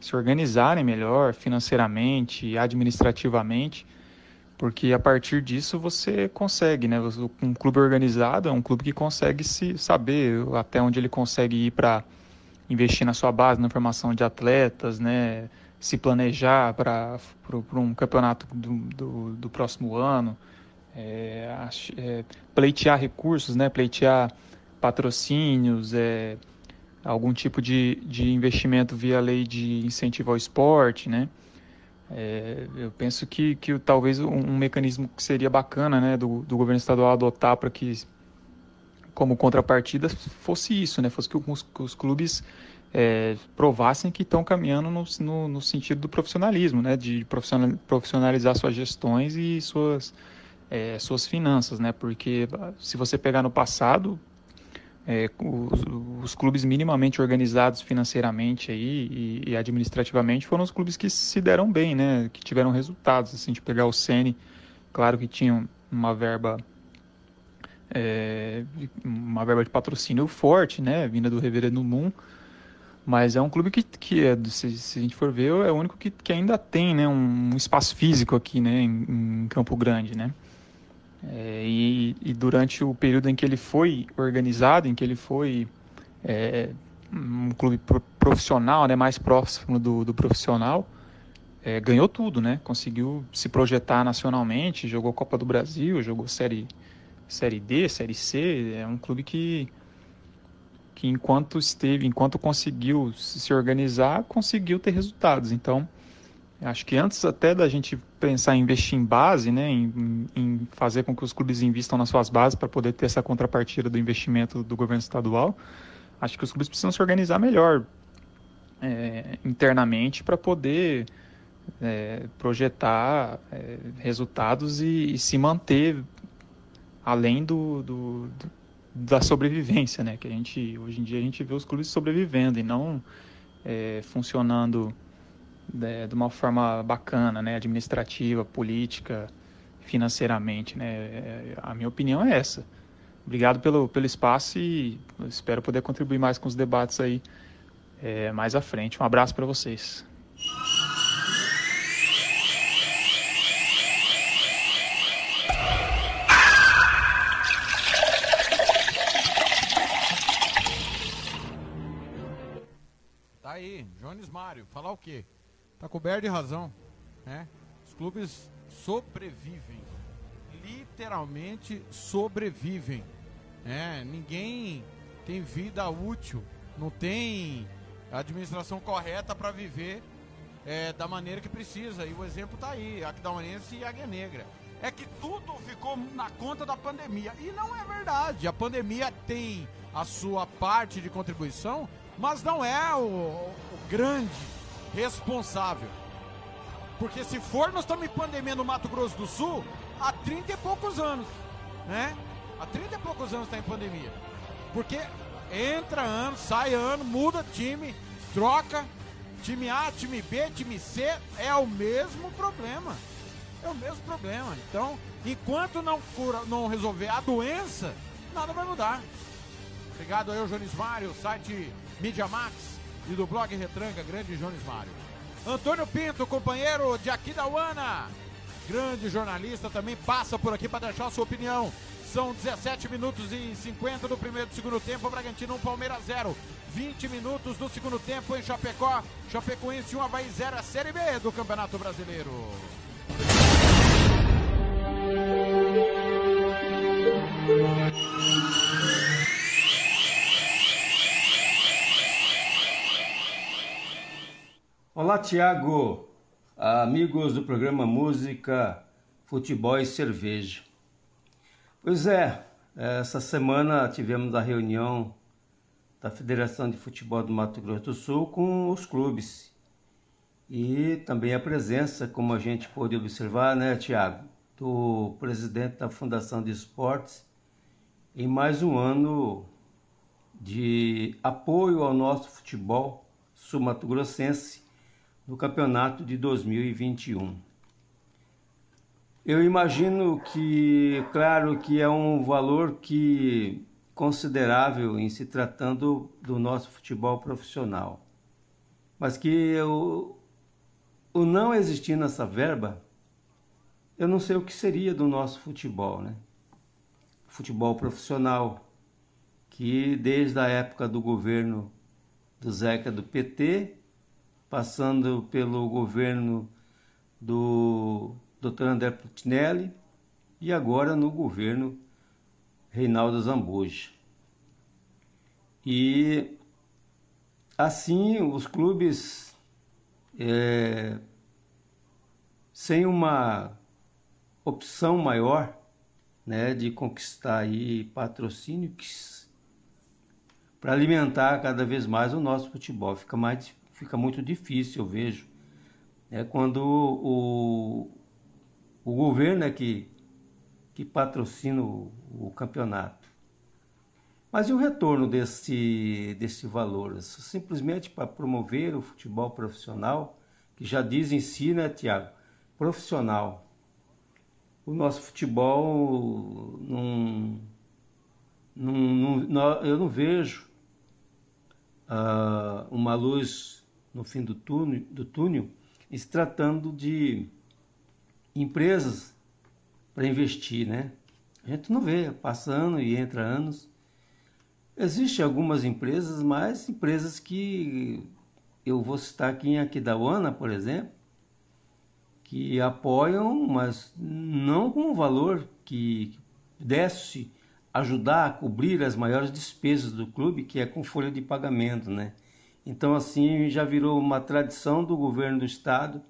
se organizarem melhor financeiramente, administrativamente, porque a partir disso você consegue, né? Um clube organizado é um clube que consegue se saber até onde ele consegue ir para investir na sua base, na formação de atletas, né? Se planejar para um campeonato do, do, do próximo ano, é, é, pleitear recursos, né? Pleitear patrocínios, é, algum tipo de, de investimento via lei de incentivo ao esporte, né? É, eu penso que, que talvez um, um, mecanismo que seria bacana né, do, do governo estadual adotar para que, como contrapartida, fosse isso, né, fosse que os, os clubes é, provassem que estão caminhando no, no, no, sentido do profissionalismo, né, de profissionalizar suas gestões e suas, é, suas finanças, né, porque se você pegar no passado, é, os, os, clubes minimamente organizados financeiramente aí e, e, administrativamente foram os clubes que se deram bem, né? Que tiveram resultados. Assim, de pegar o Sene, claro que tinham uma verba é, uma verba de patrocínio forte, né? Vinda do Reverendo Moon. Mas é um clube que, que é, se, se, a gente for ver, é o único que, que ainda tem né, um espaço físico aqui né, em, em Campo Grande, né? É, e, e, durante o período em que ele foi organizado, em que ele foi é, um clube profissional, né, mais próximo do, do profissional, é, ganhou tudo, né? Conseguiu se projetar nacionalmente, jogou Copa do Brasil, jogou Série, série D, Série C. É um clube que, que enquanto esteve, enquanto conseguiu se organizar, conseguiu ter resultados. Então, Acho que antes até da gente pensar em investir em base, né, em, em fazer com que os clubes investam nas suas bases para poder ter essa contrapartida do investimento do governo estadual, acho que os clubes precisam se organizar melhor é, internamente para poder é, projetar é, resultados e, e, se manter além do, do, do, da sobrevivência, né? Que a gente hoje em dia a gente vê os clubes sobrevivendo e não é, funcionando de, de uma forma bacana, né? Administrativa, política, financeiramente, né? É, a minha opinião é essa. Obrigado pelo, pelo espaço e espero poder contribuir mais com os debates aí é, mais à frente. Um abraço para vocês. Tá aí, Jones Mário, falar o quê? Tá coberto de razão, né? Os clubes sobrevivem, literalmente sobrevivem, né? Ninguém tem vida útil, não tem administração correta para viver é, da maneira que precisa. E o exemplo tá aí, Aquidauanense e Águia Negra. É que tudo ficou na conta da pandemia. E não é verdade. A pandemia tem a sua parte de contribuição, mas não é o, o grande responsável. Porque se for, nós estamos em pandemia no Mato Grosso do Sul há 30 e poucos anos, né? Há 30 e poucos anos está em pandemia. Porque entra ano, sai ano, muda time, troca. Time A, time B, time C, é o mesmo problema. É o mesmo problema. Então, enquanto não cura, não resolver a doença, nada vai mudar. Obrigado aí, Jones Mário, site Media Max e do blog Retranca, grande Jones Mário. Antônio Pinto, companheiro de Aquidauana, grande jornalista, também passa por aqui para deixar sua opinião. São 17 minutos e 50 do primeiro e segundo tempo, Bragantino 1, Palmeiras 0. 20 minutos do segundo tempo em Chapecó, Chapecoense 1, Havaí 0, a Série B do Campeonato Brasileiro. Olá, Tiago, amigos do programa Música, Futebol e Cerveja. Pois é, essa semana tivemos a reunião da Federação de Futebol do Mato Grosso do Sul com os clubes. E também a presença, como a gente pôde observar, né, Tiago, do presidente da Fundação de Esportes em mais um ano de apoio ao nosso futebol sul-mato-grossense no campeonato de 2021. Eu imagino que, claro, que é um valor que considerável em se tratando do nosso futebol profissional, mas que o, o não existir nessa verba, eu não sei o que seria do nosso futebol, né? Futebol profissional, que desde a época do governo do Zeca do PT passando pelo governo do Dr. André Putinelli e agora no governo Reinaldo Zambuja. E assim os clubes é, sem uma opção maior né, de conquistar aí patrocínio para alimentar cada vez mais o nosso futebol. Fica mais fica muito difícil, eu vejo. É quando o, o governo é que, que patrocina o, o campeonato. Mas e o retorno desse, desse valor? Simplesmente para promover o futebol profissional, que já diz em si, né, Tiago? Profissional. O nosso futebol não, não, eu não vejo uh, uma luz no fim do túnel, do túnel se tratando de empresas para investir, né? A gente não vê, passa ano e entra anos. Existem algumas empresas, mas empresas que eu vou citar aqui em Aquidauana, por exemplo, que apoiam, mas não com o valor que pudesse ajudar a cobrir as maiores despesas do clube, que é com folha de pagamento, né? Então, assim, já virou uma tradição do governo do estado.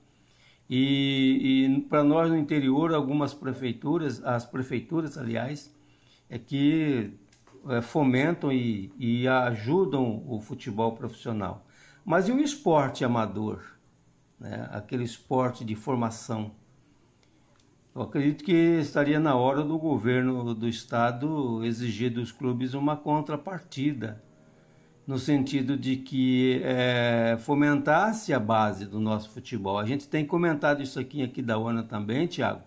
E, e para nós no interior, algumas prefeituras, as prefeituras, aliás, é que é, fomentam e, e ajudam o futebol profissional. Mas e o esporte amador? Né? Aquele esporte de formação. Eu acredito que estaria na hora do governo do estado exigir dos clubes uma contrapartida no sentido de que é, fomentasse a base do nosso futebol. A gente tem comentado isso aqui aqui da ONU também, Tiago,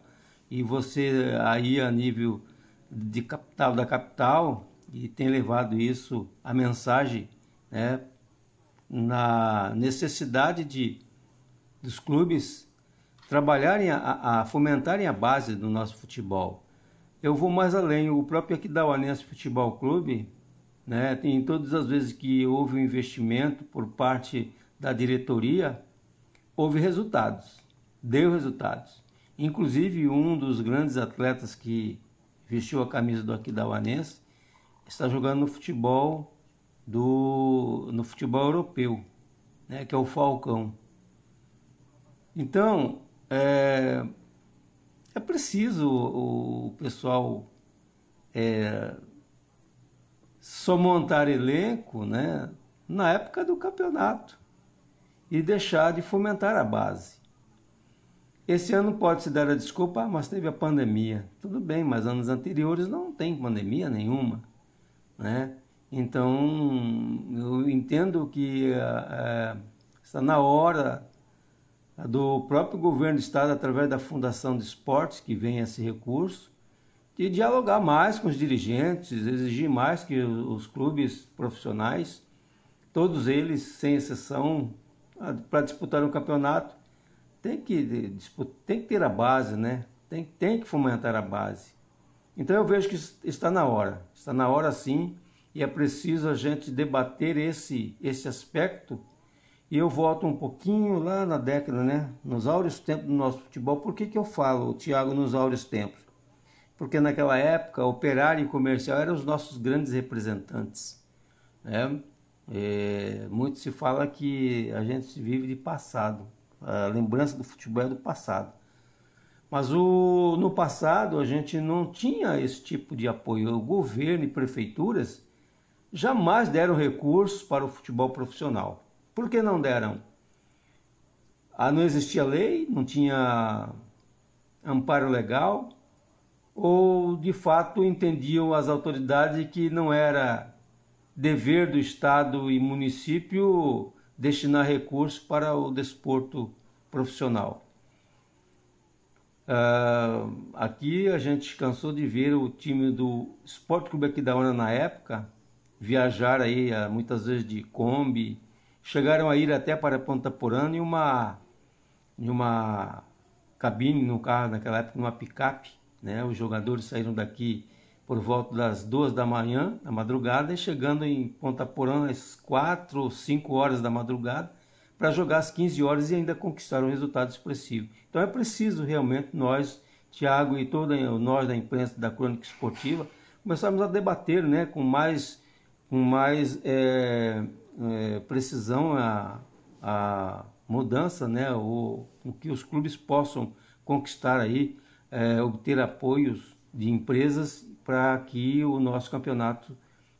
e você aí a nível de capital da capital e tem levado isso a mensagem, né, na necessidade de dos clubes trabalharem a, a fomentarem a base do nosso futebol. Eu vou mais além, o próprio Aquidauanense Futebol Clube né? Tem todas as vezes que houve um investimento por parte da diretoria, houve resultados, deu resultados. Inclusive um dos grandes atletas que vestiu a camisa do Aquidauanense está jogando no futebol do no futebol europeu, né? Que é o Falcão. Então é, é preciso o, o pessoal é, só montar elenco né, na época do campeonato e deixar de fomentar a base. Esse ano pode se dar a desculpa, ah, mas teve a pandemia. Tudo bem, mas anos anteriores não tem pandemia nenhuma. Né? Então, eu entendo que é, está na hora do próprio governo do estado, através da Fundação de Esportes, que vem esse recurso, de dialogar mais com os dirigentes, exigir mais que os clubes profissionais, todos eles, sem exceção, para disputar um campeonato, tem que, tem que ter a base, né? Tem, tem que fomentar a base. Então eu vejo que está na hora, está na hora sim, e é preciso a gente debater esse, esse aspecto. E eu volto um pouquinho lá na década, né? Nos áureos tempos do nosso futebol. Por que, que eu falo, Thiago, nos áureos tempos? Porque naquela época operário e comercial eram os nossos grandes representantes. Né? É, muito se fala que a gente vive de passado, a lembrança do futebol é do passado. Mas o, no passado a gente não tinha esse tipo de apoio. O governo e prefeituras jamais deram recursos para o futebol profissional. Por que não deram? Ah, não existia lei, não tinha amparo legal, ou de fato entendiam as autoridades que não era dever do Estado e município destinar recursos para o desporto profissional. Uh, aqui a gente cansou de ver o time do Esporte Clube aqui da Ona na época viajar aí uh, muitas vezes de Kombi, chegaram a ir até para Ponta Porã em uma, em uma cabine no carro naquela época, numa picape, né? Os jogadores saíram daqui por volta das duas da manhã, da madrugada, e chegando em Ponta Porã às quatro ou cinco horas da madrugada, para jogar às 15 horas e ainda conquistar um resultado expressivo. Então é preciso realmente nós, Tiago e toda nós da imprensa da crônica esportiva, começarmos a debater né, com mais, com mais é, é, precisão a, a mudança, né, o, o que os clubes possam conquistar aí é, obter apoios de empresas para que o nosso campeonato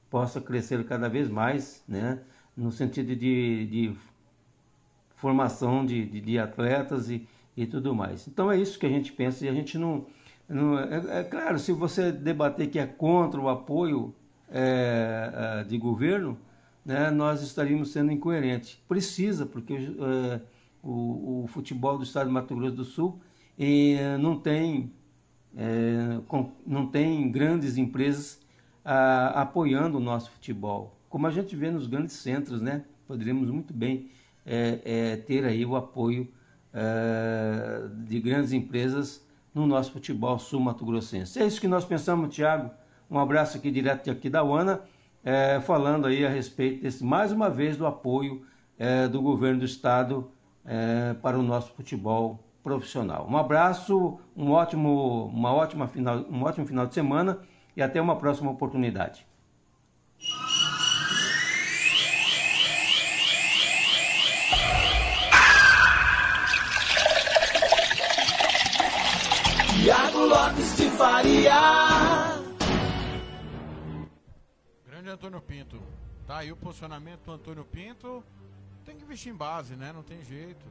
possa crescer cada vez mais, né? no sentido de, de formação de, de, de, atletas e, e tudo mais. Então é isso que a gente pensa e a gente não. não é, é, claro, se você debater que é contra o apoio é, é de governo, né, nós estaríamos sendo incoerentes. Precisa, porque é, o, o futebol do estado de Mato Grosso do Sul e eh, não tem, é, com, não tem grandes empresas a, apoiando o nosso futebol. Como a gente vê nos grandes centros, né? Poderíamos muito bem é, é, ter aí o apoio de grandes empresas no nosso futebol sul-mato-grossense. É isso que nós pensamos, Tiago. Um abraço aqui direto aqui da UANA, falando aí a respeito desse, mais uma vez, do apoio do governo do estado para o nosso futebol profissional. Um abraço, um ótimo, uma ótima final, um ótimo final de semana e até uma próxima oportunidade. Tiago Lopes de Faria. Grande Antônio Pinto. Tá aí o posicionamento do Antônio Pinto. Tem que investir em base, né? Não tem jeito.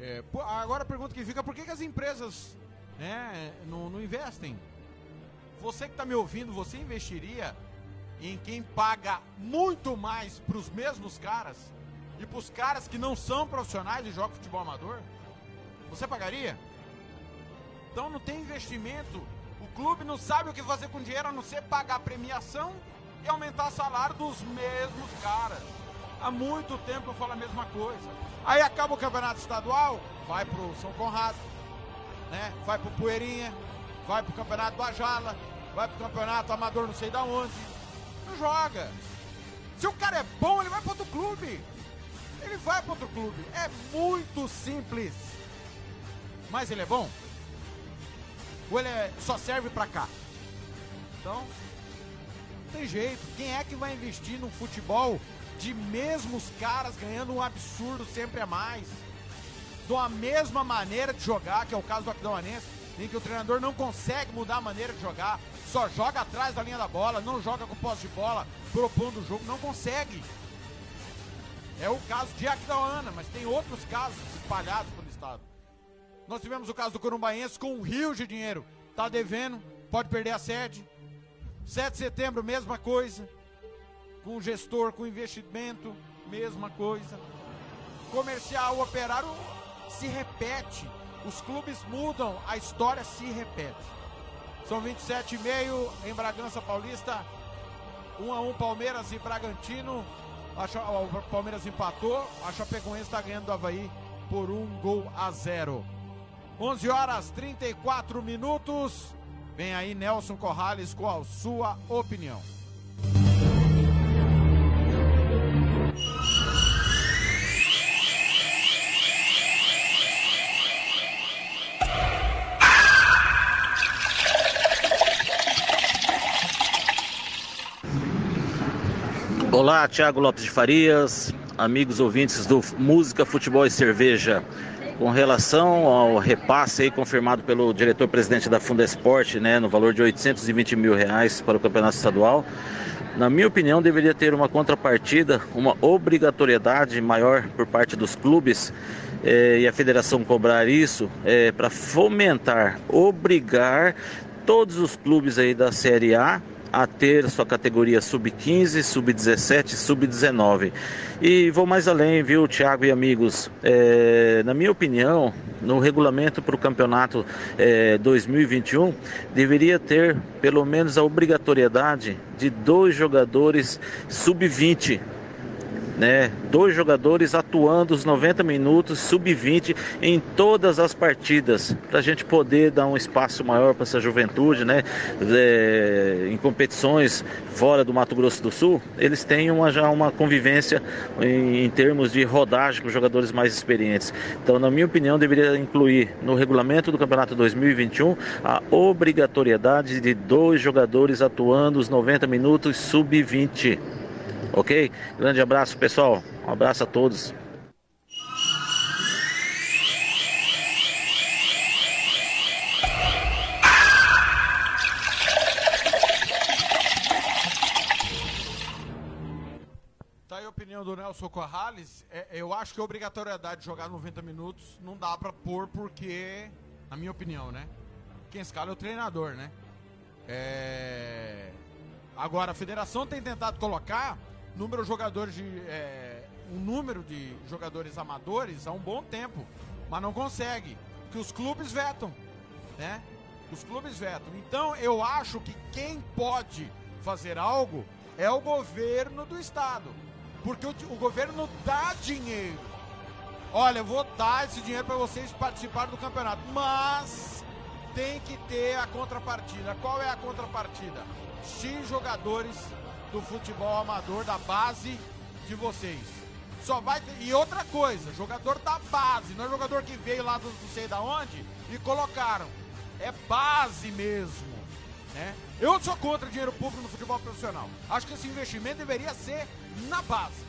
É, agora a pergunta que fica, por que, que as empresas né, não, não investem? Você que está me ouvindo, você investiria em quem paga muito mais para os mesmos caras e para os caras que não são profissionais e jogam futebol amador? Você pagaria? Então não tem investimento. O clube não sabe o que fazer com dinheiro a não ser pagar premiação e aumentar o salário dos mesmos caras. Há muito tempo eu falo a mesma coisa. Aí acaba o campeonato estadual, vai pro São Conrado, né? Vai pro Poeirinha, vai pro campeonato do Ajala, vai pro campeonato amador não sei da onde. Não joga. Se o cara é bom, ele vai para outro clube. Ele vai para outro clube. É muito simples. Mas ele é bom? Ou ele é, só serve para cá? Então, não tem jeito. Quem é que vai investir no futebol de mesmos caras ganhando um absurdo sempre a mais? Uma mesma maneira de jogar, que é o caso do Aquidauanense, em que o treinador não consegue mudar a maneira de jogar, só joga atrás da linha da bola, não joga com posse de bola, propondo o jogo, não consegue. É o caso de Aquidauana, mas tem outros casos espalhados pelo estado. Nós tivemos o caso do Corumbaense com um rio de dinheiro. Tá devendo, pode perder a sede. 7 de setembro, mesma coisa. Com gestor, com investimento, mesma coisa. Comercial, operário, se repete. Os clubes mudam, a história se repete. São 27 e meio em Bragança Paulista. 1 a 1 Palmeiras e Bragantino. O Palmeiras empatou. A Chapecoense está ganhando do Havaí por um gol a zero. 11 horas 34 minutos. Vem aí Nelson Corrales com a sua opinião. Olá, Thiago Lopes de Farias, amigos ouvintes do Música, Futebol e Cerveja. Com relação ao repasse aí confirmado pelo diretor-presidente da Fundesport, né, no valor de 820 mil reais para o campeonato estadual, na minha opinião deveria ter uma contrapartida, uma obrigatoriedade maior por parte dos clubes eh, e a federação cobrar isso eh, para fomentar, obrigar todos os clubes aí da Série A a ter sua categoria sub-15, sub-17, sub-19. E vou mais além, viu, Thiago e amigos? É, na minha opinião, no regulamento para o campeonato é, 2021, deveria ter pelo menos a obrigatoriedade de dois jogadores sub-20 né? Dois jogadores atuando os 90 minutos, sub-20 em todas as partidas, para a gente poder dar um espaço maior para essa juventude, né? É, em competições fora do Mato Grosso do Sul, eles têm uma, já uma convivência em, em termos de rodagem com jogadores mais experientes. Então, na minha opinião, deveria incluir no regulamento do Campeonato 2021 a obrigatoriedade de dois jogadores atuando os 90 minutos sub-20. Ok? Grande abraço, pessoal. Um abraço a todos. Tá aí a opinião do Nelson Corrales. É, eu acho que a obrigatoriedade de jogar 90 minutos não dá pra pôr porque, na minha opinião, né? Quem escala é o treinador, né? É... Agora, a federação tem tentado colocar número de jogadores de. É, um número de jogadores amadores há um bom tempo, mas não consegue. Que os clubes vetam, né? Os clubes vetam. Então eu acho que quem pode fazer algo é o governo do estado. Porque o, o governo dá dinheiro. Olha, eu vou dar esse dinheiro para vocês participarem do campeonato. Mas tem que ter a contrapartida. Qual é a contrapartida? X jogadores do futebol amador da base de vocês. Só vai ter... E outra coisa, jogador da base, não é jogador que veio lá do não sei da onde e colocaram. É base mesmo, né? Eu sou contra dinheiro público no futebol profissional. Acho que esse investimento deveria ser na base,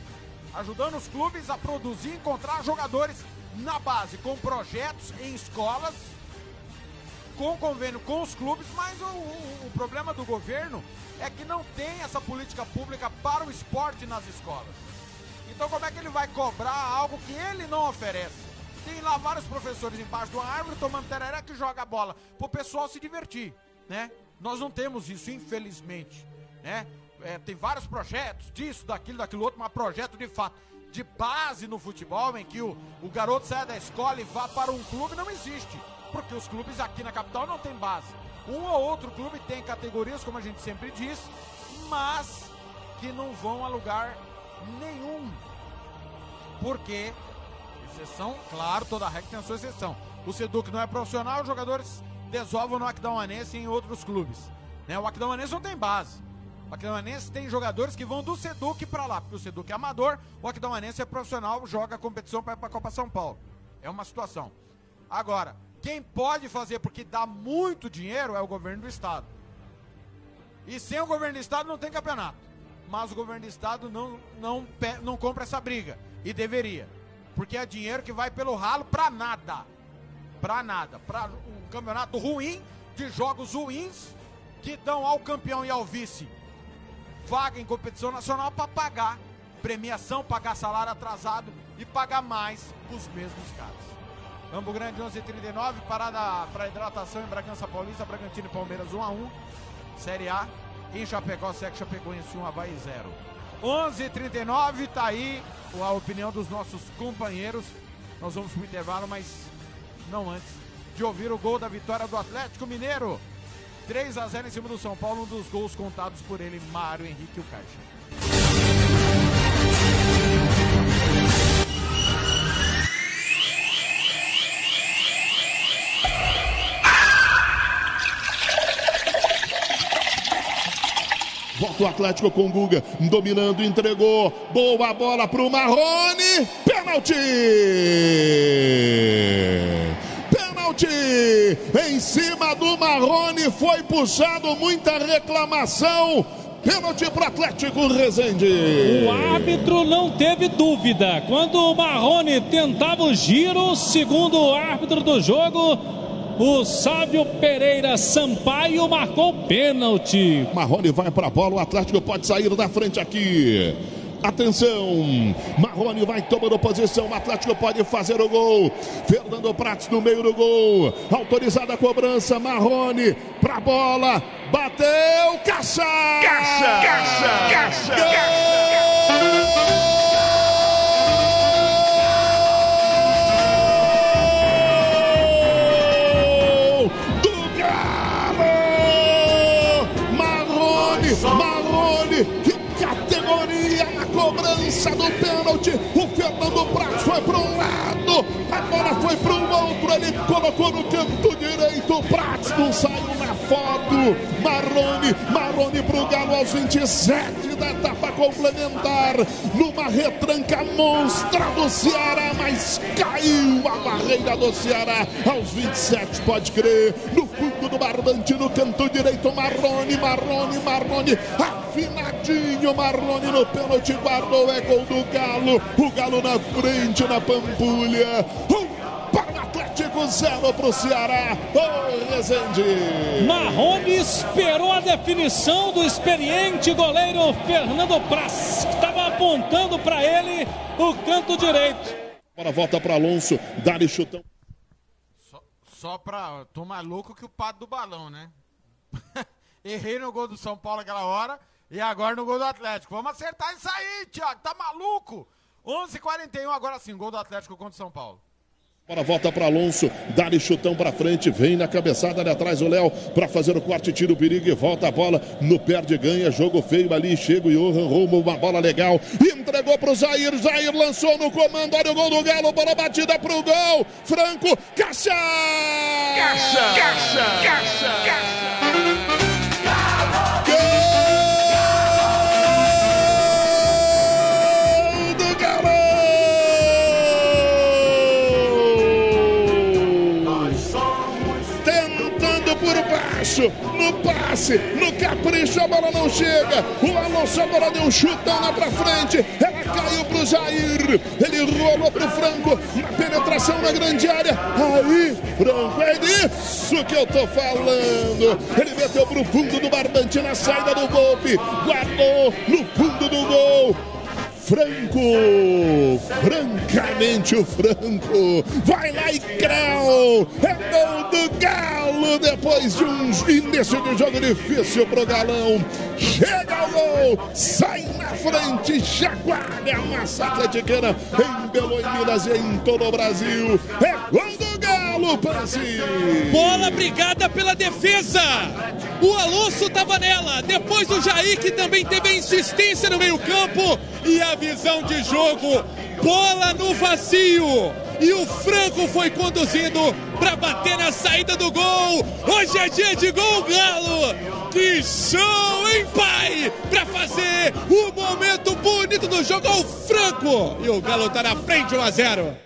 ajudando os clubes a produzir e encontrar jogadores na base, com projetos em escolas, com convênio com os clubes, mas o, o, o problema do governo é que não tem essa política pública para o esporte nas escolas. Então como é que ele vai cobrar algo que ele não oferece? Tem lá vários professores embaixo de uma árvore tomando tereré que joga a bola pro pessoal se divertir, né? Nós não temos isso, infelizmente, né? é, tem vários projetos disso, daquilo, daquilo outro, mas projeto de fato de base no futebol, em que o, o garoto saia da escola e vá para um clube, não existe. Porque os clubes aqui na capital não tem base. Um ou outro clube tem categorias, como a gente sempre diz, mas que não vão a lugar nenhum. Porque, exceção, claro, toda regra tem a sua exceção. O Seduc não é profissional, os jogadores desovam no Aquidauanense e em outros clubes. Né? O Aquidauanense não tem base. O Aquidauanense tem jogadores que vão do Seduc para lá, porque o Seduc é amador, o Aquidauanense é profissional, joga a competição para ir para a Copa São Paulo. É uma situação. Agora, quem pode fazer porque dá muito dinheiro é o governo do estado. E sem o governo do estado não tem campeonato. Mas o governo do estado não, não, não compra essa briga. E deveria. Porque é dinheiro que vai pelo ralo para nada. Para nada. Para um campeonato ruim, de jogos ruins, que dão ao campeão e ao vice vaga em competição nacional para pagar premiação, pagar salário atrasado e pagar mais os mesmos caras. Campo Grande 11:39 parada para hidratação em Bragança Paulista, Bragantino e Palmeiras 1 a 1. Série A em Chapecó, Sec Chapecoense 1 Havaí 0. 11:39 tá aí a opinião dos nossos companheiros. Nós vamos pro intervalo, mas não antes de ouvir o gol da vitória do Atlético Mineiro. 3 a 0 em cima do São Paulo, um dos gols contados por ele, Mário Henrique o Caixa. Volta o Atlético com Guga, dominando, entregou. Boa bola para o Marrone. Pênalti! Pênalti! Em cima do Marrone foi puxado, muita reclamação. Pênalti para o Atlético Resende. O árbitro não teve dúvida. Quando o Marrone tentava o giro, segundo o árbitro do jogo, o Sávio Pereira Sampaio marcou pênalti. Marrone vai para a bola, o Atlético pode sair da frente aqui. Atenção, Marrone vai tomando posição, o Atlético pode fazer o gol. Fernando Prates no meio do gol, autorizada a cobrança, Marrone para a bola, bateu, caixa! Caixa! Caixa! Caixa! Gol! do para o outro. Ele colocou no canto direito. Prates não saiu na foto. Marrone, Marrone para o Galo aos 27 da etapa complementar. Numa retranca monstra do Ceará, mas caiu a barreira do Ceará aos 27, pode crer. No fundo do barbante, no canto direito, Marrone, Marrone, Marrone. Afinadinho, Marrone no pênalti, guardou, é gol do Galo. O Galo na frente, na Pampulha. Um Zero para o Ceará. Oi, Rezende. Marrone esperou a definição do experiente goleiro Fernando Prass, que estava apontando para ele o canto direito. Agora volta para Alonso, dá-lhe chutão. Só, só para tomar louco que o pato do balão, né? Errei no gol do São Paulo aquela hora e agora no gol do Atlético. Vamos acertar isso aí, Tiago. tá maluco? 11:41 agora sim, gol do Atlético contra o São Paulo. Agora volta para Alonso, dá-lhe chutão para frente, vem na cabeçada ali atrás o Léo para fazer o corte, tira o perigo e volta a bola no perde ganha, jogo feio ali, chega o Johan Romo, uma bola legal, entregou para o Jair, Jair lançou no comando, olha o gol do Galo, bola batida para o gol, Franco, caixa! Caixa! Caixa! Caixa! Gol no passe, no capricho, a bola não chega. O Alonso agora deu um chutão lá pra frente. Ela caiu pro Jair. Ele rolou pro Franco na penetração na grande área. Aí, Franco, é disso que eu tô falando. Ele meteu pro fundo do barbante na saída do golpe. Guardou no fundo do gol. Franco, francamente o Franco, vai lá e Creu, é gol do Galo, depois de um início de jogo difícil pro Galão, chega o gol, sai na frente, chacoalha a massa atletiqueira em Belo em Minas e em todo o Brasil, é gol do Galo, Pansi! Bola brigada pela defesa. O Alonso estava nela. Depois o Jair, que também teve a insistência no meio-campo. E a visão de jogo. Bola no vazio. E o Franco foi conduzindo para bater na saída do gol. Hoje é dia de gol, Galo. Que show, hein, pai? Para fazer o momento bonito do jogo ao Franco. E o Galo tá na frente 1 a 0.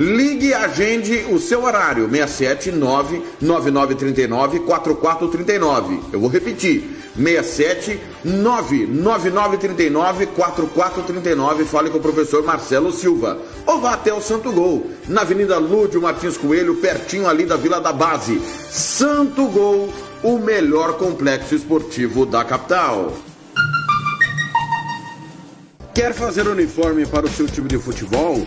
Ligue e agende o seu horário, 679 9939 4439. Eu vou repetir, 67 99939 4439. Fale com o professor Marcelo Silva. Ou vá até o Santo Gol, na Avenida Lúdio Martins Coelho, pertinho ali da Vila da Base. Santo Gol, o melhor complexo esportivo da capital. Quer fazer uniforme para o seu time de futebol?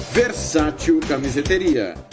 Versátil Camiseteria.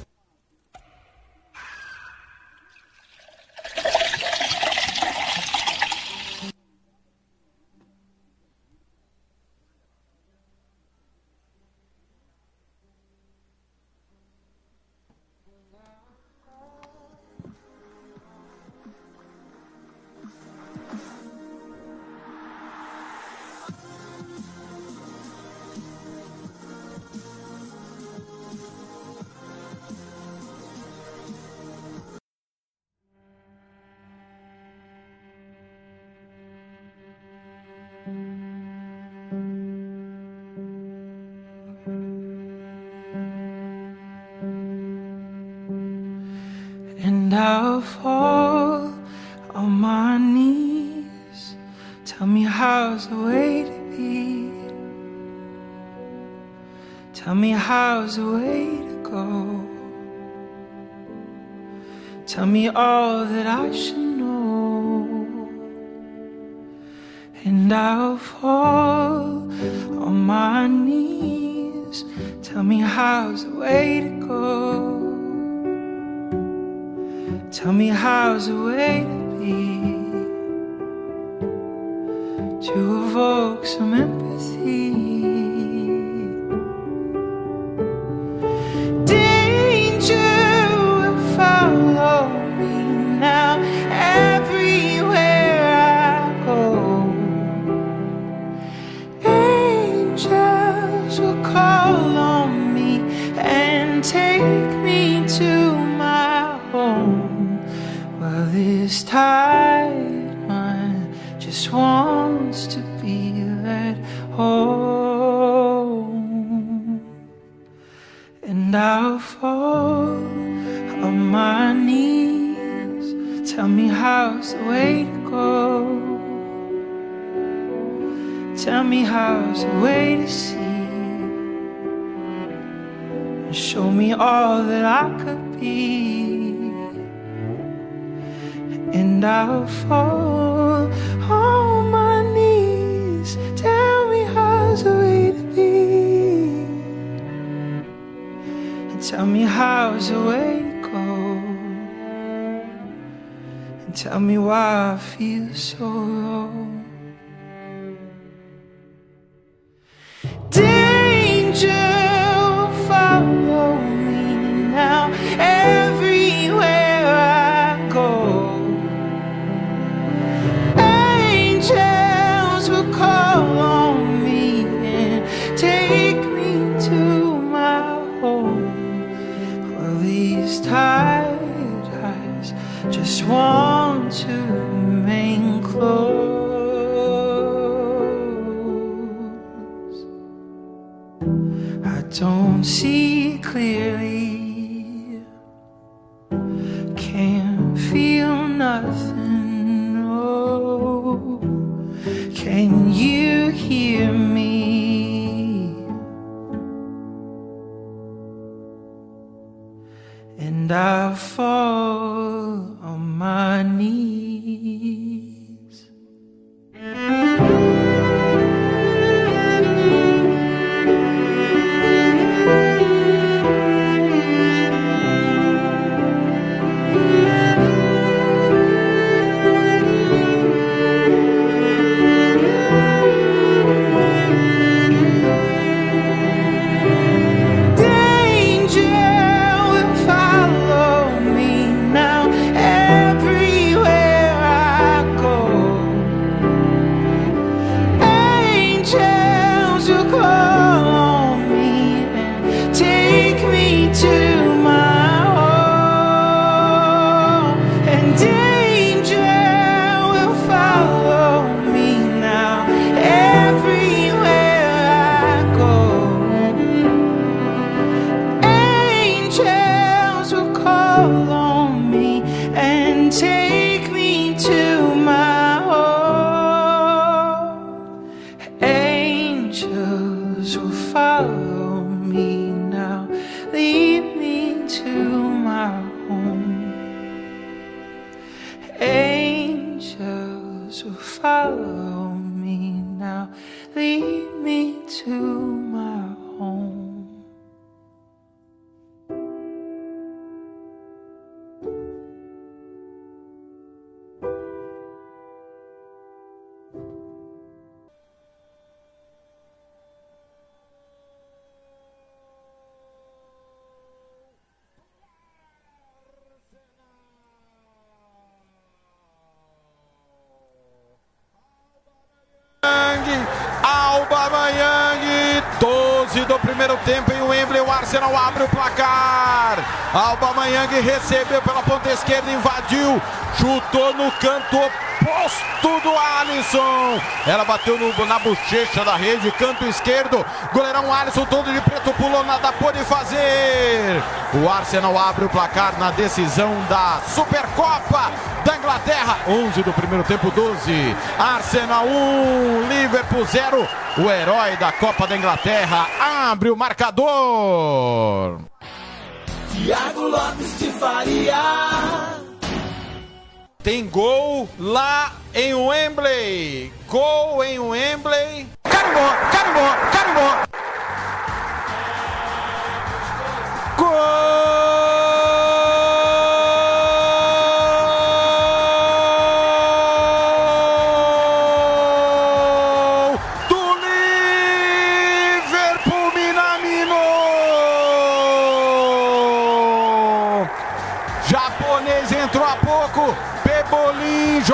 Primeiro tempo em Wembley, o Arsenal abre o placar. Alba Mayang recebeu pela ponta esquerda, invadiu, chutou no canto oposto do Alisson. Ela bateu no- na bochecha da rede, canto esquerdo. Goleirão Alisson, todo de preto, pulou, nada pôde fazer. O Arsenal abre o placar na decisão da Supercopa da Inglaterra. 11 do primeiro tempo, 12. Arsenal 1, Liverpool 0. O herói da Copa da Inglaterra abre o marcador. Tiago Lopes de Faria. Tem gol lá em Wembley. Gol em Wembley. Carimbó, carimbó, carimbó. Gol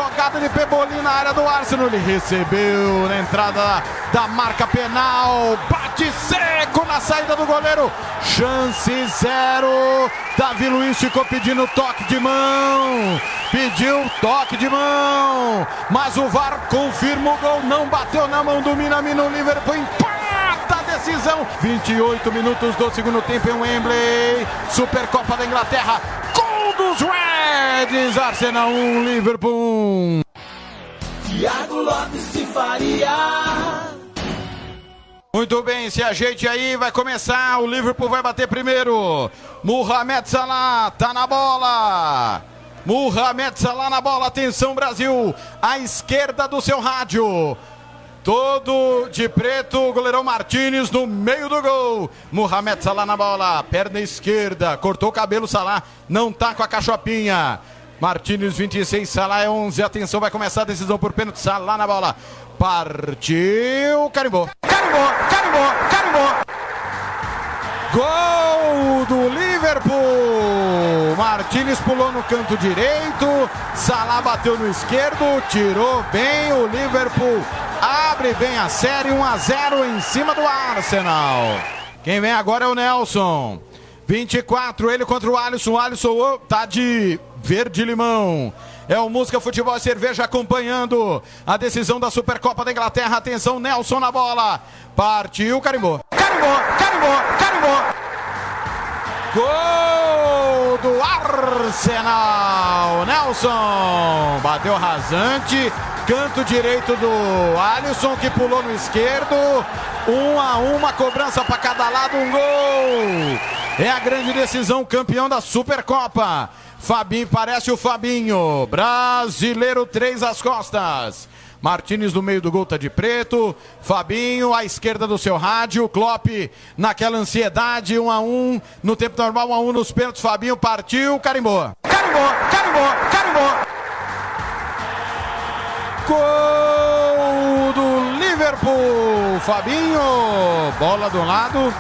jogada de Pebolim na área do Arsenal. Ele recebeu na entrada da marca penal. Bate seco na saída do goleiro. Chance zero. Davi Luiz ficou pedindo toque de mão. Pediu toque de mão. Mas o VAR confirma o gol. Não bateu na mão do Minamino. Liverpool empata a decisão. 28 minutos do segundo tempo em Wembley. Supercopa da Inglaterra. Dos Reds. Arsenal 1, Liverpool 1. Tiago Lopes de Faria. Muito bem, se ajeite aí, vai começar. O Liverpool vai bater primeiro. Mohamed Salah tá na bola. Mohamed Salah na bola. Atenção, Brasil. À esquerda do seu rádio. Todo de preto, goleirão Martinez no meio do gol. Mohamed Salah na bola, perna esquerda, cortou o cabelo Salah, não tá com a cachopinha. Martinez 26, Salah é 11. Atenção, vai começar a decisão por pênalti. Salah na bola. Partiu, carimbou. Carimbou, carimbou, carimbou. Gol do Liverpool! Martinez pulou no canto direito, Salah bateu no esquerdo, tirou bem o Liverpool. Abre bem a série, 1 a 0 em cima do Arsenal. Quem vem agora é o Nelson. 24, ele contra o Alisson. O Alisson tá de verde limão. É o Música Futebol e Cerveja acompanhando a decisão da Supercopa da Inglaterra. Atenção, Nelson na bola. Partiu, carimbou. Carimbou, carimbou, carimbou. Gol do Arsenal. Nelson bateu rasante. Canto direito do Alisson que pulou no esquerdo. Um a um, uma cobrança para cada lado, um gol. É a grande decisão, campeão da Supercopa. Fabinho parece o Fabinho. Brasileiro, três às costas. Martinez no meio do gol tá de preto. Fabinho à esquerda do seu rádio. Klopp naquela ansiedade, um a um. No tempo normal, um a um nos pênaltis. Fabinho partiu, carimbou. Carimbou, carimbou, carimbou. Gol do Liverpool. Fabinho. Bola do lado.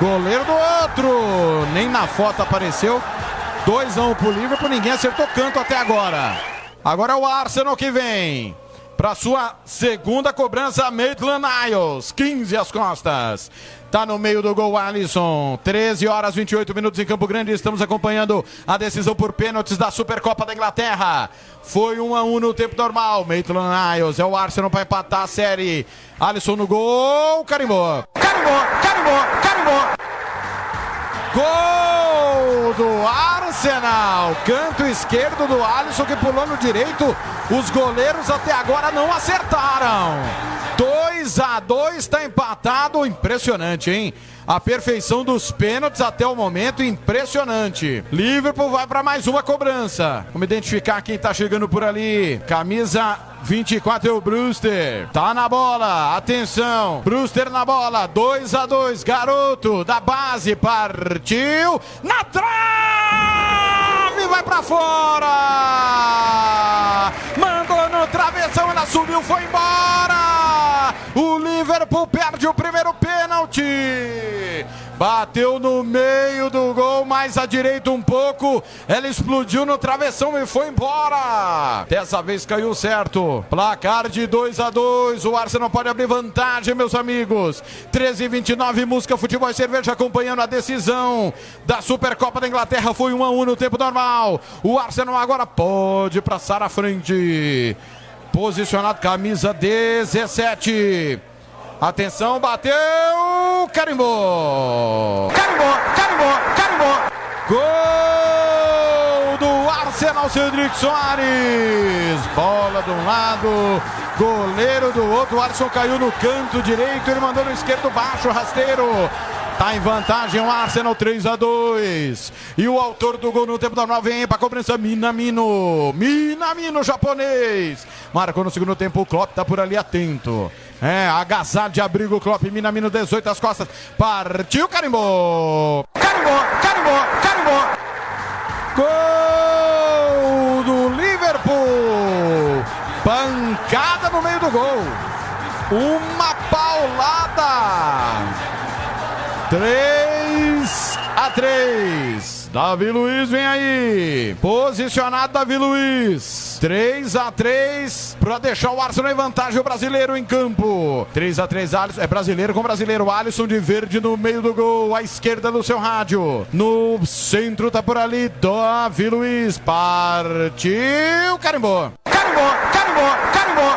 Goleiro do outro. Nem na foto apareceu. 2 a 1 um pro Liverpool. Ninguém acertou canto até agora. Agora é o Arsenal que vem. Para sua segunda cobrança, Maitland Niles. 15 às costas. Tá no meio do gol, Alisson. 13 horas 28 minutos em Campo Grande. Estamos acompanhando a decisão por pênaltis da Supercopa da Inglaterra. Foi 1 a 1 no tempo normal. Maitland Niles é o Arsenal para empatar a série. Alisson no gol. Carimbou. Carimbou, carimbou, carimbou. Gol do Arsenal. Canto esquerdo do Alisson que pulou no direito. Os goleiros até agora não acertaram. 2 a 2 está empatado. Impressionante, hein? A perfeição dos pênaltis até o momento, impressionante. Liverpool vai para mais uma cobrança. Vamos identificar quem está chegando por ali. Camisa 24 é o Brewster. Tá na bola. Atenção. Brewster na bola. 2 a 2 Garoto da base partiu. Na trave vai para fora. Mandou no travessão, ela subiu, foi embora. O Liverpool perde o primeiro pênalti. Bateu no meio do gol, mais à direita um pouco. Ela explodiu no travessão e foi embora. Dessa vez caiu certo. Placar de 2 a 2. O Arsenal pode abrir vantagem, meus amigos. 13 e 29, música, futebol e cerveja acompanhando a decisão da Supercopa da Inglaterra. Foi 1 a 1 no tempo normal. O Arsenal agora pode passar à frente. Posicionado, camisa 17. Atenção, bateu, carimbou. Carimbou, carimbou, carimbou. Gol do Arsenal, Cedric Soares. Bola de um lado, goleiro do outro. O Alisson caiu no canto direito, ele mandou no esquerdo baixo, rasteiro. Tá em vantagem o Arsenal 3 a 2. E o autor do gol no tempo normal vem para cobrança Minamino. Minamino japonês. Marcou no segundo tempo o Klopp tá por ali atento. É, agasalho de abrigo Klopp Minamino 18 às costas. Partiu carimbou. Carimbou, carimbou, carimbou. Gol do Liverpool. Pancada no meio do gol. Uma paulada. 3 a 3. Davi Luiz vem aí. Posicionado Davi Luiz. 3 a 3 para deixar o Arsenal em vantagem o brasileiro em campo. 3 a 3 Alisson é brasileiro com brasileiro. Alisson de verde no meio do gol, à esquerda do seu rádio. No centro tá por ali Davi Luiz. Partiu, carimbou. Carimbou, carimbou, carimbou.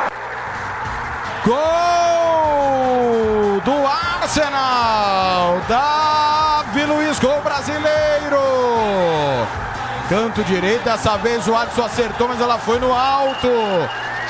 Gol do Arsenal. Davi Luiz, gol brasileiro. Canto direito, dessa vez o Alisson acertou, mas ela foi no alto.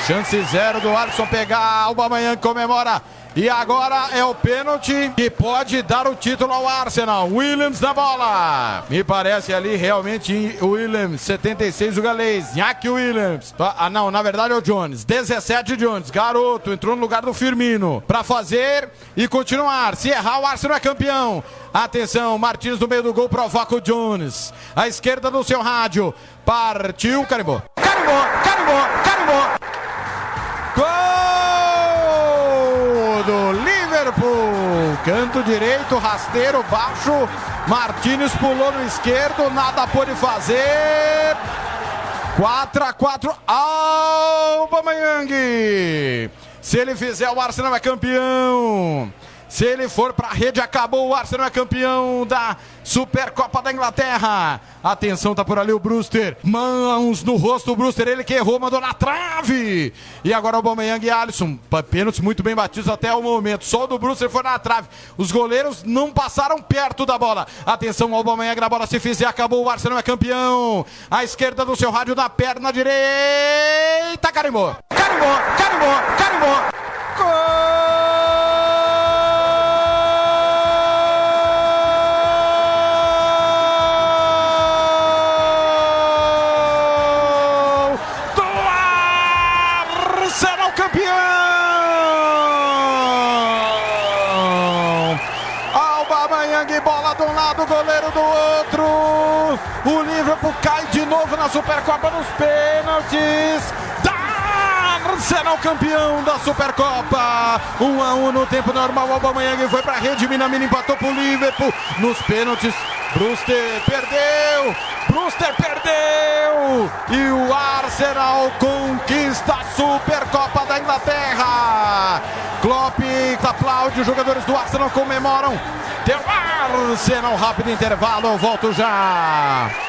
Chance zero do Alisson pegar Alba Amanhã comemora. E agora é o pênalti que pode dar o título ao Arsenal. Williams na bola. Me parece ali realmente Williams, 76 o galês. Nhaque Williams. Ah, não, na verdade é o Jones. 17 Jones. Garoto, entrou no lugar do Firmino. Para fazer e continuar. Se errar, o Arsenal é campeão. Atenção, Martins no meio do gol provoca o Jones. À esquerda do seu rádio. Partiu, carimbou. Carimbou, carimbou, carimbou. Liverpool. Canto direito, rasteiro, baixo. Martins pulou no esquerdo, nada pôde fazer. 4 a 4 Aubameyang. Se ele fizer, o Arsenal é campeão. Se ele for para a rede, acabou. O Arsenal é campeão da Supercopa da Inglaterra. Atenção, tá por ali o Brewster. Mãos no rosto do Brewster. Ele que errou, mandou na trave. E agora o Aubameyang e Alisson. Pênaltis muito bem batidos até o momento. Só o do Brewster foi na trave. Os goleiros não passaram perto da bola. Atenção, o Aubameyang na bola se fizer. Acabou. O Arsenal é campeão. À esquerda do seu rádio, na perna direita. Carimbou. Carimbou. Carimbou. Carimbou. do goleiro do outro. O Liverpool cai de novo na Supercopa nos pênaltis. Arsenal campeão da Supercopa. 1 um a 1 um no tempo normal. Aubameyang foi para a rede. Minamino empatou para o Liverpool. Nos pênaltis, Brewster perdeu. Brewster perdeu. E o Arsenal conquista a Supercopa da Inglaterra. Klopp aplaude. Os jogadores do Arsenal comemoram. O Arsenal. Rápido intervalo. Eu volto já.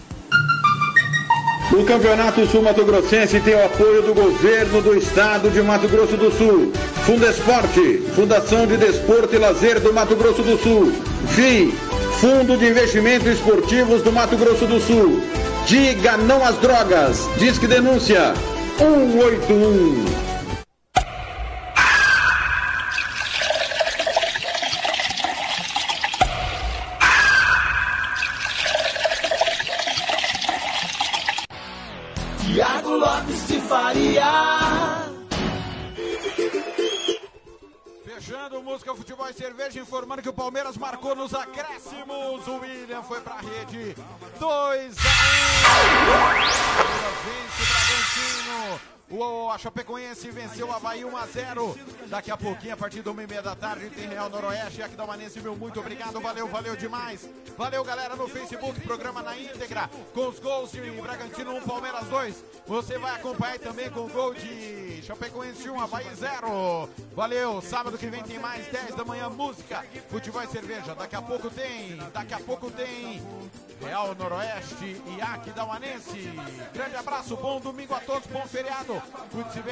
O Campeonato Sul Mato Grossense tem o apoio do governo do estado de Mato Grosso do Sul. Fundesporte, Fundação de Desporto e Lazer do Mato Grosso do Sul. FI, Fundo de Investimentos Esportivos do Mato Grosso do Sul. Diga não às drogas. Disque denúncia 181. Faria. Fechando música, futebol e cerveja, informando que o Palmeiras marcou nos acréscimos. O William foi pra rede. 2 a 1. Vence Bragantino. O a Chapecoense venceu o Havaí 1 a 0. Daqui a pouquinho, a partir da 1 e meia da tarde, tem Real Noroeste. Aqui da Manense, meu muito obrigado. Valeu, valeu demais. Valeu, galera, no Facebook, programa na íntegra, com os gols de Bragantino 1, Palmeiras 2. Você vai acompanhar também com o gol de Chapecoense 1, Havaí 0. Valeu, sábado que vem tem mais, 10 da manhã, música, futebol e cerveja. Daqui a pouco tem, daqui a pouco tem Real Noroeste e aqui da Manense. Grande abraço, bom domingo a todos, bom feriado. Cuide-se bem.